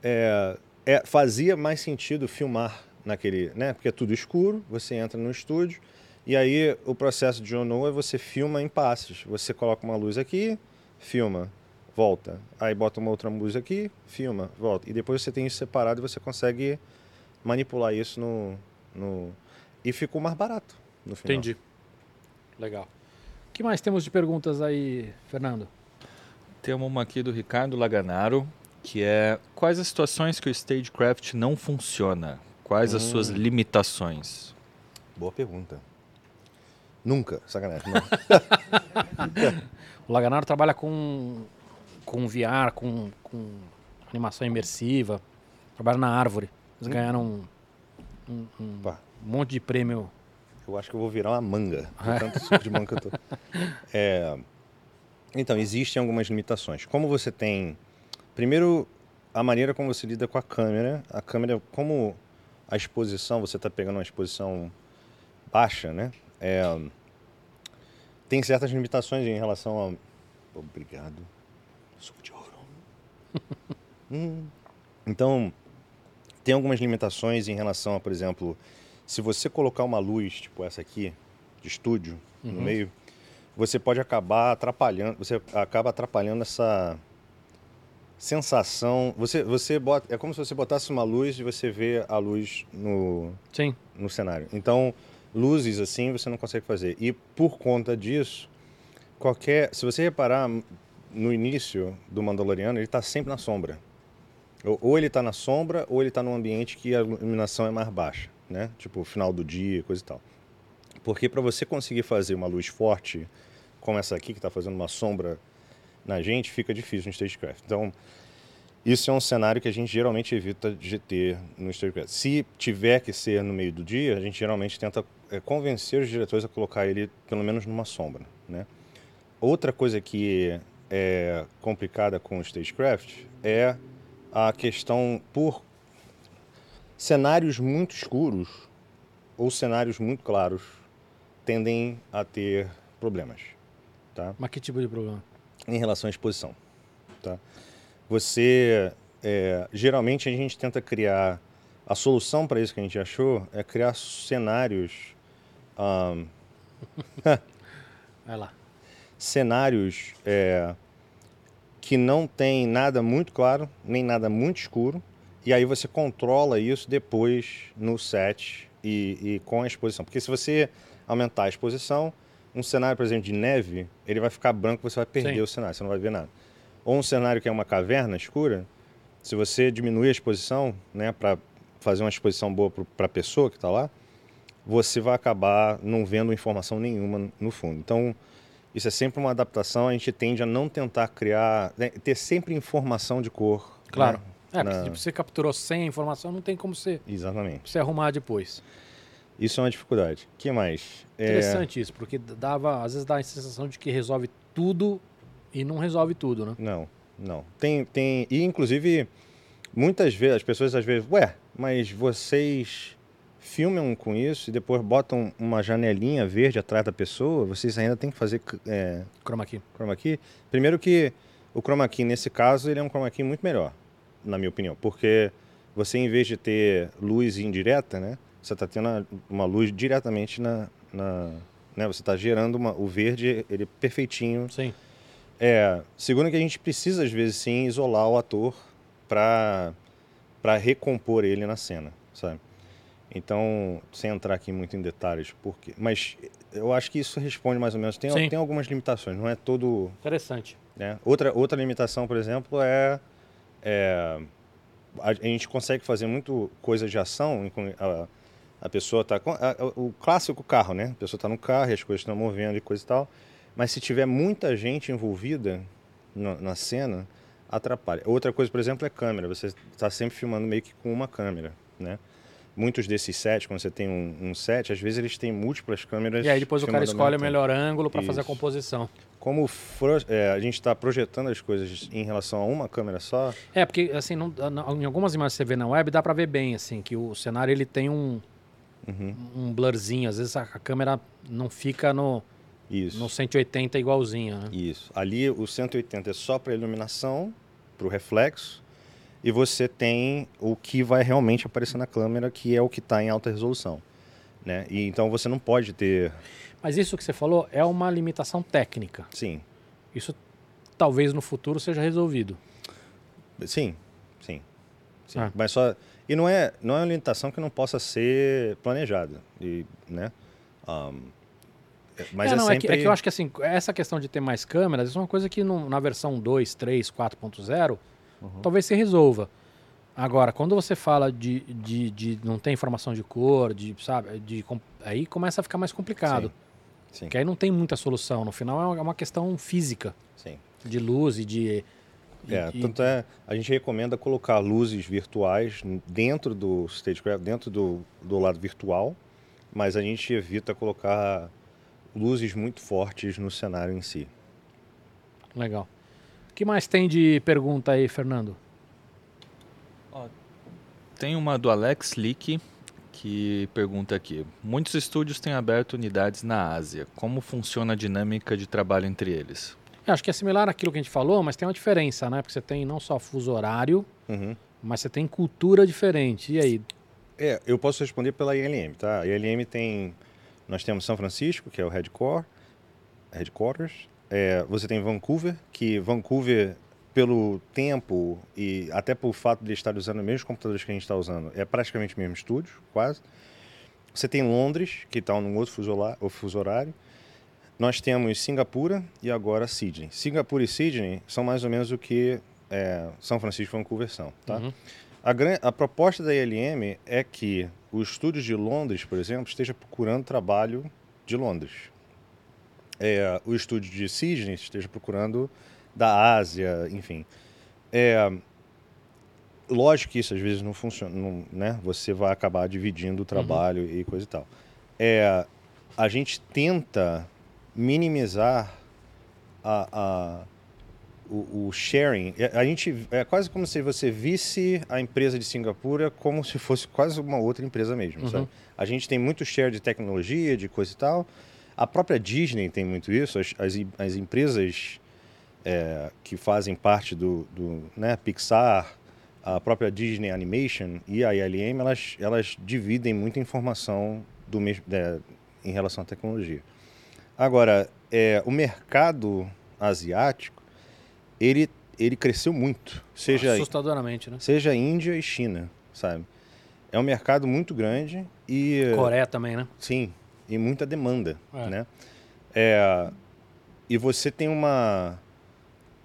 [SPEAKER 2] é, é, fazia mais sentido filmar naquele, né? Porque é tudo escuro, você entra no estúdio e aí o processo de No é você filma em passes. Você coloca uma luz aqui, filma, volta. Aí bota uma outra luz aqui, filma, volta. E depois você tem isso separado e você consegue manipular isso no, no... e ficou mais barato no final.
[SPEAKER 1] Entendi. Legal. O que mais temos de perguntas aí, Fernando?
[SPEAKER 3] Temos uma aqui do Ricardo Laganaro, que é quais as situações que o Stagecraft não funciona? Quais as suas
[SPEAKER 2] Hum.
[SPEAKER 3] limitações?
[SPEAKER 2] Boa pergunta. Nunca, sacanagem. Não.
[SPEAKER 1] O Laganaro trabalha com, com VR, com, com animação imersiva, trabalha na Árvore. Eles
[SPEAKER 2] Hum.
[SPEAKER 1] ganharam um, um- um monte de prêmio.
[SPEAKER 2] Eu acho que eu vou virar uma manga, de
[SPEAKER 1] É.
[SPEAKER 2] tanto suco de manga que eu tô. É, Então, existem algumas limitações. Como você tem. Primeiro, a maneira como você lida com a câmera. A câmera, como a exposição, você está pegando uma exposição baixa, né? É, tem certas limitações em relação a. Obrigado. Suco de ouro. Hum. Então, tem algumas limitações em relação a, por exemplo, se você colocar uma luz, tipo essa aqui, de estúdio, no
[SPEAKER 1] Uhum.
[SPEAKER 2] meio, você pode acabar atrapalhando, você acaba atrapalhando essa sensação. Você, você bota, é como se você botasse uma luz e você vê a luz no,
[SPEAKER 1] Sim.
[SPEAKER 2] no cenário. Então, luzes assim você não consegue fazer. E por conta disso, qualquer. Se você reparar no início do Mandaloriano, ele está sempre na sombra. Ou, ou ele está na sombra, ou ele está num ambiente que a iluminação é mais baixa, né? Tipo, final do dia, coisa e tal. Porque para você conseguir fazer uma luz forte, como essa aqui, que está fazendo uma sombra na gente, fica difícil no Stagecraft. Então, isso é um cenário que a gente geralmente evita de ter no Stagecraft. Se tiver que ser no meio do dia, a gente geralmente tenta é, convencer os diretores a colocar ele pelo menos numa sombra, né? Outra coisa que é complicada com o Stagecraft é a questão por cenários muito escuros ou cenários muito claros tendem a ter problemas, tá?
[SPEAKER 1] Mas que tipo de problema?
[SPEAKER 2] em relação à exposição. Tá? Você, é, geralmente a gente tenta criar, a solução para isso que a gente achou é criar cenários, ahn,
[SPEAKER 1] Vai lá.
[SPEAKER 2] cenários é, que não tem nada muito claro, nem nada muito escuro, e aí você controla isso depois no set e, e com a exposição. Porque se você aumentar a exposição, um cenário, por exemplo, de neve, ele vai ficar branco, você vai perder
[SPEAKER 1] Sim.
[SPEAKER 2] o cenário, você não vai ver nada. Ou um cenário que é uma caverna escura, se você diminuir a exposição, né, para fazer uma exposição boa para a pessoa que está lá, você vai acabar não vendo informação nenhuma no fundo. Então, isso é sempre uma adaptação, a gente tende a não tentar criar, né, ter sempre informação de cor.
[SPEAKER 1] Claro.
[SPEAKER 2] né,
[SPEAKER 1] É, porque
[SPEAKER 2] na-
[SPEAKER 1] tipo, você capturou sem a informação, não tem como você,
[SPEAKER 2] Exatamente.
[SPEAKER 1] você arrumar depois.
[SPEAKER 2] Isso é uma dificuldade. O que mais? É,
[SPEAKER 1] Interessante isso, porque dava, às vezes dá a sensação de que resolve tudo e não resolve tudo, né?
[SPEAKER 2] Não, não. Tem, tem. E inclusive, muitas vezes, as pessoas às vezes, ué, mas vocês filmam com isso e depois botam uma janelinha verde atrás da pessoa, vocês ainda têm que fazer é,
[SPEAKER 1] Chroma key.
[SPEAKER 2] chroma key. Primeiro que o chroma key, nesse caso, ele é um chroma key muito melhor, na minha opinião, porque você, em vez de ter luz indireta, né, você está tendo uma luz diretamente na... na né, você está gerando uma, o verde, ele perfeitinho
[SPEAKER 1] Sim.
[SPEAKER 2] é, segundo que a gente precisa, às vezes, sim, isolar o ator para para recompor ele na cena, sabe? Então, sem entrar aqui muito em detalhes, porque, mas eu acho que isso responde mais ou menos. Tem,
[SPEAKER 1] Sim.
[SPEAKER 2] tem algumas limitações, não é todo,
[SPEAKER 1] Interessante.
[SPEAKER 2] né? Outra outra limitação, por exemplo, é, é a, a gente consegue fazer muito coisa de ação, a, a pessoa tá a- o clássico carro, né? A pessoa está no carro e as coisas estão movendo e coisa e tal. Mas se tiver muita gente envolvida na, na cena, atrapalha. Outra coisa, por exemplo, é câmera. Você está sempre filmando meio que com uma câmera, né? Muitos desses sets, quando você tem um, um set, às vezes eles têm múltiplas câmeras.
[SPEAKER 1] E aí depois o cara escolhe o melhor ângulo para fazer a composição.
[SPEAKER 2] Como é, a gente está projetando as coisas em relação a uma câmera só,
[SPEAKER 1] É, porque assim, não- em algumas imagens que você vê na web, dá pra ver bem, assim, que o cenário ele tem um,
[SPEAKER 2] Uhum.
[SPEAKER 1] um blurzinho. Às vezes a, a câmera não fica no,
[SPEAKER 2] isso.
[SPEAKER 1] no 180 igualzinho, né?
[SPEAKER 2] Isso. Ali o 180 é só para iluminação, para o reflexo, e você tem o que vai realmente aparecer na câmera, que é o que está em alta resolução. Né? E, então você não pode ter.
[SPEAKER 1] Mas isso que você falou é uma limitação técnica.
[SPEAKER 2] Sim,
[SPEAKER 1] Isso talvez no futuro seja resolvido.
[SPEAKER 2] sim, sim. sim.
[SPEAKER 1] Ah.
[SPEAKER 2] Mas só. E não é, não é uma limitação que não possa ser planejada. E, né? É- mas
[SPEAKER 1] é,
[SPEAKER 2] é,
[SPEAKER 1] não, é, que,
[SPEAKER 2] sempre.
[SPEAKER 1] é que eu acho que assim, essa questão de ter mais câmeras, isso é uma coisa que no- na versão 2, 3, 4.0,
[SPEAKER 2] Uhum.
[SPEAKER 1] talvez se resolva. Agora, quando você fala de, de, de não ter informação de cor, de, sabe, de, aí começa a ficar mais complicado.
[SPEAKER 2] Sim,
[SPEAKER 1] Porque aí não tem muita solução. No final é uma, é uma questão física,
[SPEAKER 2] sim.
[SPEAKER 1] de luz e de.
[SPEAKER 2] É,
[SPEAKER 1] e-
[SPEAKER 2] tanto é, a gente recomenda colocar luzes virtuais dentro do stagecraft, dentro do, do lado virtual, mas a gente evita colocar luzes muito fortes no cenário em si.
[SPEAKER 1] Legal. O que mais tem de pergunta aí, Fernando?
[SPEAKER 3] Tem uma do Alex Leak. que pergunta aqui: Muitos estúdios têm aberto unidades na Ásia. Como funciona a dinâmica de trabalho entre eles?
[SPEAKER 1] Eu acho que é similar àquilo que a gente falou, mas tem uma diferença, né? Porque você tem não só fuso horário,
[SPEAKER 2] Uhum.
[SPEAKER 1] mas você tem cultura diferente. E aí?
[SPEAKER 2] É, eu posso responder pela ILM, tá? A ILM tem. Nós temos São Francisco, que é o headquarter, headquarters. É, você tem Vancouver, que Vancouver, pelo tempo e até pelo fato de estar usando os mesmos computadores que a gente está usando, é praticamente o mesmo estúdio, quase. Você tem Londres, que está num outro fuso horário. Nós temos Singapura e agora Sydney. Singapura e Sydney são mais ou menos o que é, São Francisco e Vancouver são, tá?
[SPEAKER 1] Uhum.
[SPEAKER 2] A, gran- a proposta da ILM é que o estúdio de Londres, por exemplo, esteja procurando trabalho de Londres. É, o estúdio de Sydney esteja procurando da Ásia, enfim. É, lógico que isso às vezes não funciona, não, né? Você vai acabar dividindo o trabalho e coisa e tal. É, a gente tenta minimizar a, a- o, o sharing. É, A gente é quase como se você visse a empresa de Singapura como se fosse quase uma outra empresa mesmo,
[SPEAKER 1] Uhum.
[SPEAKER 2] sabe? A gente tem muito share de tecnologia, de coisa e tal. A própria Disney tem muito isso. As, as, as empresas é, que fazem parte do, do né, Pixar, a própria Disney Animation e a ILM, elas, elas dividem muita informação do mesmo, é, em relação à tecnologia. Agora, é, o mercado asiático, ele, ele cresceu muito, seja,
[SPEAKER 1] Assustadoramente, né?
[SPEAKER 2] seja Índia e China, sabe? É um mercado muito grande e...
[SPEAKER 1] Coreia também, né?
[SPEAKER 2] Sim, e muita demanda,
[SPEAKER 1] É.
[SPEAKER 2] né? É, e você tem uma...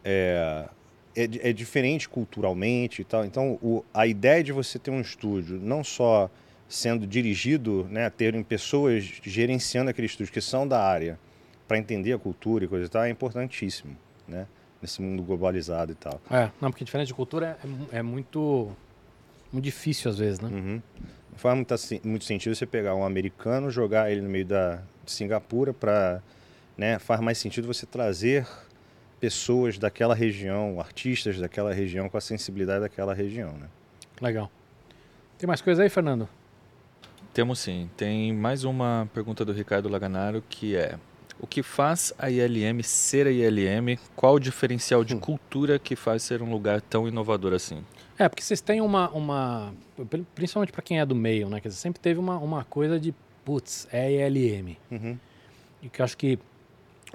[SPEAKER 2] É, é, é diferente culturalmente e tal. Então, o, a ideia de você ter um estúdio, não só sendo dirigido, né, terem pessoas gerenciando aquele estúdio que são da área para entender a cultura e coisa e tal, é importantíssimo, né? Nesse mundo globalizado e tal.
[SPEAKER 1] É, não, porque diferente de cultura é, é muito, muito difícil às vezes, né?
[SPEAKER 2] Uhum. Não faz muito, muito sentido você pegar um americano, jogar ele no meio da Singapura para, né, faz mais sentido você trazer pessoas daquela região, artistas daquela região com a sensibilidade daquela região, né?
[SPEAKER 1] Legal. Tem mais coisa aí, Fernando?
[SPEAKER 3] Temos sim. Tem mais uma pergunta do Ricardo Laganaro que é: O que faz a ILM ser a ILM? Qual o diferencial de cultura que faz ser um lugar tão inovador assim?
[SPEAKER 1] É, porque vocês têm uma. uma principalmente para quem é do meio, né? Quer dizer, sempre teve uma, uma coisa de, putz, é ELM.
[SPEAKER 2] Uhum.
[SPEAKER 1] E que eu acho que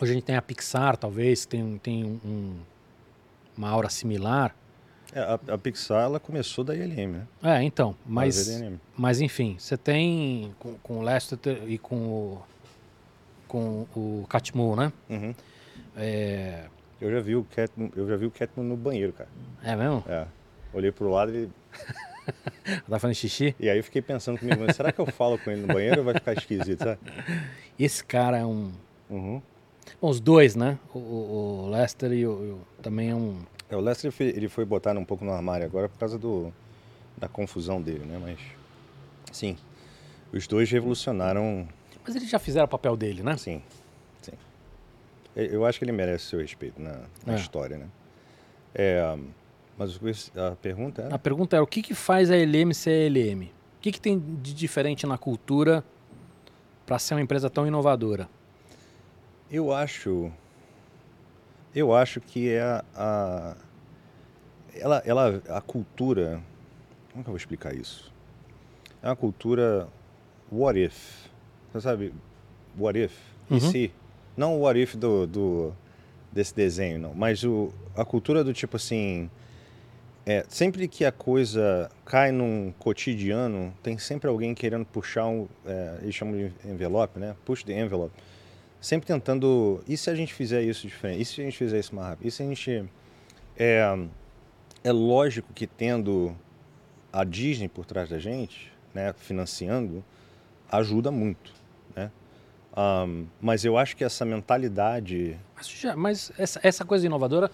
[SPEAKER 1] hoje a gente tem a Pixar, talvez, tem, tem um- um- uma aura similar.
[SPEAKER 2] É, a, a Pixar ela começou da ILM, né?
[SPEAKER 1] É, então, mas, mas enfim, você tem com, com o Lester e com o, com o Catmull, né?
[SPEAKER 2] Uhum.
[SPEAKER 1] É,
[SPEAKER 2] Eu já vi o Catmull, eu já vi o Catmull no banheiro, cara.
[SPEAKER 1] é mesmo?
[SPEAKER 2] É. Olhei pro lado e,
[SPEAKER 1] Tá fazendo xixi?
[SPEAKER 2] e aí eu fiquei pensando comigo, mas será que eu falo com ele no banheiro ou vai ficar esquisito, sabe?
[SPEAKER 1] Esse cara é um.
[SPEAKER 2] Uhum.
[SPEAKER 1] Bom, os dois, né? O, o- Lester e o, o- também é um.
[SPEAKER 2] É, o Lester ele foi, ele foi botar um pouco no armário agora por causa do, da confusão dele, né? Mas, sim, os dois revolucionaram,
[SPEAKER 1] Mas eles já fizeram o papel dele, né?
[SPEAKER 2] sim, sim. Eu- acho que ele merece seu respeito na, na
[SPEAKER 1] É.
[SPEAKER 2] história, né? É, mas a pergunta
[SPEAKER 1] A
[SPEAKER 2] era...
[SPEAKER 1] pergunta é: o que, que faz a LM ser a LM? O que, que tem de diferente na cultura para ser uma empresa tão inovadora?
[SPEAKER 2] Eu acho... Eu acho que é a... a ela, ela, a cultura... Como é que eu vou explicar isso? É uma cultura what if. Você sabe, what if? E
[SPEAKER 1] Uhum.
[SPEAKER 2] se? Não o what if do, do, desse desenho, não. Mas o, a cultura do tipo assim... É, sempre que a coisa cai num cotidiano, tem sempre alguém querendo puxar um... É, eles chamam de envelope, né? Push the envelope. Sempre tentando... E se a gente fizer isso diferente? E se a gente fizer isso mais rápido? E se a gente... É, é lógico que tendo a Disney por trás da gente, né, financiando, ajuda muito, né? Ahn, mas eu acho que essa mentalidade,
[SPEAKER 1] Mas, já- mas essa, essa coisa inovadora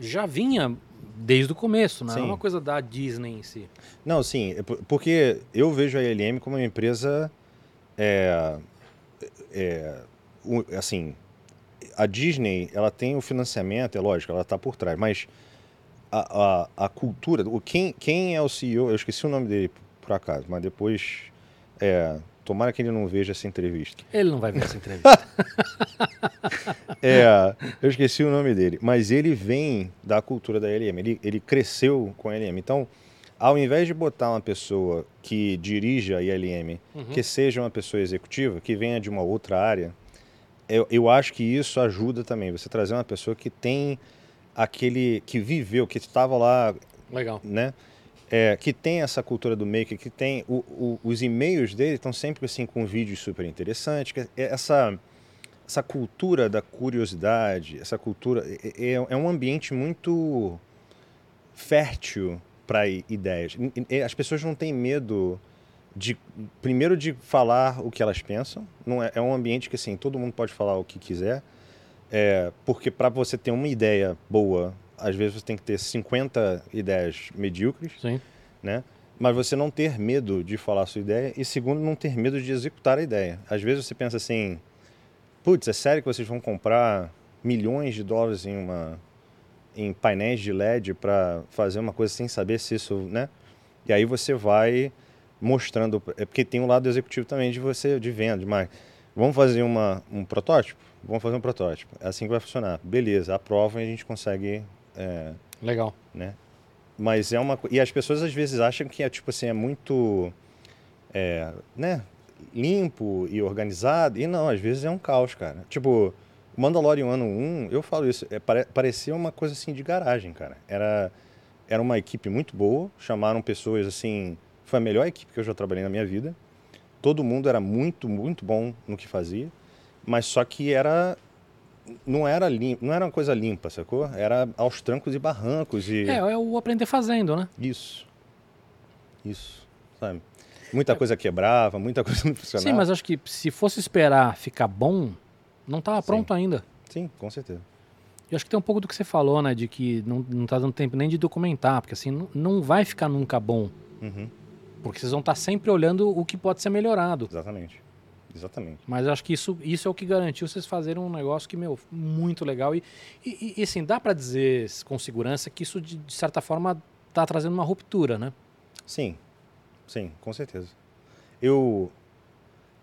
[SPEAKER 1] já vinha desde o começo? Não é uma coisa da Disney em si.
[SPEAKER 2] não, sim, é por- porque eu vejo a ILM como uma empresa, é, é, assim, a Disney, ela tem o financiamento, é lógico, ela está por trás, mas a, a, a cultura, o, quem, quem é o CEO, eu esqueci o nome dele por acaso, mas depois É, tomara que ele não veja essa entrevista.
[SPEAKER 1] Ele não vai ver essa entrevista.
[SPEAKER 2] É, eu esqueci o nome dele, mas ele vem da cultura da LM, ele, ele cresceu com a LM. Então, ao invés de botar uma pessoa que dirija a ILM,
[SPEAKER 1] Uhum.
[SPEAKER 2] que seja uma pessoa executiva, que venha de uma outra área, eu, eu acho que isso ajuda também. Você trazer uma pessoa que tem aquele. que viveu, que estava lá,
[SPEAKER 1] Legal.
[SPEAKER 2] né? É, que tem essa cultura do maker, que tem. o- o- os e-mails dele estão sempre assim com vídeos super interessantes. é Essa, essa cultura da curiosidade, essa cultura. É, é- é um ambiente muito fértil para ideias. As pessoas não têm medo de. Primeiro, de falar o que elas pensam. Não é, é um ambiente que assim, todo mundo pode falar o que quiser. É, porque para você ter uma ideia boa, às vezes você tem que ter 50 ideias medíocres,
[SPEAKER 1] Sim.
[SPEAKER 2] né? Mas você não ter medo de falar a sua ideia e segundo, não ter medo de executar a ideia. Às vezes você pensa assim, putz, é sério que vocês vão comprar milhões de dólares em uma em painéis de LED para fazer uma coisa sem saber se isso, né? E aí você vai mostrando, é porque tem um lado executivo também de você de venda, de marketing. Vamos fazer uma, um protótipo? Vamos fazer um protótipo. É assim que vai funcionar. Beleza, aprovam e a gente consegue é,
[SPEAKER 1] Legal.
[SPEAKER 2] né? Mas é uma e as pessoas às vezes acham que é tipo assim é muito é, né, limpo e organizado e não, às vezes é um caos, cara. Tipo, Mandalorian ano 1, eu falo isso, é, pare- parecia uma coisa assim de garagem, cara. Era era uma equipe muito boa, chamaram pessoas assim, foi a melhor equipe que eu já trabalhei na minha vida. Todo mundo era muito, muito bom no que fazia, mas só que era não era limpo, não era uma coisa limpa, sacou? Era aos trancos e barrancos e
[SPEAKER 1] É, é o aprender fazendo, né?
[SPEAKER 2] isso. Isso, sabe? Muita coisa quebrava, muita coisa não funcionava.
[SPEAKER 1] Sim, mas acho que se fosse esperar ficar bom, não estava
[SPEAKER 2] Sim.
[SPEAKER 1] pronto ainda.
[SPEAKER 2] Sim, com certeza.
[SPEAKER 1] Eu acho que tem um pouco do que você falou, né? De que não, não tá dando tempo nem de documentar, porque assim, não, não vai ficar nunca bom.
[SPEAKER 2] Uhum,
[SPEAKER 1] Porque vocês vão estar sempre olhando o que pode ser melhorado.
[SPEAKER 2] exatamente. Exatamente.
[SPEAKER 1] Mas acho que isso, isso é o que garantiu vocês fazerem um negócio que, meu, muito legal. E, e, e, assim, dá para dizer com segurança que isso, de, de certa forma, tá trazendo uma ruptura, né?
[SPEAKER 2] Sim, sim, com certeza. Eu.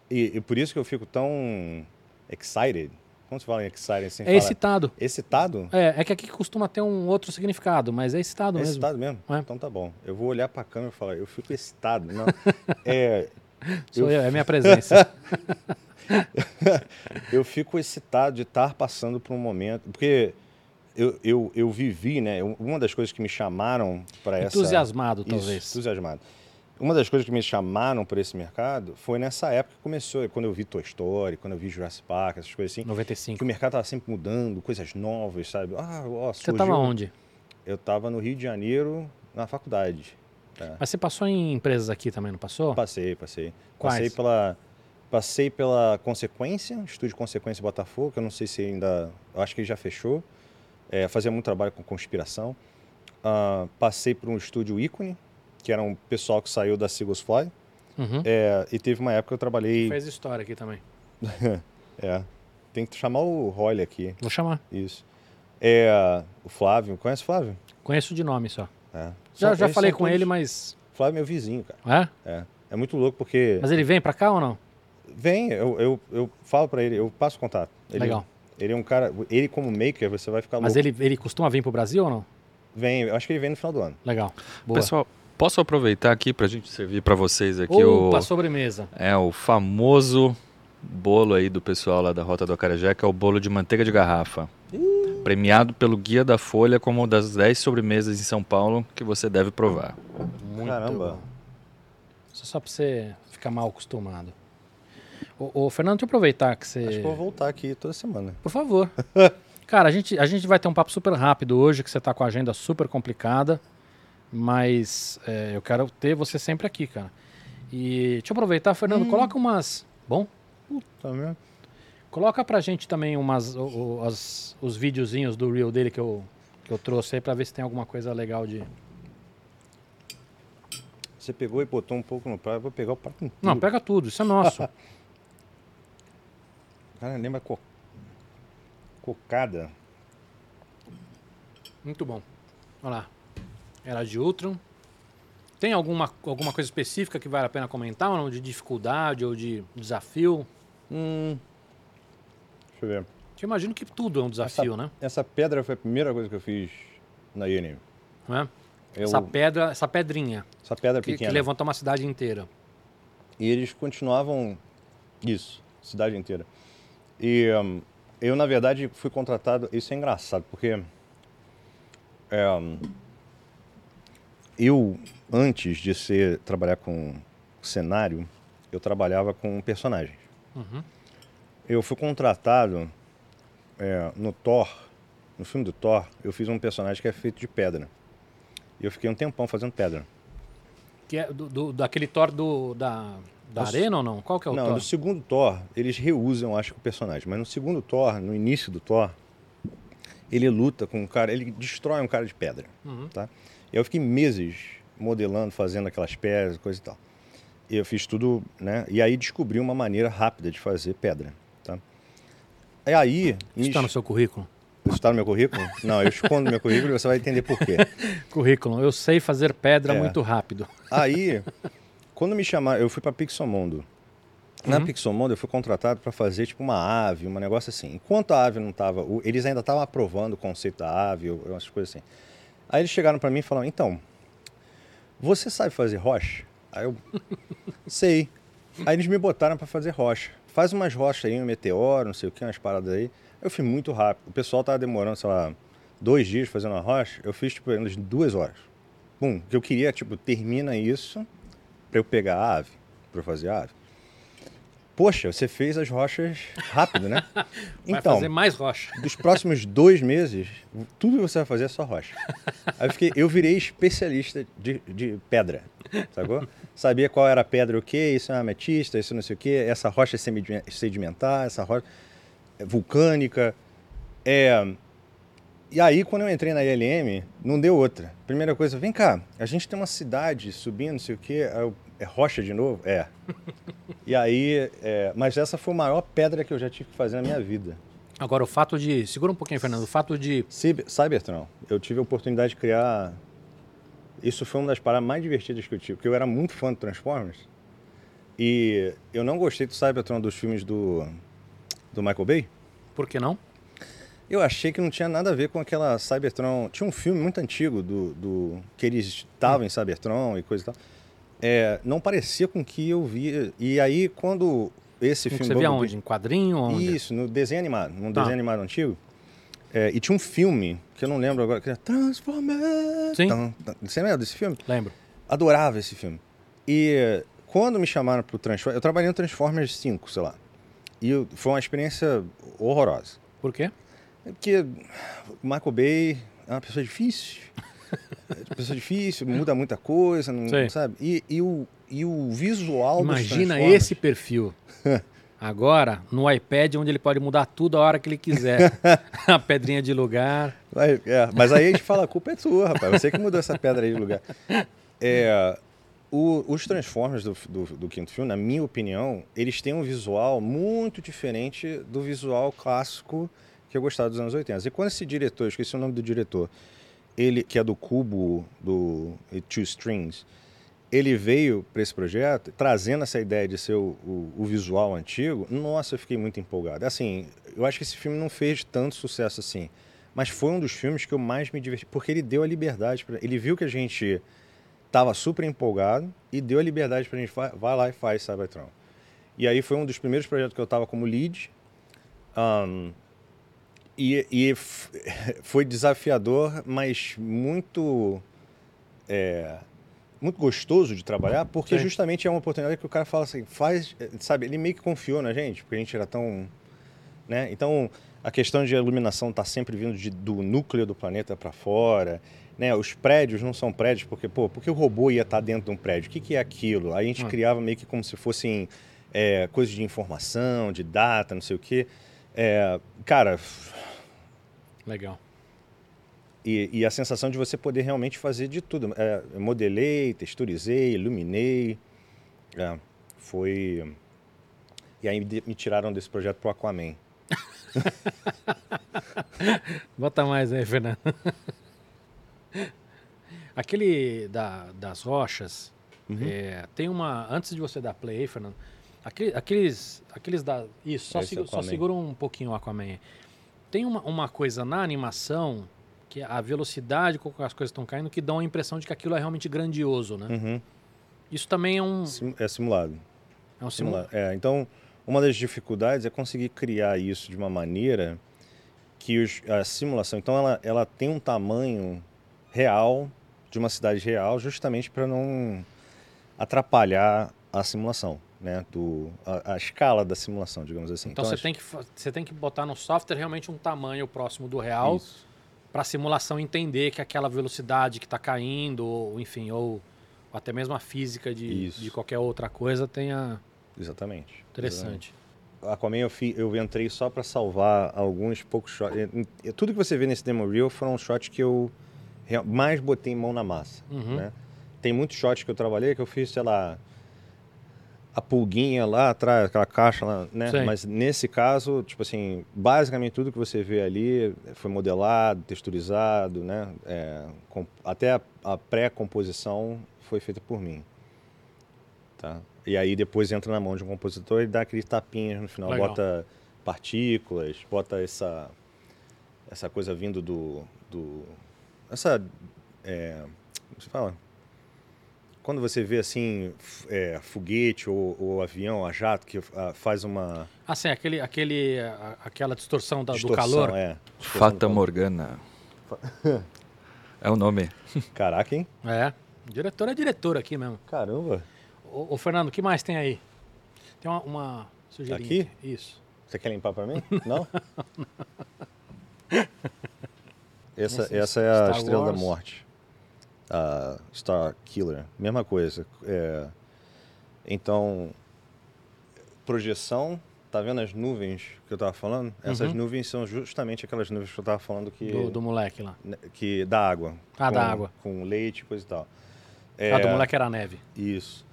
[SPEAKER 2] E, e por isso que eu fico tão excited. Como se fala em excited sem
[SPEAKER 1] É excitado.
[SPEAKER 2] Excitado?
[SPEAKER 1] É, é que aqui costuma ter um outro significado, mas é excitado
[SPEAKER 2] É
[SPEAKER 1] mesmo.
[SPEAKER 2] excitado mesmo?
[SPEAKER 1] É.
[SPEAKER 2] Então tá bom. Eu vou olhar pra câmera e falar, eu fico excitado. Não, é,
[SPEAKER 1] Sou eu, é minha presença.
[SPEAKER 2] eu fico excitado de estar passando por um momento. Porque eu, eu, eu vivi, né? eu- Uma das coisas que me chamaram para essa.
[SPEAKER 1] Entusiasmado,
[SPEAKER 2] Isso,
[SPEAKER 1] talvez.
[SPEAKER 2] entusiasmado. Uma das coisas que me chamaram para esse mercado foi nessa época que começou, quando eu vi Toy Story, quando eu vi Jurassic Park, essas coisas assim. Que
[SPEAKER 1] 95.
[SPEAKER 2] o mercado estava sempre mudando, coisas novas, sabe? Ah, ó,
[SPEAKER 1] Você
[SPEAKER 2] surgiu-
[SPEAKER 1] tava onde?
[SPEAKER 2] Eu estava no Rio de Janeiro, na faculdade. tá?
[SPEAKER 1] Mas você passou em empresas aqui também, não passou?
[SPEAKER 2] Passei, passei.
[SPEAKER 1] Quais?
[SPEAKER 2] Passei pela, passei pela Consequência, Estúdio Consequência Botafogo, que eu não sei se ainda. Acho que ele já fechou. É, fazia muito trabalho com conspiração. Ah, passei por um estúdio ícone, que era um pessoal que saiu da Seagulls Fly.
[SPEAKER 1] Uhum.
[SPEAKER 2] É, e teve uma época que eu trabalhei.
[SPEAKER 1] Fez história aqui também.
[SPEAKER 2] É, tem que chamar o Rolly aqui.
[SPEAKER 1] Vou chamar.
[SPEAKER 2] Isso. É, o Flávio, conhece o Flávio?
[SPEAKER 1] Conheço de nome só.
[SPEAKER 2] É.
[SPEAKER 1] Já,
[SPEAKER 2] São-
[SPEAKER 1] já falei com
[SPEAKER 2] todos-
[SPEAKER 1] ele, mas.
[SPEAKER 2] Flávio é meu vizinho, cara.
[SPEAKER 1] É?
[SPEAKER 2] É. É muito louco porque.
[SPEAKER 1] Mas ele vem pra cá ou não?
[SPEAKER 2] Vem, eu, eu, eu falo pra ele, eu passo contato. Ele,
[SPEAKER 1] Legal.
[SPEAKER 2] Ele é um cara. Ele, como maker, você vai ficar
[SPEAKER 1] Mas
[SPEAKER 2] louco.
[SPEAKER 1] ele, ele costuma vir pro Brasil ou não?
[SPEAKER 2] Vem, eu acho que ele vem no final do ano.
[SPEAKER 1] Legal. Boa.
[SPEAKER 3] Pessoal, posso aproveitar aqui pra gente servir pra vocês aqui o
[SPEAKER 1] Opa, sobremesa.
[SPEAKER 3] é o famoso bolo aí do pessoal lá da Rota do Acarajé, que é o bolo de manteiga de garrafa. Premiado pelo Guia da Folha como uma das 10 sobremesas em São Paulo que você deve provar.
[SPEAKER 1] Muito
[SPEAKER 2] Caramba.
[SPEAKER 1] bom. Só, só pra você ficar mal acostumado. Ô, ô, Fernando, deixa eu aproveitar que você.
[SPEAKER 2] Acho que eu vou voltar aqui toda semana.
[SPEAKER 1] Por favor. Cara, a gente, a gente vai ter um papo super rápido hoje, que você tá com a agenda super complicada. Mas é, eu quero ter você sempre aqui, cara. E deixa eu aproveitar, Fernando, coloca umas. Bom?
[SPEAKER 2] Tá vendo?
[SPEAKER 1] Coloca pra gente também umas, o- o- as- os videozinhos do Reel dele que eu, que eu trouxe aí pra ver se tem alguma coisa legal de.
[SPEAKER 2] Você pegou e botou um pouco no prato, eu vou pegar o prato inteiro.
[SPEAKER 1] Não, pega tudo, isso é nosso.
[SPEAKER 2] Cara, lembra co... cocada?
[SPEAKER 1] Muito bom. Olha lá. Era de Ultron. Tem alguma, alguma coisa específica que vale a pena comentar, ou não? De dificuldade ou de desafio?
[SPEAKER 2] Hum, deixa eu ver.
[SPEAKER 1] Eu imagino que tudo é um desafio,
[SPEAKER 2] essa,
[SPEAKER 1] né?
[SPEAKER 2] Essa pedra foi a primeira coisa que eu fiz na INM.
[SPEAKER 1] É?
[SPEAKER 2] Eu-
[SPEAKER 1] Essa pedra, essa pedrinha
[SPEAKER 2] Essa pedra
[SPEAKER 1] que, que
[SPEAKER 2] pequena.
[SPEAKER 1] levanta uma cidade inteira.
[SPEAKER 2] E eles continuavam isso, cidade inteira. E hum, eu, na verdade, fui contratado. Isso é engraçado, porque. é, hum, eu, antes de ser trabalhar com cenário, eu trabalhava com personagens.
[SPEAKER 1] Uhum.
[SPEAKER 2] Eu fui contratado é, no Thor, no filme do Thor, eu fiz um personagem que é feito de pedra. E eu fiquei um tempão fazendo pedra.
[SPEAKER 1] Que é do, do- daquele Thor do, da, da arena ou não? Qual que é o
[SPEAKER 2] Não,
[SPEAKER 1] Thor?
[SPEAKER 2] no segundo Thor, eles reusam, acho que o personagem. Mas no segundo Thor, no início do Thor, ele luta com um cara, ele destrói um cara de pedra,
[SPEAKER 1] Uhum.
[SPEAKER 2] tá? Eu fiquei meses modelando, fazendo aquelas pedras, coisa e tal. Eu fiz tudo, né? E aí descobri uma maneira rápida de fazer pedra, tá? E aí...
[SPEAKER 1] Isso está no seu currículo?
[SPEAKER 2] Isso está no meu currículo? Não, eu escondo meu currículo e você vai entender por quê.
[SPEAKER 1] Currículo. Eu sei fazer pedra
[SPEAKER 2] É.
[SPEAKER 1] muito rápido.
[SPEAKER 2] Aí, quando me chamaram, eu fui para Pixomondo. Na
[SPEAKER 1] Uhum.
[SPEAKER 2] Pixomondo eu fui contratado para fazer tipo uma ave, um negócio assim. Enquanto a ave não estava, eles ainda estavam aprovando o conceito da ave, umas coisas assim. Aí eles chegaram para mim e falaram: "Então, você sabe fazer rocha?" Aí eu sei. Aí eles me botaram para fazer rocha. Faz umas rochas aí, um meteoro, não sei o que, umas paradas aí. Eu fiz muito rápido. O pessoal tava demorando, sei lá, dois dias fazendo uma rocha. Eu fiz tipo em duas horas. Bum, que eu queria, tipo, termina isso para eu pegar a ave, para fazer a ave. Poxa, você fez as rochas rápido, né?
[SPEAKER 1] Vai
[SPEAKER 2] Então,
[SPEAKER 1] fazer mais rocha.
[SPEAKER 2] dos próximos dois meses, tudo que você vai fazer é só rocha. Aí eu, fiquei, eu virei especialista de, de pedra, sacou? Sabia qual era a pedra o quê, isso é uma ametista, isso não sei o quê, essa rocha é sedimentar, essa rocha é vulcânica. É... E aí, quando eu entrei na ILM, não deu outra. Primeira coisa, vem cá, a gente tem uma cidade subindo, não sei o eu, é rocha de novo? É. E aí, é, mas essa foi a maior pedra que eu já tive que fazer na minha vida.
[SPEAKER 1] Agora, o fato de. Segura um pouquinho, Fernando. O fato de.
[SPEAKER 2] Cyber- Cybertron, eu tive a oportunidade de criar. Isso foi uma das paradas mais divertidas que eu tive, porque eu era muito fã do Transformers. E eu não gostei do Cybertron dos filmes do, do Michael Bay.
[SPEAKER 1] Por que não?
[SPEAKER 2] Eu achei que não tinha nada a ver com aquela Cybertron. Tinha um filme muito antigo do, do que eles estavam em Cybertron e coisa e tal. É, não parecia com o que eu via. E aí, quando esse
[SPEAKER 1] Você
[SPEAKER 2] filme.
[SPEAKER 1] via
[SPEAKER 2] Bumblebee-
[SPEAKER 1] onde? Em quadrinho? Onde?
[SPEAKER 2] Isso, no desenho animado, num
[SPEAKER 1] Tá.
[SPEAKER 2] desenho animado antigo. É, e tinha um filme, que eu não lembro agora, que era Transformers.
[SPEAKER 1] Sim.
[SPEAKER 2] Você lembra desse filme?
[SPEAKER 1] Lembro.
[SPEAKER 2] Adorava esse filme. E quando me chamaram pro Transformers, eu trabalhei no Transformers 5, sei lá. E eu- foi uma experiência horrorosa.
[SPEAKER 1] Por quê?
[SPEAKER 2] É Porque o Michael Bay é uma pessoa difícil. É pessoa difícil, muda muita coisa, não, sabe? E, e o, e o visual
[SPEAKER 1] Imagina esse perfil. Agora, no iPad, onde ele pode mudar tudo a hora que ele quiser. a pedrinha de lugar.
[SPEAKER 2] Vai, é, mas aí a gente fala, a culpa é tua, rapaz. Você que mudou essa pedra aí de lugar. É, o- os Transformers do, do, do quinto filme, na minha opinião, eles têm um visual muito diferente do visual clássico que eu gostava dos anos 80. E quando esse diretor, esqueci o nome do diretor, ele que é do Cubo, do Two Strings, ele veio para esse projeto trazendo essa ideia de ser o, o- o visual antigo. Nossa, eu fiquei muito empolgado. Assim, eu acho que esse filme não fez tanto sucesso assim, mas foi um dos filmes que eu mais me diverti, porque ele deu a liberdade para ele viu que a gente tava super empolgado e deu a liberdade para a gente vai, lá e faz Cybertron. E aí foi um dos primeiros projetos que eu estava como lead. Ahn, e, e foi desafiador, mas muito é, muito gostoso de trabalhar, porque
[SPEAKER 1] Sim.
[SPEAKER 2] justamente é uma oportunidade que o cara fala assim, faz, sabe, ele meio que confiou na gente, porque a gente era tão, né? Então, a questão de iluminação está sempre vindo de- do núcleo do planeta para fora, né? Os prédios não são prédios porque, pô, porque o robô ia estar dentro de um prédio. O que, que é aquilo? Aí a gente
[SPEAKER 1] Ah.
[SPEAKER 2] criava meio que como se fossem é, coisas de informação, de data, não sei o quê. É, cara,
[SPEAKER 1] Legal.
[SPEAKER 2] e, e a sensação de você poder realmente fazer de tudo. É, modelei, texturizei, iluminei. É, foi. E aí me tiraram desse projeto pro Aquaman.
[SPEAKER 1] Bota mais aí, Fernando. Aquele da, das rochas,
[SPEAKER 2] Uhum.
[SPEAKER 1] é, tem uma. Antes de você dar play, Fernando, aquele- aqueles. Aqueles da. Isso, só,
[SPEAKER 2] o
[SPEAKER 1] só segura um pouquinho o Aquaman. aí. Tem uma, uma coisa na animação que é a velocidade com que as coisas estão caindo que dão a impressão de que aquilo é realmente grandioso, né?
[SPEAKER 2] Uhum.
[SPEAKER 1] Isso também é um,
[SPEAKER 2] Sim, É simulado.
[SPEAKER 1] é um simula-
[SPEAKER 2] Simulado. É, então, uma das dificuldades é conseguir criar isso de uma maneira que os- a simulação. Então, ela, ela tem um tamanho real, de uma cidade real, justamente para não atrapalhar a simulação, né? Do, a, a escala da simulação, digamos assim.
[SPEAKER 1] Então, você,
[SPEAKER 2] acho-
[SPEAKER 1] tem que, você tem que botar no software realmente um tamanho próximo do real para a simulação entender que aquela velocidade que está caindo, ou enfim, ou até mesmo a física de,
[SPEAKER 2] Isso.
[SPEAKER 1] de qualquer outra coisa tenha.
[SPEAKER 2] Exatamente.
[SPEAKER 1] Interessante.
[SPEAKER 2] Aquaman eu, fi, eu entrei só para salvar alguns poucos shots. E- e Tudo que você vê nesse demo reel foram shots que eu mais botei mão na massa.
[SPEAKER 1] Uhum.
[SPEAKER 2] né? Tem muitos shots que eu trabalhei que eu fiz, sei lá, a pulguinha lá atrás, aquela caixa lá, né?
[SPEAKER 1] Sim.
[SPEAKER 2] Mas nesse caso, tipo assim, basicamente tudo que você vê ali foi modelado, texturizado, né? É, com- até a, a pré-composição foi feita por mim. Tá? E aí depois entra na mão de um compositor e dá aqueles tapinhas no final,
[SPEAKER 1] Legal.
[SPEAKER 2] bota partículas, bota essa essa coisa vindo do, do essa é, como se fala? Quando você vê assim é, foguete ou, ou avião, a jato que ah, faz uma
[SPEAKER 1] Assim, aquele, aquele, a- aquela distorção da- do
[SPEAKER 2] distorção,
[SPEAKER 1] calor.
[SPEAKER 2] é, distorção do
[SPEAKER 3] Fata
[SPEAKER 2] calor.
[SPEAKER 3] Morgana. É o nome.
[SPEAKER 2] Caraca, hein?
[SPEAKER 1] É. Diretor é diretor aqui mesmo.
[SPEAKER 2] Caramba.
[SPEAKER 1] Ô, ô, Fernando, o que mais tem aí? Tem uma, uma sujeirinha.
[SPEAKER 2] Aqui?
[SPEAKER 1] Isso.
[SPEAKER 2] Você quer limpar pra mim? Não? essa,
[SPEAKER 1] é
[SPEAKER 2] essa é a
[SPEAKER 1] Star
[SPEAKER 2] Estrela
[SPEAKER 1] Wars.
[SPEAKER 2] da Morte. A Star Killer. Mesma coisa. É, então, projeção. Tá vendo as nuvens que eu tava falando? Essas
[SPEAKER 1] Uhum.
[SPEAKER 2] nuvens são justamente aquelas nuvens que eu tava falando que...
[SPEAKER 1] Do, do moleque lá.
[SPEAKER 2] né, que da água.
[SPEAKER 1] Ah,
[SPEAKER 2] com,
[SPEAKER 1] da água.
[SPEAKER 2] Com leite e coisa e tal.
[SPEAKER 1] Ah,
[SPEAKER 2] É,
[SPEAKER 1] do moleque era a neve.
[SPEAKER 2] Isso.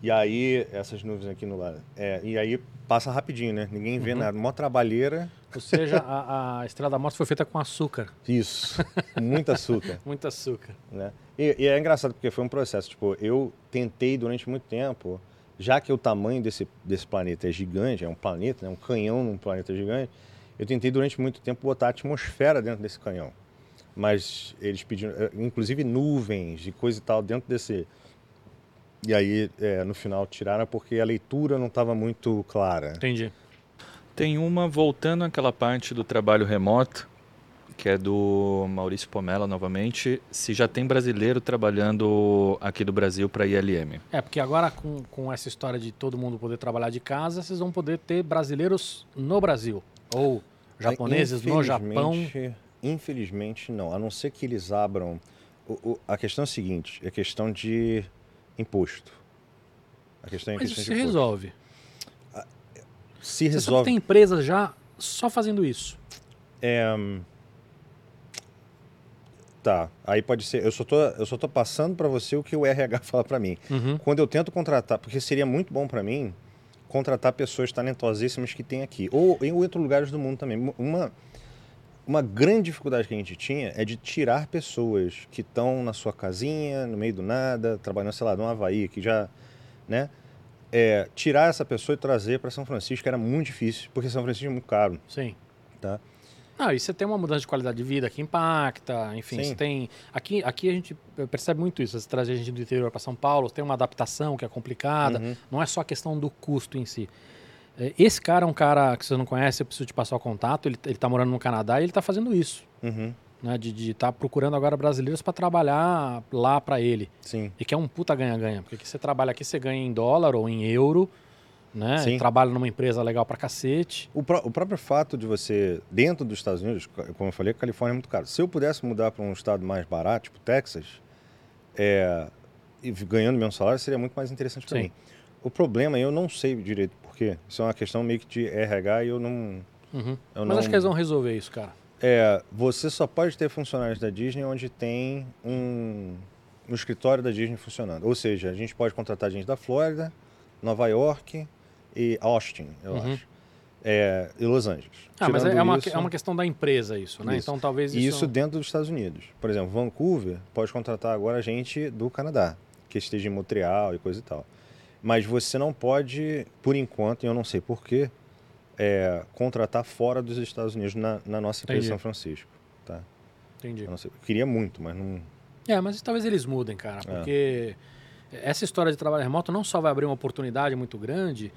[SPEAKER 2] E aí, essas nuvens aqui no lado. É, e aí passa rapidinho, né? Ninguém vê
[SPEAKER 1] Uhum.
[SPEAKER 2] nada. Mó trabalheira.
[SPEAKER 1] Ou seja, a, a Estrela da Morte foi feita com açúcar.
[SPEAKER 2] Isso. Muito açúcar,
[SPEAKER 1] Muito açúcar.
[SPEAKER 2] né? E, e é engraçado porque foi um processo. Tipo, eu tentei durante muito tempo, já que o tamanho desse, desse planeta é gigante, é um planeta, né? um canhão num planeta gigante, eu tentei durante muito tempo botar atmosfera dentro desse canhão. Mas eles pediram, eh, inclusive nuvens e coisa e tal dentro desse. E aí, eh, no final, tiraram porque a leitura não estava muito clara.
[SPEAKER 1] Entendi.
[SPEAKER 3] Tem uma voltando àquela parte do trabalho remoto, que é do Maurício Pomela novamente, se já tem brasileiro trabalhando aqui do Brasil para ILM.
[SPEAKER 1] É, porque agora com, com essa história de todo mundo poder trabalhar de casa, vocês vão poder ter brasileiros no Brasil. Ou japoneses no Japão.
[SPEAKER 2] Infelizmente- Infelizmente, não. A não ser que eles abram. o- o- a questão é a seguinte: é questão de imposto. A questão é
[SPEAKER 1] Mas
[SPEAKER 2] questão
[SPEAKER 1] isso
[SPEAKER 2] de
[SPEAKER 1] se
[SPEAKER 2] imposto.
[SPEAKER 1] resolve.
[SPEAKER 2] Se
[SPEAKER 1] Você
[SPEAKER 2] resolve.
[SPEAKER 1] tem empresas já só fazendo isso.
[SPEAKER 2] É, hum, Tá, aí pode ser. Eu só tô, eu só tô passando para você o que o RH fala para mim.
[SPEAKER 1] Uhum.
[SPEAKER 2] Quando eu tento contratar, porque seria muito bom para mim contratar pessoas talentosíssimas que tem aqui, ou em outros lugares do mundo também. Uma, uma grande dificuldade que a gente tinha é de tirar pessoas que estão na sua casinha, no meio do nada, trabalhando, sei lá, no Havaí, que já, né? É, tirar essa pessoa e trazer para São Francisco era muito difícil, porque São Francisco é muito caro,
[SPEAKER 1] Sim.
[SPEAKER 2] tá?
[SPEAKER 1] Não, e você tem uma mudança de qualidade de vida que impacta, enfim,
[SPEAKER 2] Sim.
[SPEAKER 1] você tem. Aqui, aqui a gente percebe muito isso. Você trazer gente do interior para São Paulo, tem uma adaptação que é complicada.
[SPEAKER 2] Uhum.
[SPEAKER 1] Não é só a questão do custo em si. É, Esse cara é um cara que você não conhece, eu preciso te passar o contato. Ele, ele tá morando no Canadá e ele tá fazendo isso.
[SPEAKER 2] Uhum,
[SPEAKER 1] Né, de estar procurando agora brasileiros para trabalhar lá para ele.
[SPEAKER 2] sim.
[SPEAKER 1] E que é um puta ganha-ganha. Porque você trabalha aqui, você ganha em dólar ou em euro, né?
[SPEAKER 2] Sim.
[SPEAKER 1] E trabalha numa empresa legal pra cacete.
[SPEAKER 2] O, o próprio fato de você, dentro dos Estados Unidos, co- como eu falei, a Califórnia é muito caro. Se eu pudesse mudar para um estado mais barato, tipo Texas, é, e ganhando meu salário, seria muito mais interessante para mim. O problema, eu não sei direito por quê. Isso é uma questão meio que de RH e eu não.
[SPEAKER 1] Uhum.
[SPEAKER 2] Eu
[SPEAKER 1] Mas
[SPEAKER 2] não-
[SPEAKER 1] acho que eles vão resolver isso, cara.
[SPEAKER 2] É, você só pode ter funcionários da Disney onde tem um, um escritório da Disney funcionando. Ou seja, a gente pode contratar gente da Flórida, Nova York e Austin, eu
[SPEAKER 1] Uhum.
[SPEAKER 2] acho. É, e Los Angeles.
[SPEAKER 1] Ah, mas
[SPEAKER 2] Tirando
[SPEAKER 1] é uma,
[SPEAKER 2] isso-
[SPEAKER 1] é uma questão da empresa isso, né?
[SPEAKER 2] Isso.
[SPEAKER 1] Então talvez
[SPEAKER 2] E
[SPEAKER 1] isso...
[SPEAKER 2] isso dentro dos Estados Unidos. Por exemplo, Vancouver pode contratar agora gente do Canadá, que esteja em Montreal e coisa e tal. Mas você não pode, por enquanto, e eu não sei porquê, é, contratar fora dos Estados Unidos na, na nossa empresa
[SPEAKER 1] Entendi.
[SPEAKER 2] em São Francisco. Tá?
[SPEAKER 1] Entendi.
[SPEAKER 2] Eu. Eu queria muito, mas não.
[SPEAKER 1] É, mas talvez eles mudem,
[SPEAKER 2] É.
[SPEAKER 1] cara, porque essa história de trabalho remoto não só vai abrir uma oportunidade muito grande,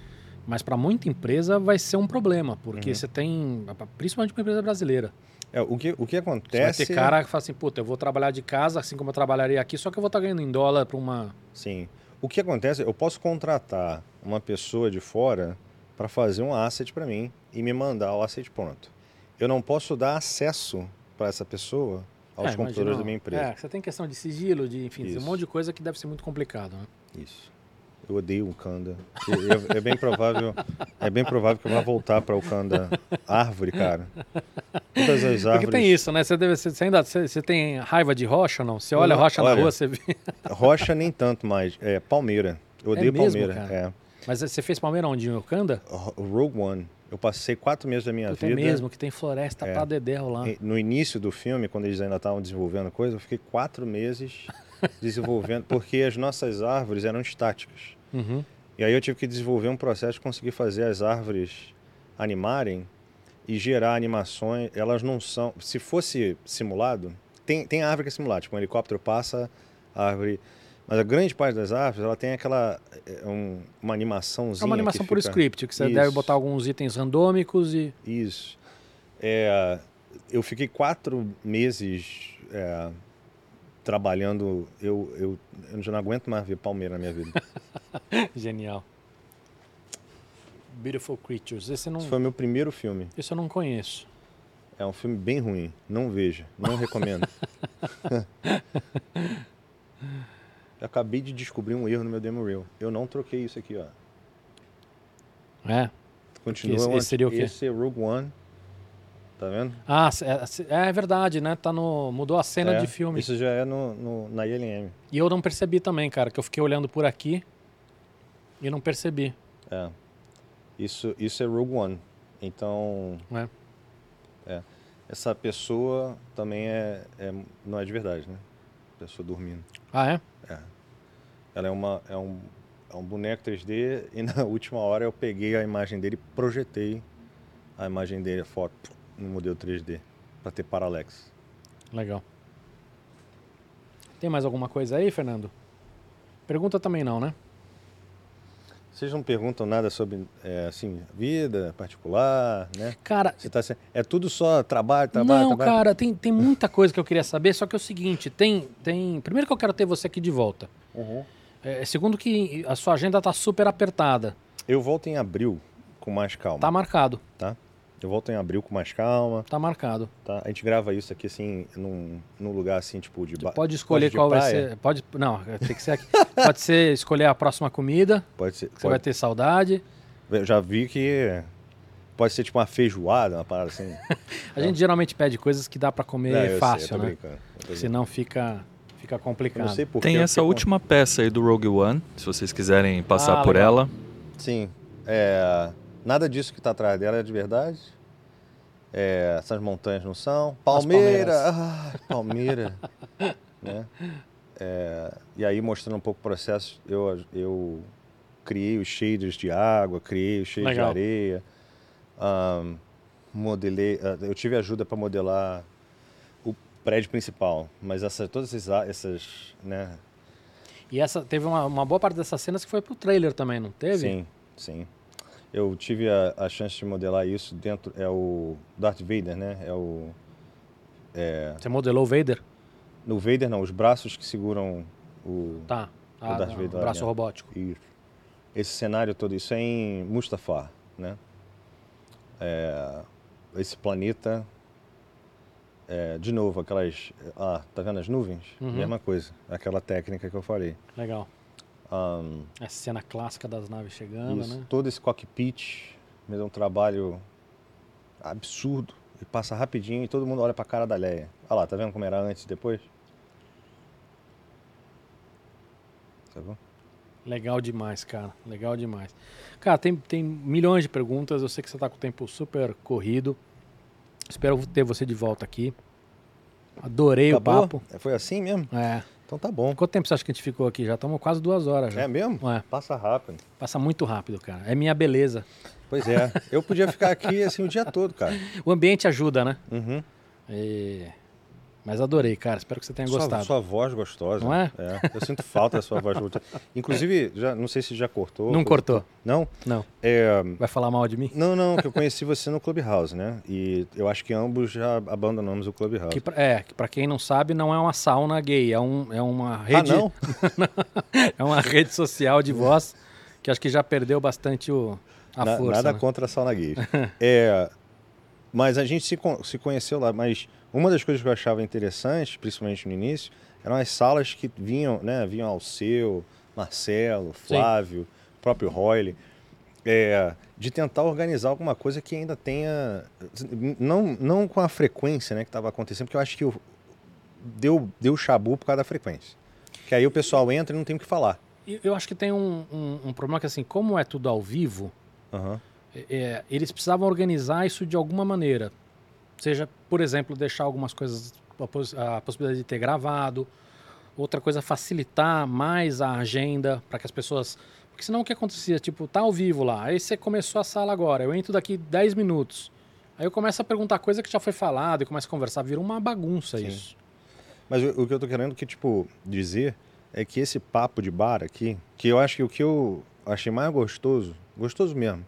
[SPEAKER 1] mas para muita empresa vai ser um problema, porque
[SPEAKER 2] Uhum.
[SPEAKER 1] você tem, principalmente uma empresa brasileira,
[SPEAKER 2] É, o, que, o que
[SPEAKER 1] você vai
[SPEAKER 2] acontece.
[SPEAKER 1] ter cara que fala assim, puta, eu vou trabalhar de casa, assim como eu trabalharia aqui, só que eu vou estar ganhando em dólar para uma...
[SPEAKER 2] Sim. O que acontece, eu posso contratar uma pessoa de fora para fazer um asset para mim e me mandar o asset pronto. Eu não posso dar acesso para essa pessoa aos
[SPEAKER 1] É,
[SPEAKER 2] computadores da minha empresa.
[SPEAKER 1] É, você tem questão de sigilo, de, enfim,
[SPEAKER 2] Isso.
[SPEAKER 1] um monte de coisa que deve ser muito complicado, né?
[SPEAKER 2] Isso. Eu odeio o Kanda. É, é bem provável, é bem provável que eu vá voltar para o Kanda árvore, cara. Todas as árvores.
[SPEAKER 1] Porque tem isso, né? Você, deve, você, ainda, você, você tem raiva de rocha ou não? Você olha rocha na
[SPEAKER 2] olha.
[SPEAKER 1] rua, você vê...
[SPEAKER 2] Rocha nem tanto mais. É palmeira. Eu odeio
[SPEAKER 1] mesmo,
[SPEAKER 2] palmeira.
[SPEAKER 1] cara?
[SPEAKER 2] É.
[SPEAKER 1] Mas você fez Palmeira onde? Em Wakanda?
[SPEAKER 2] O Rogue One. Eu passei quatro meses da minha
[SPEAKER 1] Puta, é
[SPEAKER 2] vida.
[SPEAKER 1] mesmo, que tem floresta
[SPEAKER 2] É.
[SPEAKER 1] pra dedéu lá.
[SPEAKER 2] No início do filme, quando eles ainda estavam desenvolvendo coisa, eu fiquei quatro meses desenvolvendo, porque as nossas árvores eram estáticas.
[SPEAKER 1] Uhum.
[SPEAKER 2] E aí eu tive que desenvolver um processo de conseguir fazer as árvores animarem e gerar animações. Elas não são. Se fosse simulado, tem, tem árvore que é simulada, tipo um helicóptero passa, a árvore. Mas a grande parte das árvores, ela tem aquela. é, um- uma animaçãozinha.
[SPEAKER 1] É uma animação por
[SPEAKER 2] fica-
[SPEAKER 1] script, que você
[SPEAKER 2] Isso.
[SPEAKER 1] deve botar alguns itens randômicos e.
[SPEAKER 2] Isso. É, eu fiquei quatro meses é, trabalhando. Eu, eu, eu já não aguento mais ver palmeira na minha vida.
[SPEAKER 1] Genial. Beautiful Creatures. Esse, não,
[SPEAKER 2] Esse foi meu primeiro filme.
[SPEAKER 1] esse eu não conheço.
[SPEAKER 2] É um filme bem ruim. Não veja. Não recomendo. eu acabei de descobrir um erro no meu demo reel. Eu não troquei isso aqui, ó.
[SPEAKER 1] É.
[SPEAKER 2] Continua.
[SPEAKER 1] Esse- esse seria o quê?
[SPEAKER 2] Esse é Rogue One. Tá vendo?
[SPEAKER 1] Ah, é, é verdade, né? Tá no, mudou a cena
[SPEAKER 2] É,
[SPEAKER 1] de filme.
[SPEAKER 2] Isso já é no, no- na ILM.
[SPEAKER 1] E eu não percebi também, cara, que eu fiquei olhando por aqui e não percebi.
[SPEAKER 2] É. Isso, isso é Rogue One. Então,
[SPEAKER 1] É.
[SPEAKER 2] essa pessoa também é, é- não é de verdade, né? Pessoa dormindo.
[SPEAKER 1] Ah, é?
[SPEAKER 2] Ela é, uma, é, um, é um boneco 3D e na última hora eu peguei a imagem dele e projetei a imagem dele, a foto, no modelo 3D, para ter paralex.
[SPEAKER 1] Legal. Tem mais alguma coisa aí, Fernando? Pergunta também não, né?
[SPEAKER 2] Vocês não perguntam nada sobre, é, assim, vida particular, né?
[SPEAKER 1] Cara,
[SPEAKER 2] Você tá, é tudo só trabalho, trabalho,
[SPEAKER 1] não,
[SPEAKER 2] trabalho?
[SPEAKER 1] cara, tem, tem muita coisa que eu queria saber, só que é o seguinte, tem, tem... Primeiro que eu quero ter você aqui de volta.
[SPEAKER 2] Uhum.
[SPEAKER 1] É, segundo que a sua agenda tá super apertada.
[SPEAKER 2] Eu volto em abril com mais calma.
[SPEAKER 1] Tá marcado,
[SPEAKER 2] tá? Eu volto em abril com mais calma,
[SPEAKER 1] tá marcado.
[SPEAKER 2] tá? A gente grava isso aqui assim, num, num lugar assim, tipo de
[SPEAKER 1] Você
[SPEAKER 2] ba-
[SPEAKER 1] pode escolher qual vai ser. Pode, não, tem que ser aqui. pode ser escolher a próxima comida,
[SPEAKER 2] Pode ser.
[SPEAKER 1] você vai
[SPEAKER 2] Pode,
[SPEAKER 1] ter saudade.
[SPEAKER 2] Eu já vi que pode ser tipo uma feijoada, uma parada assim.
[SPEAKER 1] A gente geralmente pede coisas que dá pra comer
[SPEAKER 2] sei,
[SPEAKER 1] fácil,
[SPEAKER 2] tô
[SPEAKER 1] né?
[SPEAKER 2] brincando.
[SPEAKER 1] Senão fica, fica complicado.
[SPEAKER 2] não sei porquê.
[SPEAKER 3] Tem essa última peça aí do Rogue One, se vocês quiserem passar
[SPEAKER 1] Ah,
[SPEAKER 3] por
[SPEAKER 1] legal.
[SPEAKER 3] ela.
[SPEAKER 2] Sim. É, nada disso que tá atrás dela é de verdade. É, essas montanhas não são. Palmeira! Ah, Palmeira! né? É, e aí, mostrando um pouco o processo, eu, eu criei os shaders de água, criei os shaders
[SPEAKER 1] Legal.
[SPEAKER 2] de areia. ahn, modelei. ah, Eu tive ajuda para modelar prédio principal, mas essa, todas essas, essas né,
[SPEAKER 1] E essa teve uma, uma boa parte dessas cenas que foi pro trailer também, não teve?
[SPEAKER 2] Sim, sim. Eu tive a, a chance de modelar isso dentro. É o Darth Vader, né? É o. É,
[SPEAKER 1] Você modelou o Vader?
[SPEAKER 2] no Vader, não, os braços que seguram o.
[SPEAKER 1] Tá. Ah,
[SPEAKER 2] Darth
[SPEAKER 1] não,
[SPEAKER 2] Vader
[SPEAKER 1] o braço
[SPEAKER 2] dentro.
[SPEAKER 1] robótico.
[SPEAKER 2] Isso. Esse cenário todo, isso é em Mustafar, né? É, esse planeta. É, de novo, aquelas. Ah, tá vendo as nuvens?
[SPEAKER 1] Uhum.
[SPEAKER 2] Mesma coisa. Aquela técnica que eu falei.
[SPEAKER 1] Legal.
[SPEAKER 2] Ahn,
[SPEAKER 1] Essa cena clássica das naves chegando,
[SPEAKER 2] Isso,
[SPEAKER 1] né?
[SPEAKER 2] Todo esse cockpit me deu um trabalho absurdo. E passa rapidinho e todo mundo olha pra cara da Leia. Olha lá, tá vendo como era antes e depois? Tá bom?
[SPEAKER 1] Legal demais, cara. Legal demais. Cara, tem, tem milhões de perguntas. Eu sei que você tá com o tempo super corrido. Espero ter você de volta aqui. Adorei
[SPEAKER 2] Acabou?
[SPEAKER 1] o papo.
[SPEAKER 2] Foi assim mesmo?
[SPEAKER 1] É.
[SPEAKER 2] Então tá bom.
[SPEAKER 1] Quanto tempo você acha que a gente ficou aqui? Já estamos quase duas horas. Já.
[SPEAKER 2] É mesmo?
[SPEAKER 1] É.
[SPEAKER 2] Passa rápido.
[SPEAKER 1] Passa muito rápido, cara. É minha beleza.
[SPEAKER 2] Pois é. Eu podia ficar aqui assim o dia todo, cara.
[SPEAKER 1] O ambiente ajuda, né?
[SPEAKER 2] Uhum.
[SPEAKER 1] E- Mas adorei, cara. Espero que você tenha
[SPEAKER 2] Sua,
[SPEAKER 1] gostado.
[SPEAKER 2] sua voz gostosa.
[SPEAKER 1] Não é?
[SPEAKER 2] Eu sinto falta da sua voz gostosa. Inclusive, já, não sei se já cortou.
[SPEAKER 1] Não cortou.
[SPEAKER 2] Não?
[SPEAKER 1] Não.
[SPEAKER 2] É,
[SPEAKER 1] Vai falar mal de mim?
[SPEAKER 2] não, não, que eu conheci você no Clubhouse, né? E eu acho que ambos já abandonamos o Clubhouse.
[SPEAKER 1] Que pra- é, que pra quem não sabe, não é uma sauna gay. É, um, é uma rede.
[SPEAKER 2] Ah, não?
[SPEAKER 1] é uma rede social de voz que acho que já perdeu bastante o, a
[SPEAKER 2] Na-
[SPEAKER 1] força.
[SPEAKER 2] nada
[SPEAKER 1] né?
[SPEAKER 2] contra a sauna gay. é, mas a gente se, se conheceu lá. Mas uma das coisas que eu achava interessante, principalmente no início, eram as salas que vinham, né? Vinham Alceu, Marcelo, Flávio, próprio Royle. é, de tentar organizar alguma coisa que ainda tenha. Não, não com a frequência né, que estava acontecendo, porque eu acho que o- deu, deu chabu por causa da frequência. Que aí o pessoal entra e não tem o que falar.
[SPEAKER 1] Eu acho que tem um, um, um problema que, assim, como é tudo ao vivo,
[SPEAKER 2] Aham.
[SPEAKER 1] é, eles precisavam organizar isso de alguma maneira. Seja, por exemplo, deixar algumas coisas, a, pos- a possibilidade de ter gravado. Outra coisa, facilitar mais a agenda para que as pessoas. Porque senão o que acontecia? Tipo, tá ao vivo lá, aí você começou a sala agora, eu entro daqui 10 minutos. Aí eu começo a perguntar coisa que já foi falada e começo a conversar, vira uma bagunça
[SPEAKER 2] Sim.
[SPEAKER 1] isso.
[SPEAKER 2] Mas o, o que eu tô querendo que, tipo, dizer é que esse papo de bar aqui, que eu acho que o que eu achei mais gostoso, gostoso mesmo,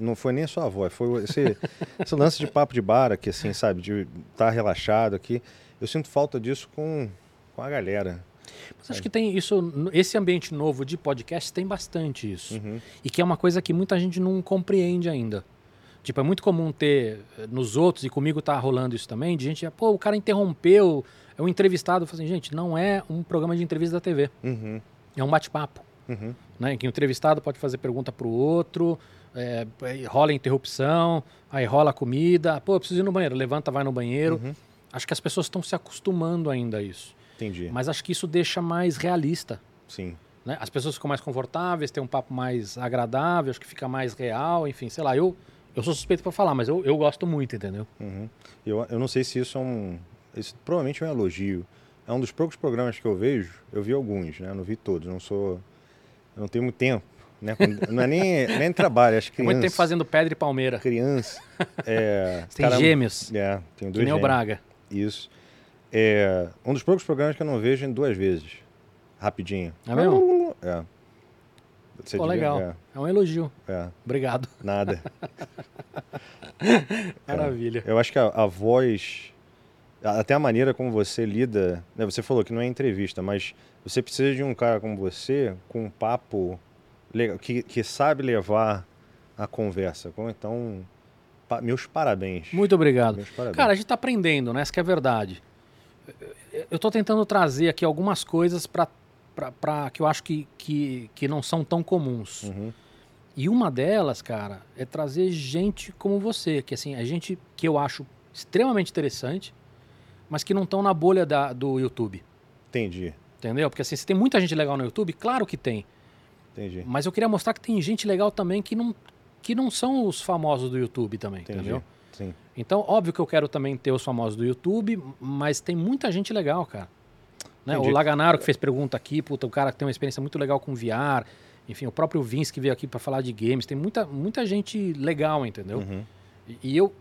[SPEAKER 2] não foi nem a sua voz, foi esse, esse lance de papo de bar aqui, assim, sabe? De estar relaxado aqui. Eu sinto falta disso com, com a galera.
[SPEAKER 1] Mas acho que tem isso, esse ambiente novo de podcast tem bastante isso.
[SPEAKER 2] Uhum.
[SPEAKER 1] E que é uma coisa que muita gente não compreende ainda. Tipo, é muito comum ter eh, nos outros, e comigo tá rolando isso também, de gente, pô, o cara interrompeu, é um entrevistado. Eu falo assim, gente, não é um programa de entrevista da TV,
[SPEAKER 2] Uhum.
[SPEAKER 1] é um bate-papo.
[SPEAKER 2] Uhum.
[SPEAKER 1] Né? Em que o entrevistado pode fazer pergunta pro outro, é, rola interrupção, aí rola comida, pô, eu preciso ir no banheiro, levanta, vai no banheiro.
[SPEAKER 2] Uhum.
[SPEAKER 1] Acho que as pessoas estão se acostumando ainda a isso.
[SPEAKER 2] Entendi.
[SPEAKER 1] Mas acho que isso deixa mais realista.
[SPEAKER 2] Sim.
[SPEAKER 1] né? As pessoas ficam mais confortáveis, tem um papo mais agradável, acho que fica mais real, enfim, sei lá, eu, eu sou suspeito para falar, mas eu, eu gosto muito, entendeu?
[SPEAKER 2] Uhum. Eu, eu não sei se isso é um. Isso provavelmente é um elogio. É um dos poucos programas que eu vejo. Eu vi alguns, né? Eu não vi todos. Não sou. Eu não tenho muito tempo. Né? Não é nem, nem trabalho, acho que
[SPEAKER 1] muito tempo fazendo pedra e palmeira.
[SPEAKER 2] criança. É,
[SPEAKER 1] Tem gêmeos,
[SPEAKER 2] É, tenho
[SPEAKER 1] que
[SPEAKER 2] dois
[SPEAKER 1] nem o
[SPEAKER 2] gêmeos.
[SPEAKER 1] Braga.
[SPEAKER 2] Isso. É um dos poucos programas que eu não vejo em duas vezes. Rapidinho.
[SPEAKER 1] É mesmo?
[SPEAKER 2] É. Você
[SPEAKER 1] Pô, legal. É um elogio.
[SPEAKER 2] É, é,
[SPEAKER 1] Obrigado.
[SPEAKER 2] nada.
[SPEAKER 1] Maravilha.
[SPEAKER 2] Eu acho que a, a voz, a- até a maneira como você lida, né, você falou que não é entrevista, mas você precisa de um cara como você com um papo que, que sabe levar a conversa. Então, pa- meus parabéns.
[SPEAKER 1] Muito obrigado.
[SPEAKER 2] Parabéns.
[SPEAKER 1] Cara, a gente tá aprendendo, né? Essa que é a verdade. Eu tô tentando trazer aqui algumas coisas para que eu acho que, que, que não são tão comuns.
[SPEAKER 2] Uhum,
[SPEAKER 1] E uma delas, cara, é trazer gente como você, que assim, é gente que eu acho extremamente interessante, mas que não estão na bolha da, do YouTube.
[SPEAKER 2] entendi,
[SPEAKER 1] Entendeu? Porque assim, se tem muita gente legal no YouTube, claro que tem.
[SPEAKER 2] Entendi.
[SPEAKER 1] Mas eu queria mostrar que tem gente legal também que não, que não são os famosos do YouTube também,
[SPEAKER 2] Entendi.
[SPEAKER 1] entendeu?
[SPEAKER 2] Sim.
[SPEAKER 1] Então, óbvio que eu quero também ter os famosos do YouTube, mas tem muita gente legal, cara. Né? O. Laganaro que fez pergunta aqui, puta, o cara que tem uma experiência muito legal com VR. Enfim, o próprio Vince que veio aqui para falar de games. Tem muita, muita gente legal, entendeu?
[SPEAKER 2] Uhum.
[SPEAKER 1] E, e eu,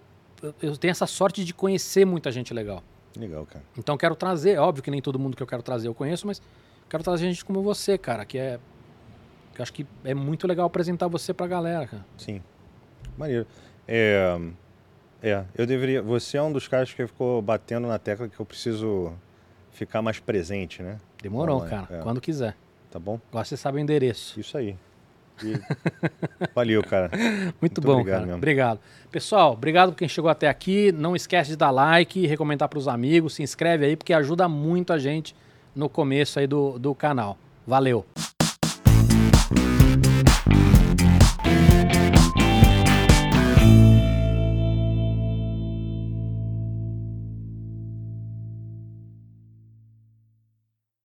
[SPEAKER 1] eu- tenho essa sorte de conhecer muita gente legal.
[SPEAKER 2] Legal, cara.
[SPEAKER 1] Então, eu quero trazer, óbvio que nem todo mundo que eu quero trazer eu conheço, mas quero trazer gente como você, cara, que é. Que eu acho que é muito legal apresentar você pra galera, cara.
[SPEAKER 2] Sim. Maneiro. É, é, eu deveria. Você é um dos caras que ficou batendo na tecla que eu preciso ficar mais presente, né?
[SPEAKER 1] Demorou,
[SPEAKER 2] Online,
[SPEAKER 1] cara.
[SPEAKER 2] é.
[SPEAKER 1] Quando quiser.
[SPEAKER 2] Tá bom?
[SPEAKER 1] Agora você sabe o endereço.
[SPEAKER 2] Isso aí. E- Valeu, cara.
[SPEAKER 1] Muito,
[SPEAKER 2] Muito
[SPEAKER 1] bom,
[SPEAKER 2] obrigado
[SPEAKER 1] cara.
[SPEAKER 2] mesmo.
[SPEAKER 1] Obrigado. Pessoal, obrigado por quem chegou até aqui. Não esquece de dar like, recomendar pros amigos, se inscreve aí, porque ajuda muito a gente no começo aí do, do canal. Valeu!